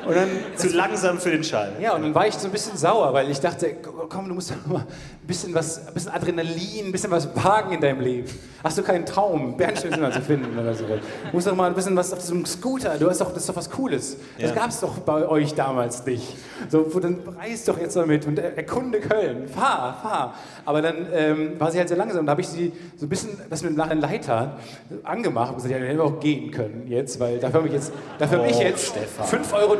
Und dann Zu langsam für den Schall. ja, und dann war ich so ein bisschen sauer, weil ich dachte, komm, du musst doch mal ein bisschen was, ein bisschen Adrenalin, ein bisschen was wagen in deinem Leben. Hast du keinen Traum, Bernsteinzimmer zu finden oder so? Du musst doch mal ein bisschen was auf diesem Scooter, du hast doch, das ist doch was Cooles. Das Ja. gab es doch bei euch damals nicht. So, dann reis doch jetzt damit und er- erkunde Köln, fahr, fahr. Aber dann ähm, war sie halt sehr langsam und da habe ich sie so ein bisschen, im Nachhinein leid tat, angemacht und gesagt, ja, dann hätten wir auch gehen können jetzt, weil dafür habe ich jetzt, dafür habe ich Oh, jetzt Stefan. 5,20 Euro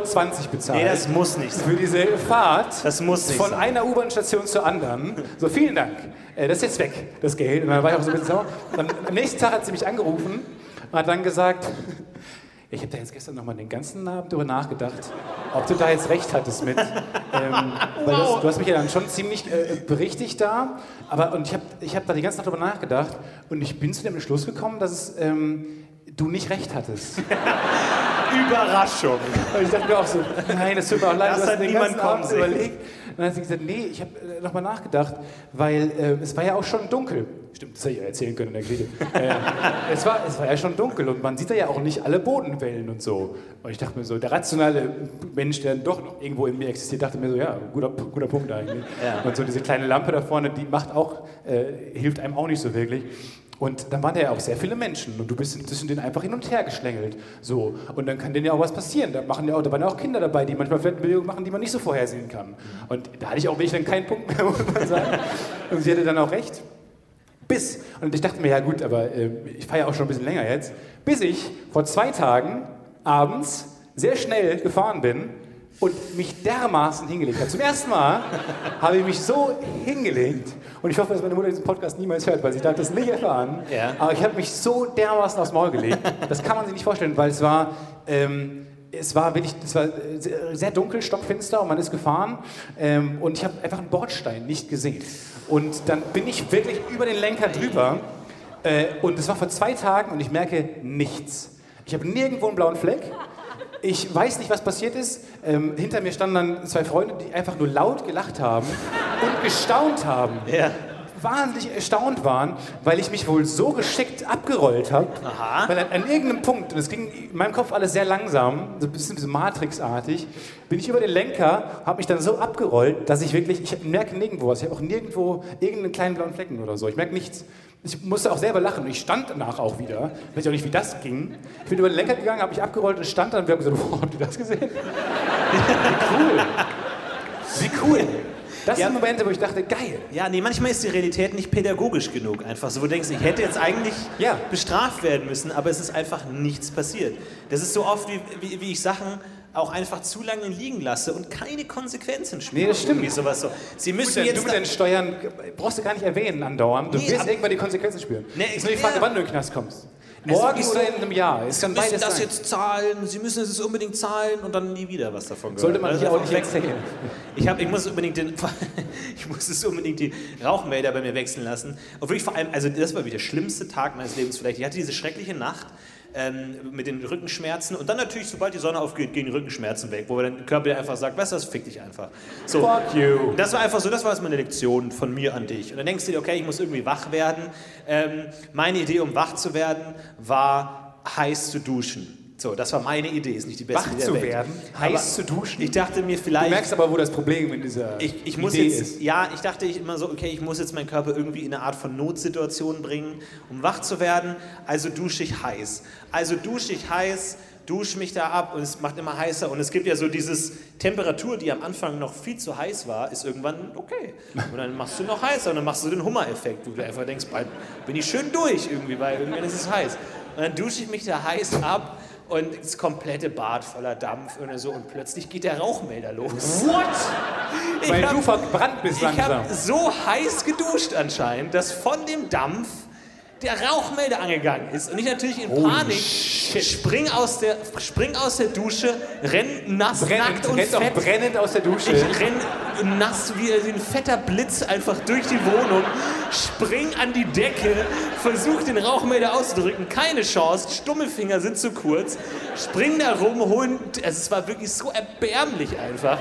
bezahlt Nee, das muss nicht sein. für diese Fahrt Das muss nicht von sein. einer U-Bahn-Station zur anderen. So, vielen Dank. Äh, das ist jetzt weg, das Geld. Und dann war ich auch so ein bisschen sauer. Dann, am nächsten Tag hat sie mich angerufen und hat dann gesagt, ich habe da jetzt gestern nochmal den ganzen Abend darüber nachgedacht, ob du da jetzt recht hattest mit. Ähm, weil das, du hast mich ja dann schon ziemlich äh, berichtigt da. Aber, und ich habe ich hab da die ganze Nacht darüber nachgedacht und ich bin zu dem Entschluss gekommen, dass es, ähm, du nicht recht hattest. Überraschung. Und ich dachte mir auch so, nein, das tut mir auch leid, Das du hast hat niemand kommen sehen. überlegt. Und dann hat sie gesagt, nee, ich habe äh, nochmal nachgedacht, weil äh, es war ja auch schon dunkel. Stimmt, das hätte ich ja erzählen können in der Geschichte. äh, es, war, es war ja schon dunkel und man sieht da ja auch nicht alle Bodenwellen und so. Und ich dachte mir so, der rationale Mensch, der doch noch irgendwo in mir existiert, dachte mir so, ja, guter, guter Punkt eigentlich. Ja. Und so diese kleine Lampe da vorne, die macht auch, äh, hilft einem auch nicht so wirklich. Und dann waren da ja auch sehr viele Menschen und du bist zwischen denen einfach hin und her geschlängelt. So. Und dann kann denen ja auch was passieren. Da, machen ja auch, da waren ja auch Kinder dabei, die manchmal vielleicht Bewegungen machen, die man nicht so vorhersehen kann. Und da hatte ich auch wirklich dann keinen Punkt mehr, muss man sagen. Und sie hatte dann auch recht. Bis, und ich dachte mir, ja gut, aber äh, ich fahre ja auch schon ein bisschen länger jetzt, bis ich vor zwei Tagen abends sehr schnell gefahren bin und mich dermaßen hingelegt habe. Zum ersten Mal habe ich mich so hingelegt und ich hoffe, dass meine Mutter diesen Podcast niemals hört, weil sie darf das nicht erfahren. Ja. Aber ich habe mich so dermaßen aufs Maul gelegt. Das kann man sich nicht vorstellen, weil es war... Ähm, es war wirklich, es war sehr- sehr dunkel, stockfinster und man ist gefahren ähm, und ich habe einfach einen Bordstein nicht gesehen. Und dann bin ich wirklich über den Lenker drüber äh, und es war vor zwei Tagen und ich merke nichts. Ich habe nirgendwo einen blauen Fleck. Ich weiß nicht, was passiert ist. Ähm, hinter mir standen dann zwei Freunde, die einfach nur laut gelacht haben und gestaunt haben Ja. wahnsinnig erstaunt waren, weil ich mich wohl so geschickt abgerollt habe. Weil an, an irgendeinem Punkt, und es ging in meinem Kopf alles sehr langsam, so ein bisschen so Matrix-artig, bin ich über den Lenker, habe mich dann so abgerollt, dass ich wirklich, ich merke nirgendwo was. Ich habe auch nirgendwo irgendeinen kleinen blauen Flecken oder so. Ich merke nichts. Ich musste auch selber lachen und ich stand danach auch wieder. Ich weiß auch nicht, wie das ging. Ich bin über den Lenker gegangen, habe mich abgerollt und stand dann und wir haben gesagt, wow, habt ihr das gesehen? Wie cool. Wie cool. Das Ja. sind Momente, wo ich dachte, geil. Ja, nee, manchmal ist die Realität nicht pädagogisch genug. Einfach so, wo du denkst, ich hätte jetzt eigentlich Ja. bestraft werden müssen, aber es ist einfach nichts passiert. Das ist so oft, wie, wie, wie ich Sachen auch einfach zu lange liegen lasse und keine Konsequenzen spüre. Nee, das stimmt. Sowas so. Sie Du, müssen du jetzt mit da- deinen Steuern brauchst du gar nicht erwähnen andauernd. Du Nee, wirst irgendwann die Konsequenzen spüren. Nee, ist nur die Frage, ja. wann du in den Knast kommst. Also Morgen nicht so- oder in einem Jahr. Es Sie müssen das sein. jetzt zahlen, Sie müssen es unbedingt zahlen und dann nie wieder was davon gehört. Sollte man Also hier auch einfach nicht erzählen. Ich, hab, ich muss unbedingt den, ich muss es unbedingt die Rauchmelder bei mir wechseln lassen. Und wirklich vor allem, also das war wirklich der schlimmste Tag meines Lebens vielleicht. Ich hatte diese schreckliche Nacht ähm, mit den Rückenschmerzen und dann natürlich, sobald die Sonne aufgeht, gehen die Rückenschmerzen weg, wo der Körper dir einfach sagt, weißt du was, fick dich einfach. So. Fuck you. Das war einfach so, das war jetzt meine Lektion von mir an dich. Und dann denkst du dir, okay, ich muss irgendwie wach werden. Ähm, meine Idee, um wach zu werden, war heiß zu duschen. So, das war meine Idee, ist nicht die beste Wach zu Welt. werden, heiß zu duschen? Ich dachte mir Du vielleicht, merkst aber, wo das Problem in dieser ich, ich muss Idee jetzt, ist. ja, ich dachte ich immer so, okay, ich muss jetzt meinen Körper irgendwie in eine Art von Notsituation bringen, um wach zu werden. Also dusche ich heiß. Also dusche ich heiß, dusche mich da ab und es macht immer heißer. Und es gibt ja so dieses Temperatur, die am Anfang noch viel zu heiß war, ist irgendwann okay. Und dann machst du noch heißer und dann machst du den Hummer-Effekt, wo du einfach denkst, bald bin ich schön durch irgendwie, weil irgendwann ist es heiß. Und dann dusche ich mich da heiß ab. Und das komplette Bad voller Dampf und so und plötzlich geht der Rauchmelder los. What? Ich Weil hab- du verbrannt bist ich langsam. habe so heiß geduscht anscheinend, dass von dem Dampf der Rauchmelder angegangen ist. Und ich natürlich in Panik spring aus, der, spring aus der Dusche, renn nass, nackt Brennend, und rennst auch fett. brennend aus der Dusche. Ich renn nass wie ein fetter Blitz einfach durch die Wohnung, spring an die Decke, versuch den Rauchmelder auszudrücken, keine Chance, stumme Finger sind zu kurz, spring da rum, hol, also es war wirklich so erbärmlich einfach,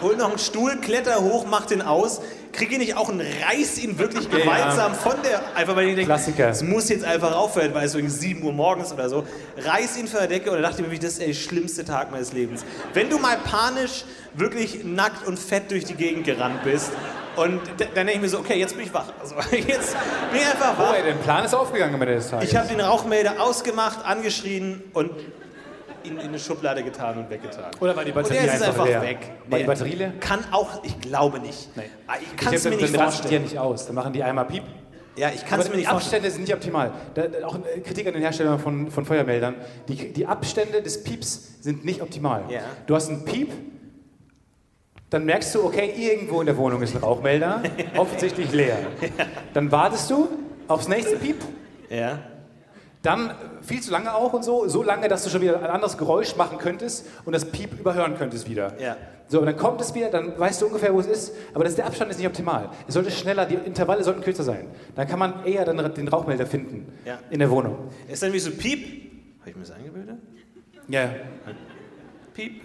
hol noch einen Stuhl, kletter hoch, mach den aus, krieg ihn nicht auch und reiß ihn wirklich Ja, ja. gewaltsam von der, einfach weil ich denke, Klassiker. es muss jetzt einfach aufhören, weil es irgendwie 7 Uhr morgens oder so, reiß ihn von der Decke und da dachte ich mir, das ist der schlimmste Tag meines Lebens. Wenn du mal panisch wirklich nackt und fett durch die Gegend gerannt bist und dann denke ich mir so, okay, jetzt bin ich wach. Also jetzt bin ich einfach Oh, wach. ey, dein Plan ist aufgegangen am Ende des Tages. Ich habe den Rauchmelder ausgemacht, angeschrien und ihn in eine Schublade getan und weggetan. Oder war die Batterie und der ist einfach einfach leer? weg. War die Batterie leer? Kann auch, ich glaube nicht. Nee. Ah, Ich kann es mir nicht rasten die vorstellen. nicht aus. Dann machen die einmal Piep. Ja, ich kann es mir die nicht vorstellen. Abstände sind nicht optimal. Da, da- auch eine Kritik an den Herstellern von, von Feuermeldern. Die, die Abstände des Pieps sind nicht optimal. Ja. Du hast einen Piep, dann merkst du, okay, irgendwo in der Wohnung ist ein Rauchmelder, offensichtlich leer. Dann wartest du aufs nächste Piep, Ja. dann viel zu lange auch und so, so lange, dass du schon wieder ein anderes Geräusch machen könntest und das Piep überhören könntest wieder. Ja. So, und dann kommt es wieder, dann weißt du ungefähr, wo es ist, aber das, der Abstand ist nicht optimal. Es sollte schneller, die Intervalle sollten kürzer sein. Dann kann man eher dann den Rauchmelder finden Ja. in der Wohnung. Ist dann wie so Piep. Habe ich mir das eingebildet? Ja. Piep.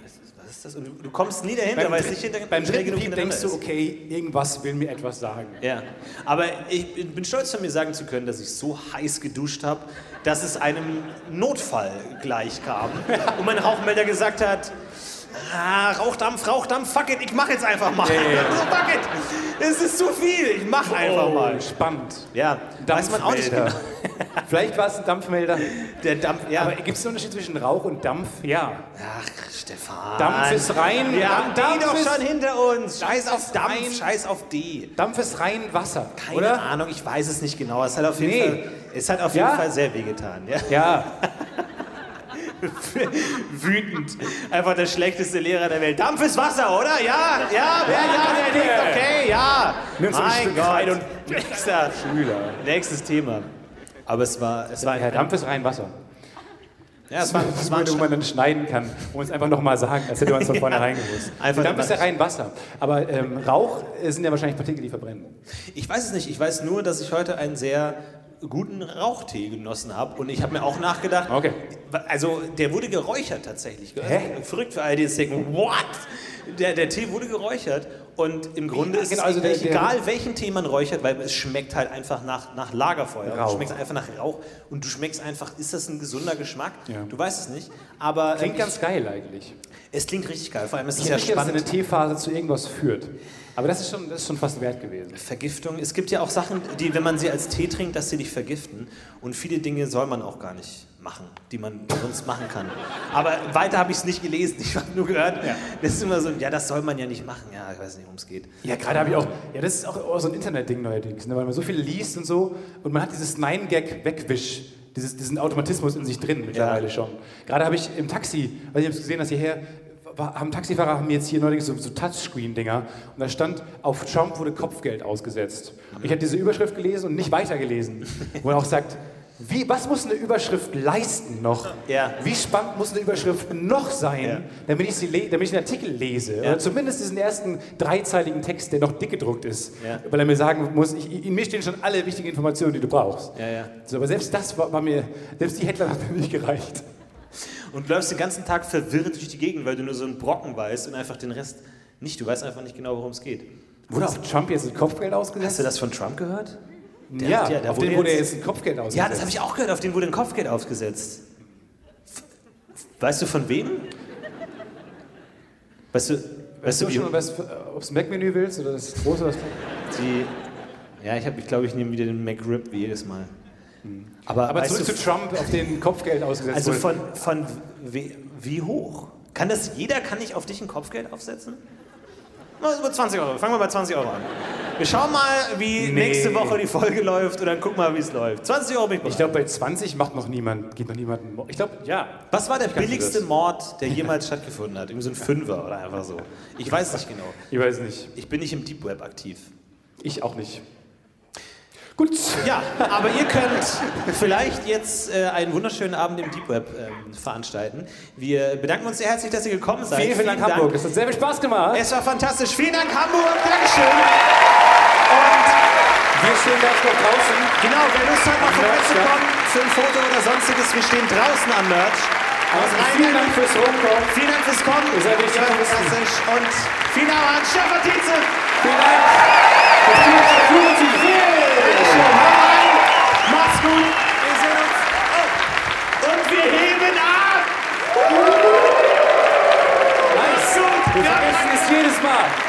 Was ist- das? Und du, du kommst nie dahinter, Beim, weil es nicht hinter, beim dritten Piep denkst du, okay, irgendwas will mir etwas sagen. Ja. Aber ich bin bin stolz von mir sagen zu können, dass ich so heiß geduscht habe, dass es einem Notfall gleich kam. Und mein Rauchmelder gesagt hat, ah, Rauchdampf, Rauchdampf, fuck it, ich mach jetzt einfach mal. Ja. So, fuck it, es ist zu viel, ich mach einfach mal. Oh, spannend. Ja, weiß man auch nicht genau. Vielleicht war es ein Dampfmelder. Der Dampf, ja. Aber gibt es einen Unterschied zwischen Rauch und Dampf? Ja. Ach, Stefan. Dampf ist rein. Wir haben Dampf die doch ist- schon hinter uns. Scheiß auf Dampf, rein. scheiß auf die. Dampf ist rein Wasser, Keine oder? Ahnung, ich weiß es nicht genau. Es hat auf jeden, Nee. Fall, es hat auf jeden Ja? Fall sehr wehgetan. Ja? Ja. Wütend. Einfach der schlechteste Lehrer der Welt. Dampf ist Wasser, oder? Ja, ja, ja, ja, der nickt, okay, ja. Nimm ein mein Gott. Und- Nächster, Schüler. nächstes Thema. Aber es war, es war, Ja, Dampf ist rein Wasser. ja, es war, es Das war ein wo man dann schneiden kann und es einfach nochmal sagen, als hätte man es von vornherein gewusst. Einfach Dampf ist ja rein Wasser. Aber ähm, Rauch äh, sind ja wahrscheinlich Partikel, die verbrennen. Ich weiß es nicht. Ich weiß nur, dass ich heute einen sehr guten Rauchtee genossen habe. Und ich habe mir auch nachgedacht, Okay. also der wurde geräuchert tatsächlich. Hä? Verrückt für alle, die jetzt denken, what? Der, der Tee wurde geräuchert und im Grunde Ja, ist genau, es also der- der- egal, welchen Tee man räuchert, weil es schmeckt halt einfach nach, nach Lagerfeuer. Rauch. Es schmeckt einfach nach Rauch und du schmeckst einfach, ist das ein gesunder Geschmack? Ja. Du weißt es nicht, aber Klingt ähm, ganz geil eigentlich. ich, es klingt richtig geil. Vor allem ist es ja denke, dass eine spannend. Teephase zu irgendwas führt. Aber das ist schon, das ist schon fast wert gewesen. Vergiftung. Es gibt ja auch Sachen, die, wenn man sie als Tee trinkt, dass sie dich vergiften. Und viele Dinge soll man auch gar nicht machen, die man sonst machen kann. Aber weiter habe ich es nicht gelesen. Ich habe nur gehört, das ist immer so, ja, das soll man ja nicht machen. Ja, ich weiß nicht, worum es geht. Ja, gerade habe ich auch, ja, das ist auch, so ein Internetding neuerdings, ne, weil man so viel liest und so und man hat dieses Nein-Gag-Wegwisch, dieses, diesen Automatismus in sich drin mittlerweile Ja. schon. Gerade habe ich im Taxi, weiß ich, habe es gesehen, dass hierher haben Taxifahrer haben jetzt hier neulich so, so Touchscreen-Dinger und da stand, auf Trump wurde Kopfgeld ausgesetzt. Und ich habe diese Überschrift gelesen und nicht weitergelesen, wo er auch sagt, wie, was muss eine Überschrift leisten noch? Ja. Wie spannend muss eine Überschrift noch sein, Ja. damit, ich sie damit ich den Artikel lese? Ja. Oder zumindest diesen ersten dreizeiligen Text, der noch dick gedruckt ist. Weil er mir sagen muss, ich, in mir stehen schon alle wichtigen Informationen, die du brauchst. So, aber selbst das war, war mir, selbst die Headline hat mir nicht gereicht. Und du läufst den ganzen Tag verwirrt durch die Gegend, weil du nur so einen Brocken weißt und einfach den Rest nicht. Du weißt einfach nicht genau, worum es geht. Wurde auf Trump jetzt ein Kopfgeld ausgesetzt? Hast du das von Trump gehört? Der ja, ja- auf den wurde jetzt- jetzt ein Kopfgeld ausgesetzt. Ja, das habe ich auch gehört. Auf den wurde ein Kopfgeld aufgesetzt. Weißt du von wem? Weißt du, weißt Weißt du, du schon, ob du Mac-Menü willst oder das große die, ja, ich, hab- ich glaube, ich nehme wieder den McRib wie jedes Mal. Aber, Aber zurück du, zu Trump, auf den Kopfgeld ausgesetzt also von, von wie, wie hoch? Kann das jeder, kann ich auf dich ein Kopfgeld aufsetzen? Na, über 20 Euro. Fangen wir bei 20 Euro an. Wir schauen mal, wie Nee. nächste Woche die Folge läuft und dann gucken wir, wie es läuft. 20 Euro bin ich bereit. Ich glaube, bei 20 macht noch niemand, geht noch niemand. Ich glaube, ja. Was war der billigste. Mord, der jemals stattgefunden hat? Irgendwie so ein Fünfer oder einfach so. Ich weiß nicht genau. Ich weiß nicht. Ich bin nicht im Deep Web aktiv. Ich auch nicht. Gut. Ja, aber ihr könnt vielleicht jetzt äh, einen wunderschönen Abend im Deep Web ähm, veranstalten. Wir bedanken uns sehr herzlich, dass ihr gekommen seid. Vielen, vielen Dank, Hamburg. Das hat sehr viel Spaß gemacht. Es war fantastisch. Vielen Dank, Hamburg. Dankeschön. Wir stehen gleich noch draußen. Genau, wer Lust hat, mal vorbeizukommen für ein Foto oder sonstiges, wir stehen draußen am Merch. Also vielen Dank fürs Rumkommen. Vielen Dank fürs Kommen. Ihr seid richtig fantastisch. Und vielen Dank an Stefan Tietze. Vielen Dank. Und vielen Dank Macht's gut. Wir sehen uns. Oh. Und wir heben ab. Nice. Wir vergessen es jedes Mal.